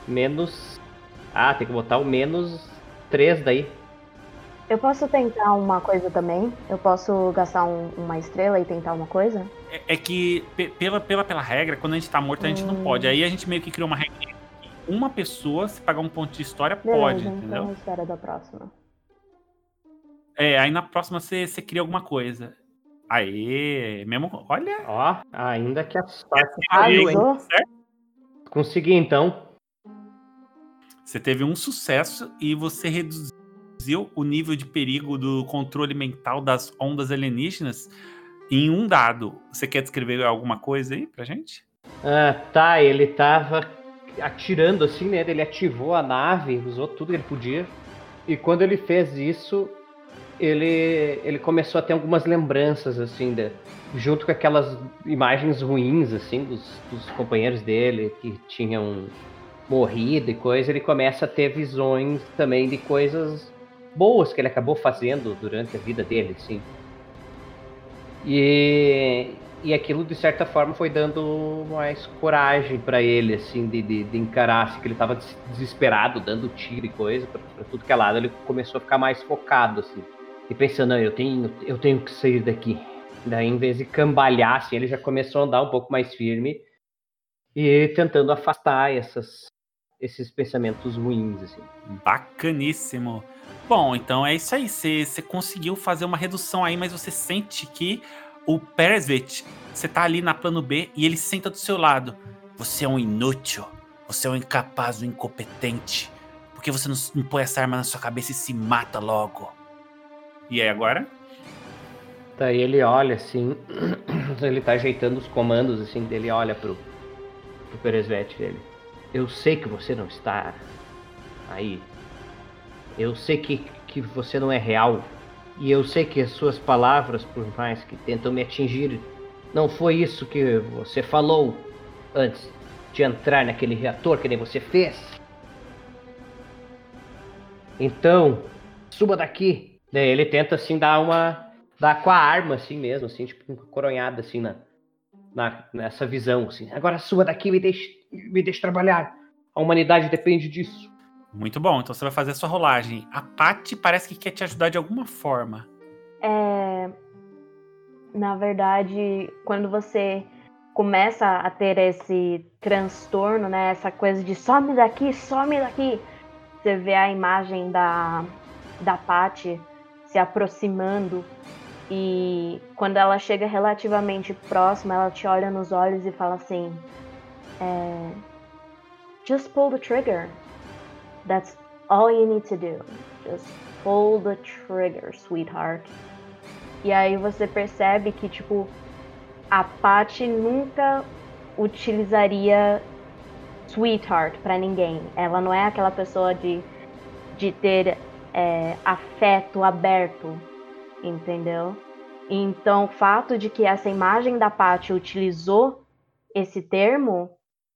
Menos. Ah, tem que botar o menos 3 daí.
Eu posso tentar uma coisa também? Eu posso gastar um- uma estrela e tentar uma coisa?
É, é que, pe- pela, pela, pela regra, quando a gente tá morto, a gente não
Hum.
pode. Aí a gente meio que criou uma regra. uma pessoa, se pagar um ponto de história,
Beleza,
pode,
então
entendeu?
espera da próxima.
É, aí na próxima você, você cria alguma coisa. Aê, mesmo. Olha,
Ó, ainda que a sorte
aí,
caiu, hein?
Certo?
Consegui então.
Você teve um sucesso e você reduziu o nível de perigo do controle mental das ondas alienígenas em um dado. Você quer descrever alguma coisa aí pra gente?
Ah, tá, ele tava atirando assim, né? Ele ativou a nave, usou tudo que ele podia. E quando ele fez isso, ele, ele começou a ter algumas lembranças, assim, de- junto com aquelas imagens ruins, assim, dos, dos companheiros dele que tinham morrido e coisa. Ele começa a ter visões também de coisas boas que ele acabou fazendo durante a vida dele, assim. E, e aquilo, de certa forma, foi dando mais coragem pra ele, assim, de, de, de encarar, assim, que ele tava des- desesperado, dando tiro e coisa, pra tudo que é lado, ele começou a ficar mais focado, assim. E pensando, não, eu tenho, eu tenho que sair daqui. Daí, em vez de cambalhar, assim, ele já começou a andar um pouco mais firme e tentando afastar essas, esses pensamentos ruins, assim.
Bacaníssimo. Bom, então é isso aí. Você conseguiu fazer uma redução aí, mas você sente que o Peresvit, você tá ali na plano B e ele senta do seu lado. Você é um inútil. Você é um incapaz, um incompetente. Por que você não, não põe essa arma na sua cabeça e se mata logo? E aí agora?
Daí ele olha assim, ele tá ajeitando os comandos assim, dele olha pro, pro Peresvete dele. Eu sei que você não está aí. Eu sei que, que você não é real. E eu sei que as suas palavras, por mais que tentam me atingir, não foi isso que você falou antes de entrar naquele reator que nem você fez. Então, suba daqui. Daí ele tenta assim dar uma. dar com a arma assim mesmo, assim, tipo, uma coronhada assim na, na, nessa visão, assim. Agora suba daqui e me deixe, me deixe trabalhar. A humanidade depende disso.
Muito bom, então você vai fazer a sua rolagem. A Paty parece que quer te ajudar de alguma forma.
É, na verdade, quando você começa a ter esse transtorno, né, essa coisa de some daqui, some daqui, você vê a imagem da da Patty se aproximando e quando ela chega relativamente próxima, ela te olha nos olhos e fala assim: é, Just pull the trigger. That's all you need to do. Just pull the trigger, sweetheart. E aí você percebe que, tipo, a Patty nunca utilizaria sweetheart pra ninguém. Ela não é aquela pessoa de, de ter é, afeto aberto, entendeu? Então, o fato de que essa imagem da Patty utilizou esse termo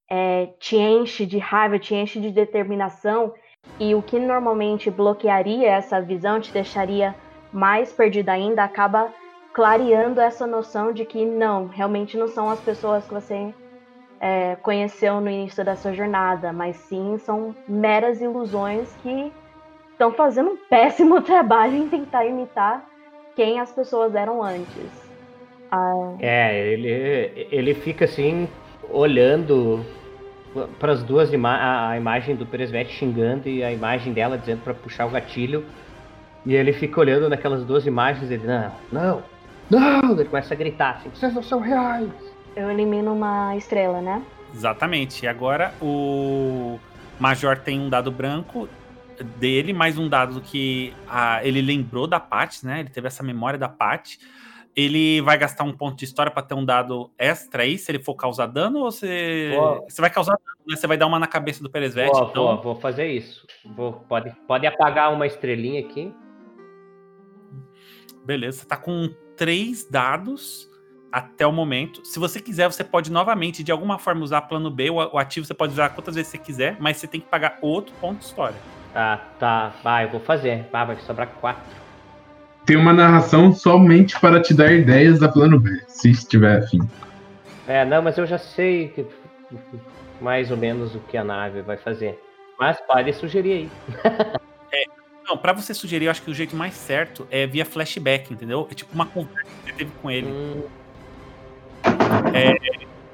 é, te enche de raiva, te enche de determinação e o que normalmente bloquearia essa visão, te deixaria mais perdida ainda, acaba clareando essa noção de que não, realmente não são as pessoas que você é, conheceu no início da sua jornada, mas sim são meras ilusões que estão fazendo um péssimo trabalho em tentar imitar quem as pessoas eram antes. Ah,
É, ele, ele fica assim, olhando para as duas ima a, a imagem do Peresvete xingando e a imagem dela dizendo para puxar o gatilho. E ele fica olhando naquelas duas imagens e ele, não, não, não! Ele começa a gritar assim, vocês não são reais!
eu elimino uma estrela, né?
Exatamente. E agora o Major tem um dado branco dele, mais um dado que a- ele lembrou da Paty, né? Ele teve essa memória da Paty. Ele vai gastar um ponto de história para ter um dado extra aí, se ele for causar dano, ou você.
Vou.
Você vai causar dano, né? Você vai dar uma na cabeça do Peresvete,
Vou,
então.
vou, vou fazer isso. Vou, pode, pode apagar uma estrelinha aqui.
Beleza, você tá com três dados até o momento. Se você quiser, você pode novamente, de alguma forma, usar plano B. O ativo você pode usar quantas vezes você quiser, mas você tem que pagar outro ponto de história.
Ah, tá. Vai, eu vou fazer. Ah, vai sobrar quatro.
Tem uma narração somente para te dar ideias da plano B, se estiver afim.
É, não, mas eu já sei que- mais ou menos o que a nave vai fazer. Mas pode sugerir aí.
Não, pra você sugerir, eu acho que o jeito mais certo é via flashback, entendeu? É tipo uma conversa que você teve com ele.
Hum,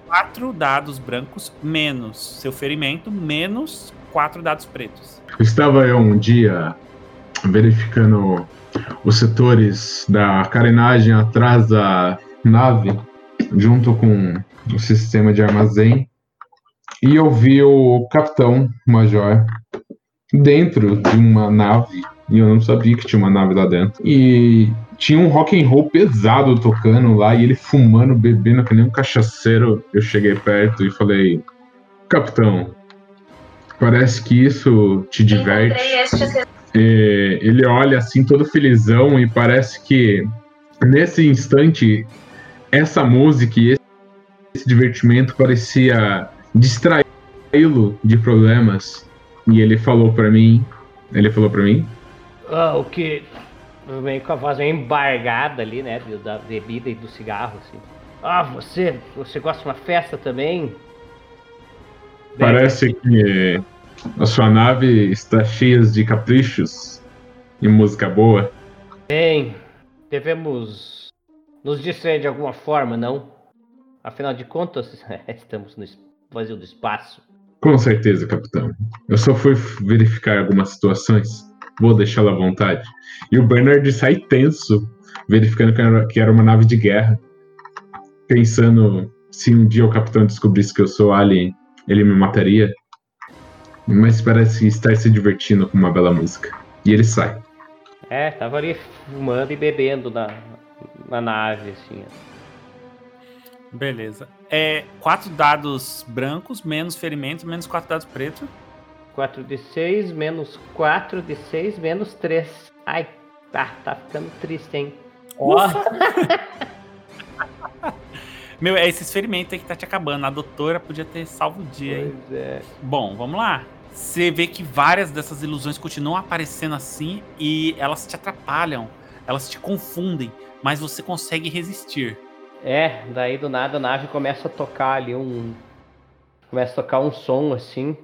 quatro dados brancos menos seu ferimento, menos quatro dados pretos.
Estava eu um dia verificando os setores da carenagem atrás da nave, junto com o sistema de armazém, e eu vi o capitão major dentro de uma nave, e eu não sabia que tinha uma nave lá dentro. E tinha um rock and roll pesado tocando lá e ele fumando, bebendo que nem um cachaceiro. Eu cheguei perto e falei: "Capitão, parece que isso te diverte". É, ele olha assim todo felizão e parece que nesse instante essa música e esse, esse divertimento parecia distraí-lo de problemas. E ele falou para mim, ele falou para mim,
Ah, o que. Meio com a voz meio embargada ali, né? Da bebida e do cigarro, assim. Ah, você. Você gosta de uma festa também?
parece que a sua nave está cheia de caprichos e música boa.
Bem, devemos nos distrair de alguma forma, não? Afinal de contas, estamos no vazio do espaço.
Com certeza, capitão. Eu só fui verificar algumas situações. Vou deixá-lo à vontade. E o Bernard sai tenso, verificando que era, que era uma nave de guerra. Pensando se um dia o capitão descobrisse que eu sou alien, ele me mataria. Mas parece estar se divertindo com uma bela música. E ele sai.
É, tava ali fumando e bebendo na, na nave, assim. ó.
Beleza. É quatro dados brancos, menos ferimentos, menos quatro dados pretos.
4 de 6 menos 4 de 6 menos 3. Ai, tá, tá ficando triste, hein? Ó,
Meu, é esses ferimentos aí que tá te acabando. A doutora podia ter salvo o dia, hein?
pois é.
Bom, vamos lá. Você vê que várias dessas ilusões continuam aparecendo assim e elas te atrapalham, elas te confundem, mas você consegue resistir.
É, daí do nada a nave começa a tocar ali um. Começa a tocar um som assim.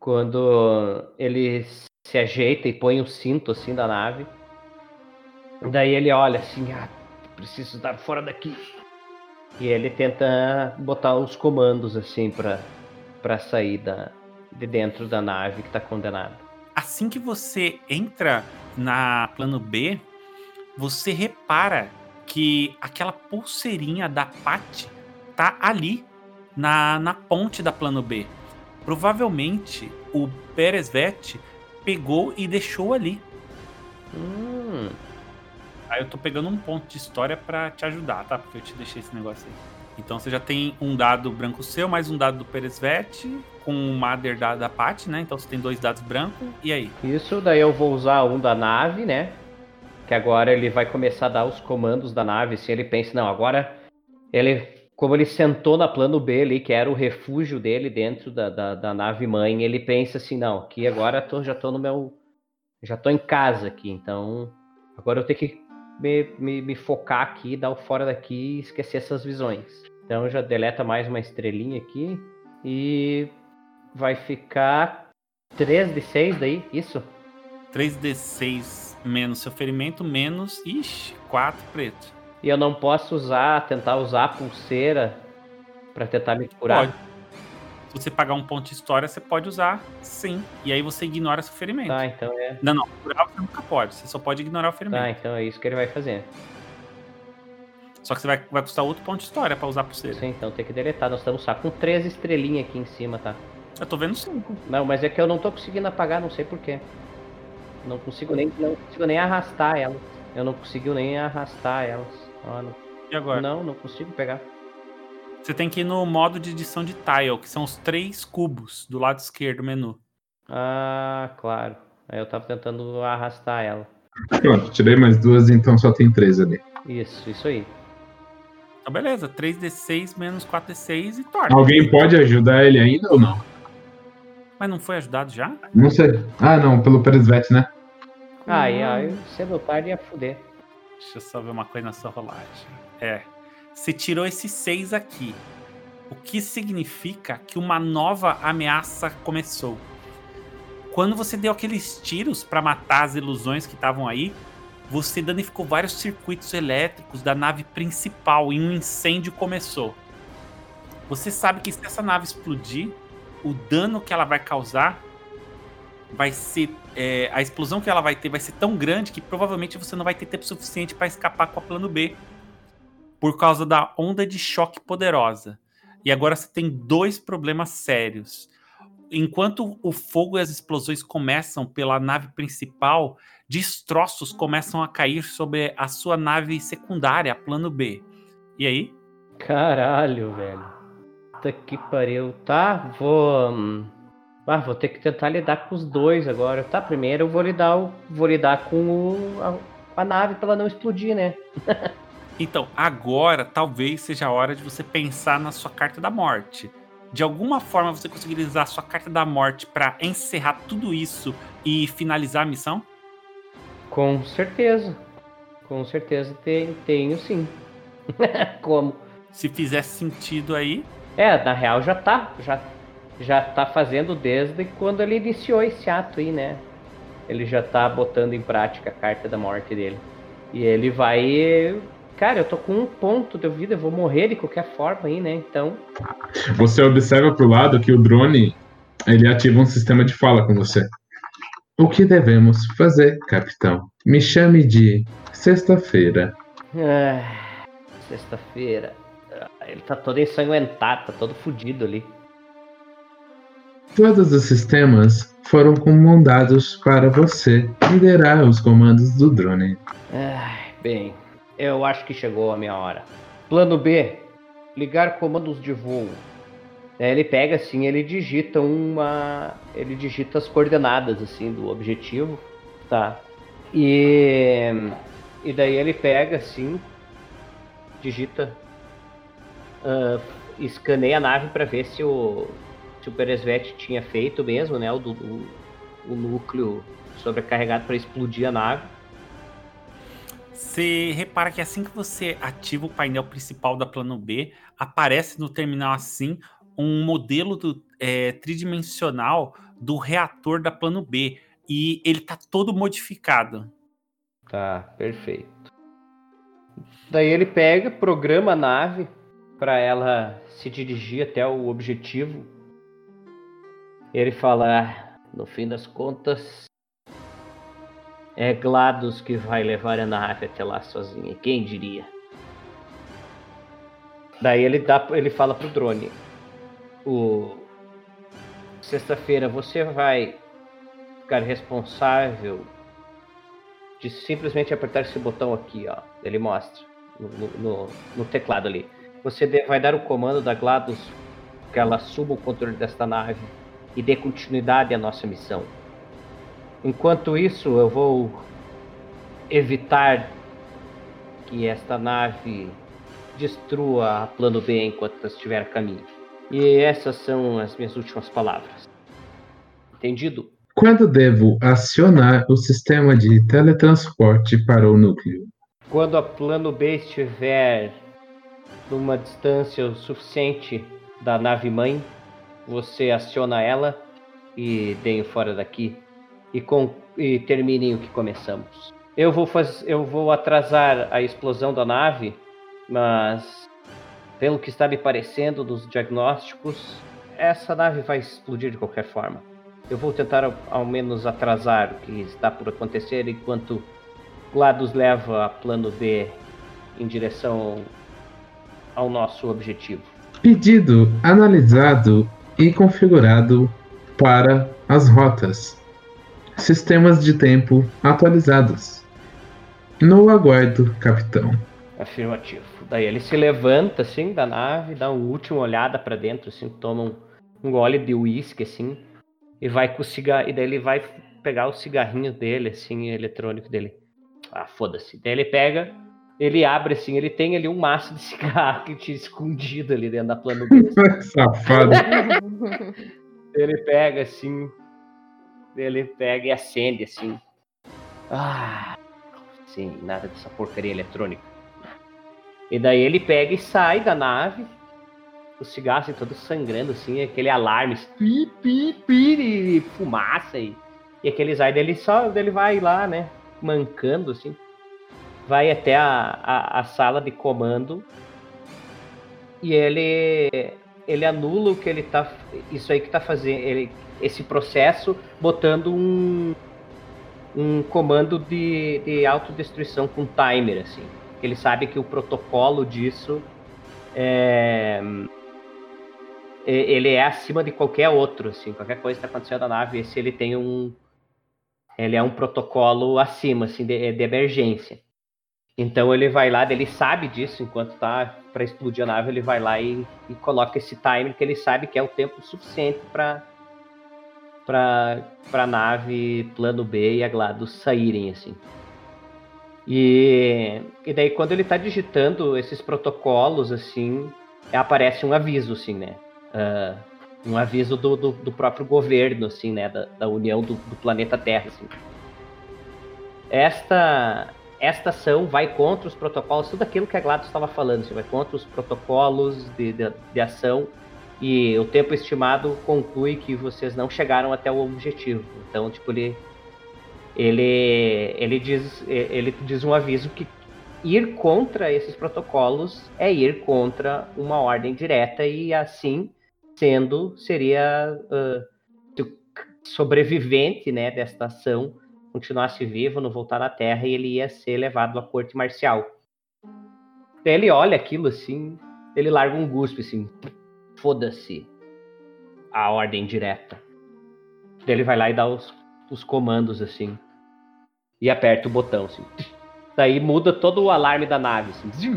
Quando ele se ajeita e põe o cinto assim da nave. Daí ele olha assim, ah, preciso dar fora daqui. E ele tenta botar os comandos assim pra, pra sair da, de dentro da nave que tá condenada.
Assim que você entra na plano B, você repara que aquela pulseirinha da Pat tá ali na, na ponte da plano B. Provavelmente o Peresvet pegou e deixou ali.
Hum,
Aí eu tô pegando um ponto de história pra te ajudar, tá? Porque eu te deixei esse negócio aí. Então você já tem um dado branco seu, mais um dado do Peresvet, com o Mother da, da Pat, né? Então você tem dois dados brancos. E aí?
Isso, daí eu vou usar um da nave, né? Que agora ele vai começar a dar os comandos da nave. Se ele pensa, não, agora ele, como ele sentou na plano B ali, que era o refúgio dele dentro da, da, da nave mãe, ele pensa assim, não, aqui agora tô, já tô no meu. Já tô em casa aqui, então agora eu tenho que me, me, me focar aqui, dar o fora daqui e esquecer essas visões. Então já deleta mais uma estrelinha aqui e vai ficar 3 de 6 daí, isso?
3d6 menos seu ferimento, menos. Ixi, 4 preto.
E eu não posso usar, tentar usar a pulseira pra tentar me curar.
Pode. Se você pagar um ponto de história, você pode usar sim. E aí você ignora seu ferimento.
Tá, então é.
Não, não. Curar você nunca pode. Você só pode ignorar o ferimento.
Tá, então é isso que ele vai fazer.
Só que você vai, vai custar outro ponto de história pra usar a pulseira.
Sim, então tem que deletar. Nós estamos só com três estrelinhas aqui em cima, tá?
Eu tô vendo 5.
Não, mas é que eu não tô conseguindo apagar, não sei porquê. Não consigo nem, não consigo nem arrastar elas. Eu não consigo nem arrastar elas. Ó, não,
E agora?
não, não consigo pegar.
Você tem que ir no modo de edição de tile, que são os três cubos do lado esquerdo do menu.
Ah, claro. Aí eu tava tentando arrastar ela.
Pronto, tirei mais duas, então só tem três ali.
Isso, isso aí.
Então, beleza. 3d6 menos 4d6 e torna.
Alguém pode ajudar ele ainda ou não?
Mas não foi ajudado já?
Não sei. Ah, não, pelo Peresvet, né?
Aí, aí, cedo ou tarde ia fuder.
Deixa eu só ver uma coisa na sua rolagem. É. Você tirou esses seis aqui. O que significa que uma nova ameaça começou. Quando você deu aqueles tiros pra matar as ilusões que estavam aí, você danificou vários circuitos elétricos da nave principal e um incêndio começou. Você sabe que se essa nave explodir, o dano que ela vai causar vai ser. É, a explosão que ela vai ter vai ser tão grande que provavelmente você não vai ter tempo suficiente para escapar com a plano B. Por causa da onda de choque poderosa. E agora você tem dois problemas sérios. Enquanto o fogo e as explosões começam pela nave principal, destroços começam a cair sobre a sua nave secundária, a plano B. E aí?
Caralho, velho. Puta que pariu. Tá, vou. Hum, ah, vou ter que tentar lidar com os dois agora. Tá, primeiro eu vou lidar, vou lidar com o... a... a nave pra ela não explodir, né?
então, agora talvez seja a hora de você pensar na sua carta da morte. De alguma forma você conseguiria usar a sua carta da morte para encerrar tudo isso e finalizar a missão?
Com certeza. Com certeza tenho, tenho sim. Como?
Se fizesse sentido aí.
É, na real já tá. Já, já tá fazendo desde quando ele iniciou esse ato aí, né? Ele já tá botando em prática a carta da morte dele. E ele vai. Cara, eu tô com um ponto de vida, eu vou morrer de qualquer forma aí, né? Então.
Você observa pro lado que o drone ele ativa um sistema de fala com você. O que devemos fazer, capitão? Me chame de sexta-feira.
Ah, sexta-feira. Ele tá todo ensanguentado, tá todo fudido ali.
Todos os sistemas foram comandados para você liderar os comandos do drone.
Ah, bem, eu acho que chegou a minha hora. Plano B: ligar comandos de voo. É, ele pega assim, ele digita uma, ele digita as coordenadas assim do objetivo, tá? E e daí ele pega assim, digita, uh, escaneia a nave para ver se o se o Peresvet tinha feito mesmo, né? O, o, o núcleo sobrecarregado para explodir a nave.
Você repara que assim que você ativa o painel principal da plano B, aparece no terminal assim um modelo do, é, tridimensional do reator da plano B. E ele tá todo modificado.
Tá, perfeito. Daí ele pega, programa a nave para ela se dirigir até o objetivo. Ele fala: no fim das contas, é GLaDOS que vai levar a nave até lá sozinha. Quem diria? Daí ele dá, ele fala pro drone: o sexta-feira você vai ficar responsável de simplesmente apertar esse botão aqui, ó. Ele mostra no, no, no teclado ali. Você vai dar o comando da GLaDOS que ela suba o controle desta nave e dê continuidade à nossa missão. Enquanto isso, eu vou evitar que esta nave destrua a plano B enquanto estiver a caminho. E essas são as minhas últimas palavras. Entendido?
Quando devo acionar o sistema de teletransporte para o núcleo?
Quando a plano B estiver numa distância o suficiente da nave mãe, você aciona ela e deem fora daqui e, com, e terminem o que começamos. Eu vou, faz, eu vou atrasar a explosão da nave, mas pelo que está me parecendo dos diagnósticos, essa nave vai explodir de qualquer forma. Eu vou tentar ao menos atrasar o que está por acontecer enquanto GLaDOS leva a plano B em direção ao nosso objetivo.
Pedido analisado e configurado para as rotas. Sistemas de tempo atualizados. No aguardo, capitão.
Afirmativo. Daí ele se levanta assim da nave, dá uma última olhada para dentro, assim, toma um, um gole de uísque assim, e vai com o cigarro, e daí ele vai pegar o cigarrinho dele, assim, eletrônico dele. Ah, foda-se. Daí ele pega, ele abre assim, ele tem ali um maço de cigarro que tinha escondido ali dentro da plano dele.
Safado.
ele pega assim, ele pega e acende assim. Ah, sim, nada dessa porcaria eletrônica. E daí ele pega e sai da nave, o cigarro assim, todo sangrando, assim, aquele alarme, pi, pi, pi, e fumaça e, e aquele sai dele só, ele vai lá, né, mancando, assim, vai até a, a, a sala de comando e ele ele anula o que ele tá. Isso aí que tá fazendo. Ele, esse processo botando um, um comando de, de autodestruição com timer, assim. Ele sabe que o protocolo disso é, ele é acima de qualquer outro, assim, qualquer coisa que está acontecendo na nave, esse ele tem um ele é um protocolo acima, assim, de, de emergência. Então ele vai lá, ele sabe disso, enquanto tá para explodir a nave, ele vai lá e, e, coloca esse timer que ele sabe que é o tempo suficiente para para para nave plano B e a GLaDOS saírem assim. E, e daí quando ele está digitando esses protocolos assim, aparece um aviso assim, né? Uh, um aviso do, do, do, próprio governo, assim, né, da, da união do, do, planeta Terra, assim. Esta esta ação vai contra os protocolos, tudo aquilo que a GLaDOS estava falando, assim, vai contra os protocolos de, de, de, ação e o tempo estimado conclui que vocês não chegaram até o objetivo. Então, tipo, ele ele ele diz ele diz um aviso que ir contra esses protocolos é ir contra uma ordem direta e assim sendo seria uh, sobrevivente né, desta ação continuasse vivo, não voltar na Terra e ele ia ser levado à corte marcial. Daí ele olha aquilo assim, ele larga um guspe assim, foda-se a ordem direta. Daí ele vai lá e dá os, os comandos assim e aperta o botão assim. Daí muda todo o alarme da nave assim.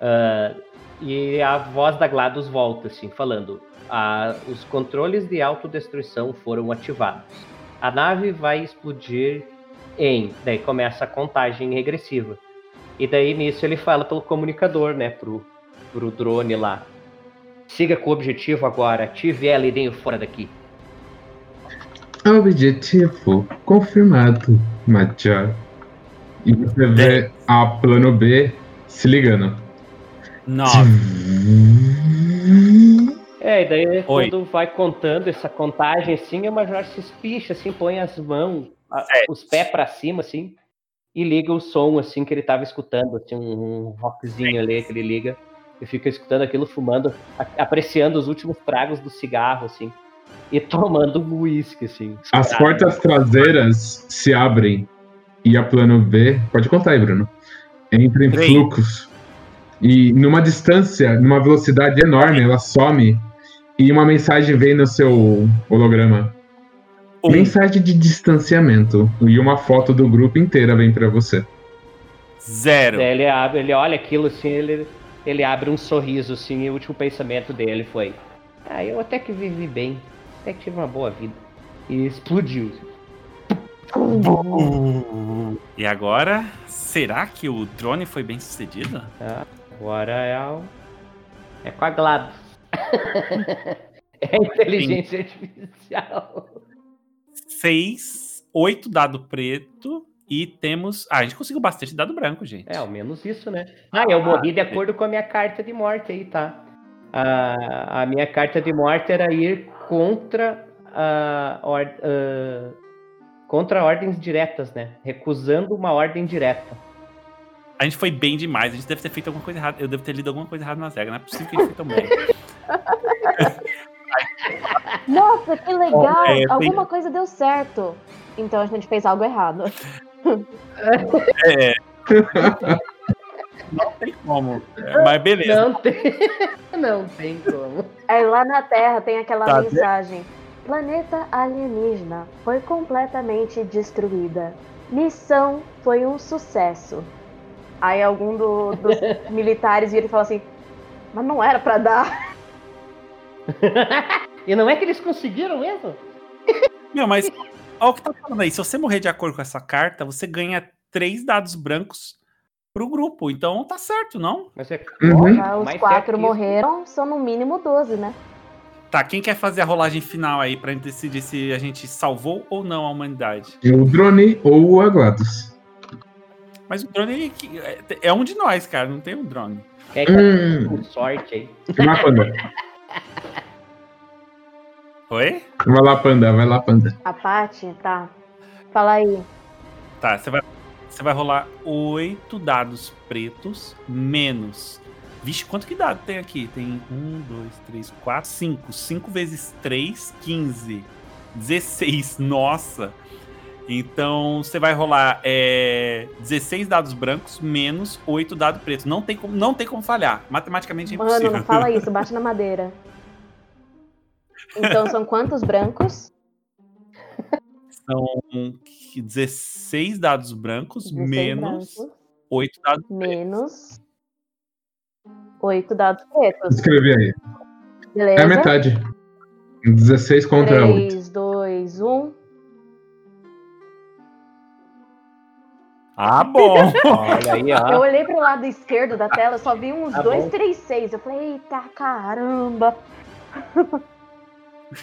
Uh, e a voz da GLaDOS volta, assim, falando: ah, os controles de autodestruição foram ativados. A nave vai explodir em. Daí começa a contagem regressiva. E daí nisso ele fala pelo comunicador, né, pro, pro drone lá. Siga com o objetivo agora, ative ela e venha fora daqui.
Objetivo confirmado, Major. E você vê a plano B se ligando.
Nove.
É, e daí Oi. quando vai contando essa contagem assim, o Major se espicha, assim, põe as mãos, a, os pés para cima, assim, e liga o som, assim, que ele tava escutando, assim, um, rockzinho ali que ele liga, e fica escutando aquilo, fumando, a, apreciando os últimos tragos do cigarro, assim, e tomando um uísque, assim.
As portas traseiras se abrem, e a plano B, pode contar aí, Bruno, entra em fluxo e numa distância, numa velocidade enorme, ela some e uma mensagem vem no seu holograma. Um. Mensagem de distanciamento. E uma foto do grupo inteira vem para você.
Zero.
Ele, abre, ele olha aquilo assim, ele, ele abre um sorriso assim, e o último pensamento dele foi: Ah, eu até que vivi bem, até que tive uma boa vida. E explodiu.
E agora, será que o drone foi bem sucedido?
Ah. Agora é, o... é com a GLaDOS. é inteligência Sim. artificial.
Seis, oito dado preto e temos. Ah, a gente conseguiu bastante dado branco, gente.
É, ao menos isso, né? Ah, eu morri de acordo com a minha carta de morte aí, tá? A, a minha carta de morte era ir contra a, or, uh, contra ordens diretas, né? Recusando uma ordem direta.
A gente foi bem demais. A gente deve ter feito alguma coisa errada. Eu devo ter lido alguma coisa errada nas regras. Não é possível que a gente foi tão bem.
Nossa, que legal! É, alguma tem... coisa deu certo. Então a gente fez algo errado.
É. Não tem como. Mas beleza.
Não tem, não tem como.
Aí lá na Terra tem aquela tá mensagem: Planeta alienígena foi completamente destruída. Missão foi um sucesso. Aí algum do, dos militares vira e fala assim: Mas não era para dar.
e não é que eles conseguiram mesmo?
Meu, mas olha o que tá falando aí. Se você morrer de acordo com essa carta, você ganha três dados brancos pro grupo. Então tá certo, não?
Mas é... uhum. Os quatro morreram, são no mínimo 12, né?
Tá, quem quer fazer a rolagem final aí pra gente decidir se a gente salvou ou não a humanidade?
O drone ou o Aguados.
Mas o drone é, é um de nós, cara. Não tem um drone.
É que hum. com sorte aí.
Oi?
Vai lá, panda. Vai lá, panda.
A Paty, tá. Fala aí.
Tá, você vai, você vai rolar oito dados pretos menos Vixe, quanto que dado tem aqui? Tem um, dois, três, quatro, cinco. Cinco vezes três, quinze. 16. Nossa! Então você vai rolar é, 16 dados brancos menos 8 dados pretos. Não tem como, não tem como falhar. Matematicamente é impossível.
Mano, não fala isso, bate na madeira. Então são quantos brancos?
São 16 dados brancos
16
menos
brancos,
8 dados pretos.
menos 8 dados pretos.
Escrevi aí.
Beleza?
É a metade. 16 contra 8.
3, 2, 1.
Ah, bom!
Olha aí,
Eu
ó.
olhei pro lado esquerdo da tela, só vi uns
Tá
2,
bom.
3, 6. Eu falei, eita caramba.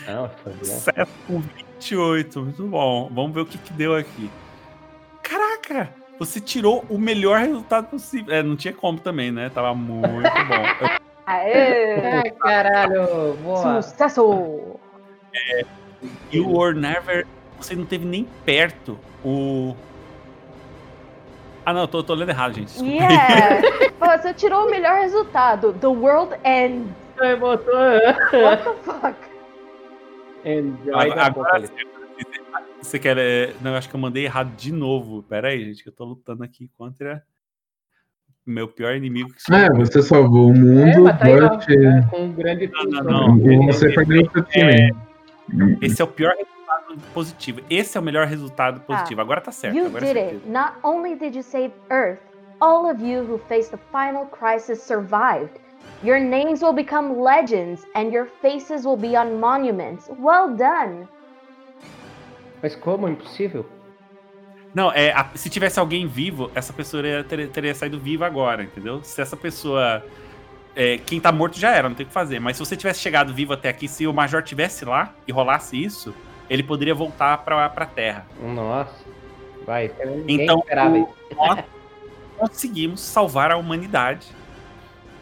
Não, foi bom.
Sucesso com 28. Muito bom. Vamos ver o que, que deu aqui. Caraca! Você tirou o melhor resultado possível. É, não tinha como também, né? Tava muito bom. Eu-
Aê!
Ai, caralho, boa.
Sucesso!
You were never. Você não teve nem perto o. Ah, não, eu tô, tô lendo errado, gente. Desculpa.
Yeah! Pô, você tirou o melhor resultado. The world ends.
Botou.
What the fuck?
Enjoy
Agora,
the
agora
apocalypse.
você quer. é, Não, eu acho que eu mandei errado de novo. Pera aí, gente, que eu tô lutando aqui contra o meu pior inimigo. Que
É, você salvou o
É,
mundo,
mas tá
Burt,
é, com um grande
Não, não, não.
você seu time.
Esse é o pior resultado positivo. Esse é o melhor resultado positivo. Agora tá certo.
You
agora é
did
certeza.
it. Not only did you save Earth, all of you who faced the final crisis survived. Your names will become legends and your faces will be on monuments. Well done.
Mas como? Impossível?
Não, é, a- se tivesse alguém vivo, essa pessoa ia- teria, teria saído viva agora, entendeu? Se essa pessoa. é, quem tá morto já era, não tem o que fazer. Mas se você tivesse chegado vivo até aqui, se o Major tivesse lá e rolasse isso, ele poderia voltar pra, pra Terra.
Nossa. Vai.
Então, o- nós conseguimos salvar a humanidade.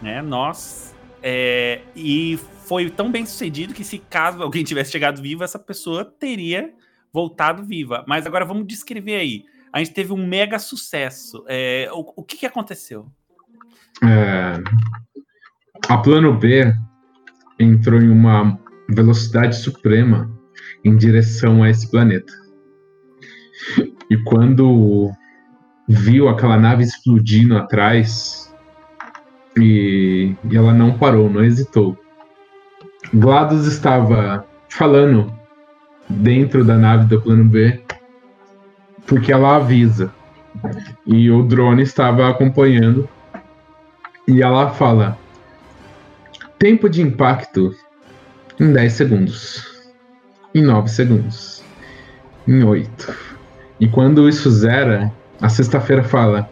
Né? Nós. é, e foi tão bem sucedido que, se caso alguém tivesse chegado vivo, essa pessoa teria voltado viva. Mas agora vamos descrever aí. A gente teve um mega sucesso. É, o, o que, que aconteceu?
É, a plano B entrou em uma velocidade suprema em direção a esse planeta. E quando viu aquela nave explodindo atrás, e, e ela não parou, não hesitou. GLaDOS estava falando dentro da nave do plano B, porque ela avisa. E o drone estava acompanhando e ela fala: tempo de impacto em 10 segundos, em 9 segundos, em 8. E quando isso zera, a sexta-feira fala: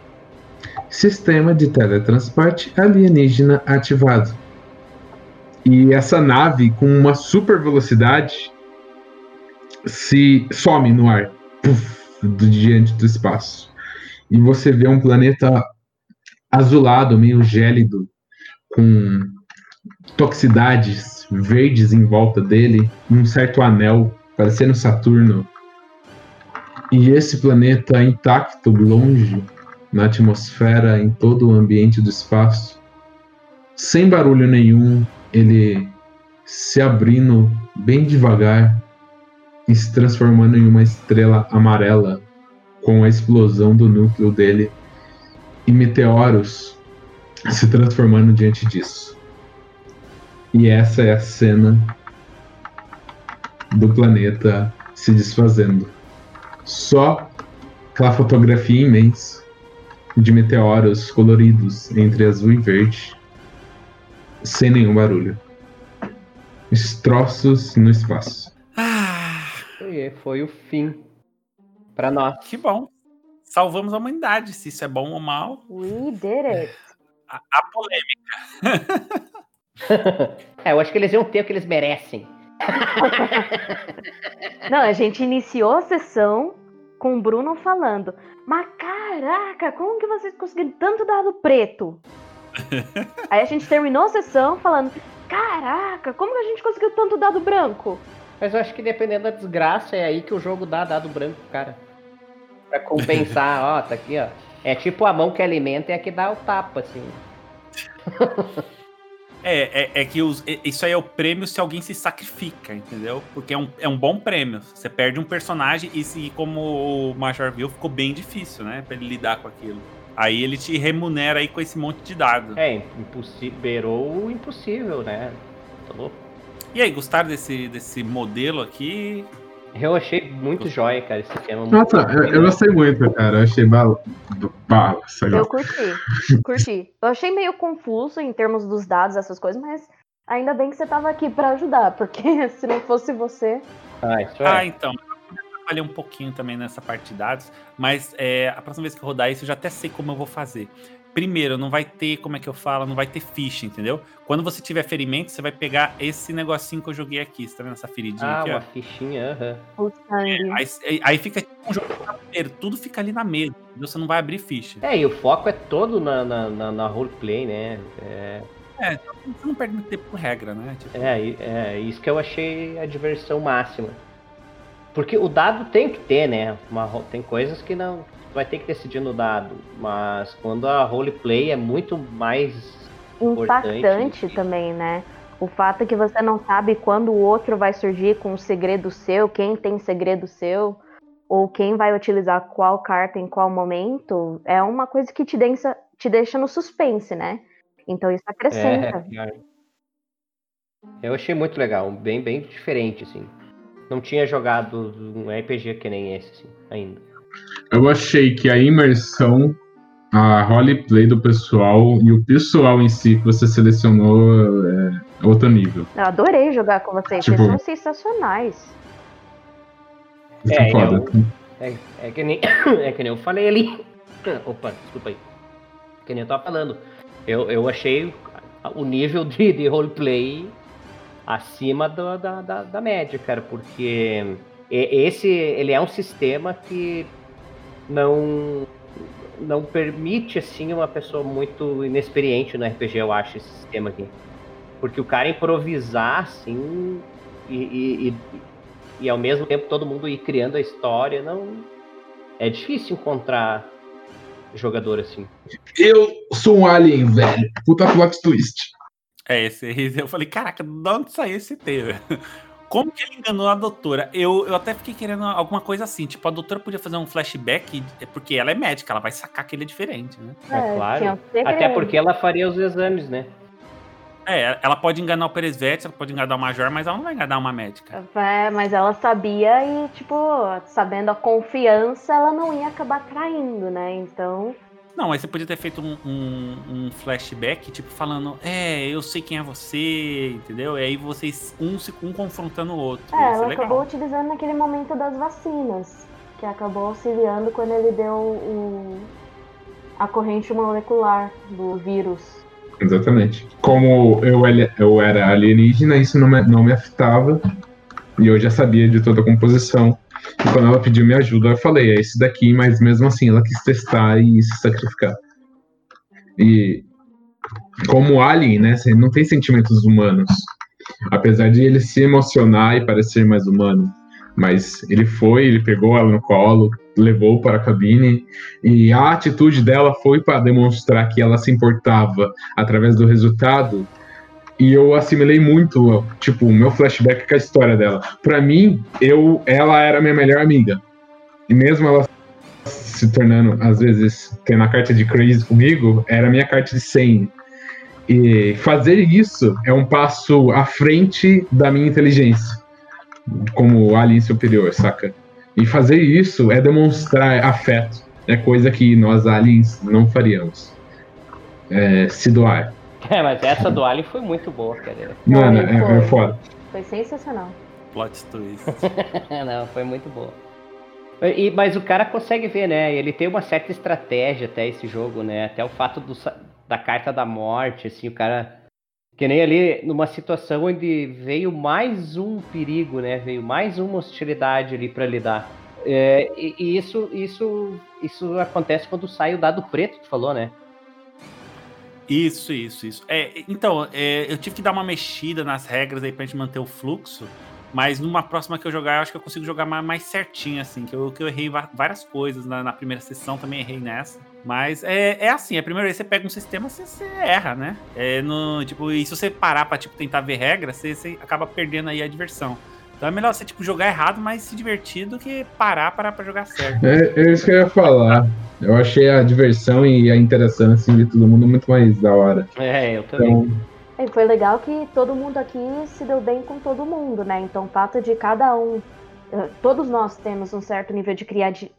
sistema de teletransporte alienígena ativado. E essa nave, com uma super velocidade, se some no ar, puf, do- diante do espaço. E você vê um planeta azulado, meio gélido, com toxicidades verdes em volta dele, um certo anel, parecendo Saturno. E esse planeta intacto, longe, na atmosfera, em todo o ambiente do espaço, sem barulho nenhum, ele se abrindo bem devagar e se transformando em uma estrela amarela com a explosão do núcleo dele e meteoros se transformando diante disso. E essa é a cena do planeta se desfazendo. Só aquela fotografia imensa de meteoros coloridos entre azul e verde, sem nenhum barulho. Destroços no espaço.
Ah,
E foi o fim. Pra nós.
que bom. Salvamos a humanidade. Se isso é bom ou mal,
We did it.
a, a polêmica.
É, eu acho que eles iam ter o que eles merecem.
Não, a gente iniciou a sessão com o Bruno falando: Mas caraca, como que vocês conseguiram tanto dado preto? Aí a gente terminou a sessão falando: Caraca, como que a gente conseguiu tanto dado branco?
Mas eu acho que dependendo da desgraça, é aí que o jogo dá dado branco, cara. Pra compensar, ó, tá aqui, ó. É tipo a mão que alimenta e a que dá o tapa, assim.
É, é, é que os, é- isso aí é o prêmio se alguém se sacrifica, entendeu? Porque é um, é um bom prêmio. Você perde um personagem e, se, como o Major viu, ficou bem difícil, né? Pra ele lidar com aquilo. Aí ele te remunera aí com esse monte de dado.
É, impossível. Beirou o impossível, né? Tá louco.
E aí, gostaram desse, desse modelo aqui?
Eu achei muito jóia, cara, esse tema.
Nossa, eu, eu gostei muito, cara. Eu achei bala do bala.
Eu curti, curti. Eu achei meio confuso em termos dos dados, essas coisas, mas ainda bem que você tava aqui pra ajudar, porque se não fosse você.
Ah, isso é.
Ah, então. Eu falei um pouquinho também nessa parte de dados, mas é, a próxima vez que eu rodar isso, eu já até sei como eu vou fazer. Primeiro, não vai ter, como é que eu falo, não vai ter ficha, entendeu? Quando você tiver ferimento, você vai pegar esse negocinho que eu joguei aqui. Você tá vendo essa feridinha
ah,
aqui,
uma
ó?
fichinha, aham.
O sangue.
Aí, aí fica tipo um jogo de tabuleiro, tudo fica ali na mesa, entendeu? você não vai abrir ficha.
É, e o foco é todo na, na, na, na roleplay, né? É,
É, então você não perde muito tempo com regra, né? Tipo,
é, é isso que eu achei a diversão máxima. Porque o dado tem que ter, né? Uma tem coisas que não vai ter que decidir no dado, mas quando a roleplay é muito mais
Impactante também, né? O fato é que você não sabe quando o outro vai surgir com um segredo seu, quem tem segredo seu, ou quem vai utilizar qual carta em qual momento, é uma coisa que te deixa, te deixa no suspense, né? Então isso acrescenta.
É, eu achei muito legal, bem, bem diferente, assim. Não tinha jogado um RPG que nem esse, assim, ainda.
Eu achei que a imersão, a roleplay do pessoal e o pessoal em si que você selecionou é outro nível.
Eu adorei jogar com vocês,
Tipo-
vocês são sensacionais.
É,
é foda.
É, é que nem, é que nem eu falei ali. Opa, desculpa aí. Que nem eu tava falando. Eu, eu achei o nível de, de roleplay acima do- da, da, da média, cara, porque esse ele é um sistema que não não permite assim uma pessoa muito inexperiente no RPG, eu acho esse sistema aqui. Porque o cara improvisar assim e, e, e, e ao mesmo tempo todo mundo ir criando a história, não é difícil encontrar jogador assim.
Eu sou um alien, velho. Puta plot twist.
É, esse eu falei, caraca, de onde saiu esse T? Como que ele enganou a doutora? Eu, eu até fiquei querendo alguma coisa assim, tipo, a doutora podia fazer um flashback, porque ela é médica, ela vai sacar que ele é diferente, né?
É, claro.
tinha sempre-
Até porque ela faria os exames, né?
É, ela pode enganar o Peresvete, ela pode enganar o Major, mas ela não vai enganar uma médica.
É, mas ela sabia e, tipo, sabendo a confiança, ela não ia acabar traindo, né? Então,
Não, mas você podia ter feito um, um- um flashback, tipo, falando, é, eu sei quem é você, entendeu? E aí vocês, um, se, um confrontando o outro.
é,
ser
ela
legal.
acabou utilizando naquele momento das vacinas, que acabou auxiliando quando ele deu o, a corrente molecular do vírus.
Exatamente. Como eu, eu era alienígena, isso não me, não me afetava. E eu já sabia de toda a composição. E quando ela pediu minha ajuda, eu falei, é esse daqui, mas mesmo assim ela quis testar e se sacrificar. E como alien, né, não tem sentimentos humanos. Apesar de ele se emocionar e parecer mais humano. Mas ele foi, ele pegou ela no colo, levou para a cabine, e a atitude dela foi para demonstrar que ela se importava através do resultado. E eu assimilei muito, tipo, o meu flashback com a história dela. Pra mim, eu, ela era minha melhor amiga. E mesmo ela se tornando, às vezes, tendo a carta de crazy comigo, era minha carta de 100. E fazer isso é um passo à frente da minha inteligência, como alien superior, saca? E fazer isso é demonstrar afeto. É coisa que nós aliens não faríamos. É, se doar.
É, mas essa do Alien foi muito boa, cara.
Mano,
Foi,
é, é
foi.
foda.
Foi sensacional.
Plot twist.
Não, foi muito boa. E, mas o cara consegue ver, né? Ele tem uma certa estratégia até esse jogo, né? Até o fato do da carta da morte, assim, o cara. Que nem ali numa situação onde veio mais um perigo, né? Veio mais uma hostilidade ali pra lidar. É, e, e isso, isso, isso acontece quando sai o dado preto, tu falou, né?
Isso, isso, isso. É, então, é, eu tive que dar uma mexida nas regras aí pra gente manter o fluxo, Mas numa próxima que eu jogar, eu acho que eu consigo jogar mais, mais certinho, assim. Que eu, que eu errei várias coisas na, na primeira sessão, também errei nessa. Mas é, é assim, a primeira vez que você pega um sistema, você, você erra, né? É no, tipo, e se você parar pra tipo, tentar ver regras, você, você acaba perdendo aí a diversão. Então é melhor você, tipo, jogar errado, mas se divertir do que parar para pra jogar certo.
É, é isso que eu ia falar. Eu achei a diversão e a interação assim, de todo mundo muito mais da hora.
É, eu também. Então,
e foi legal que todo mundo aqui se deu bem com todo mundo, né? Então o fato de cada um. Eh, todos nós temos um certo nível de criati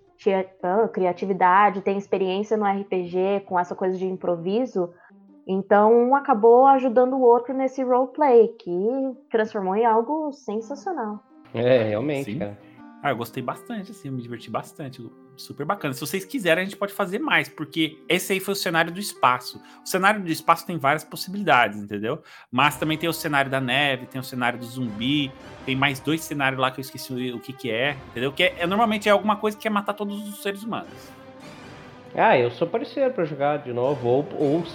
criatividade, tem experiência no RPG com essa coisa de improviso. Então um acabou ajudando o outro nesse roleplay, que transformou em algo sensacional.
É, realmente,
Sim.
cara.
Ah, eu gostei bastante, assim, eu me diverti bastante super bacana. Se vocês quiserem, a gente pode fazer mais, porque esse aí foi o cenário do espaço. O cenário do espaço tem várias possibilidades, entendeu? Mas também tem o cenário da neve, tem o cenário do zumbi, tem mais dois cenários lá que eu esqueci o que que é, entendeu? Que é, é normalmente é alguma coisa que quer matar todos os seres humanos.
Ah, eu sou parceiro para jogar de novo, ou, ou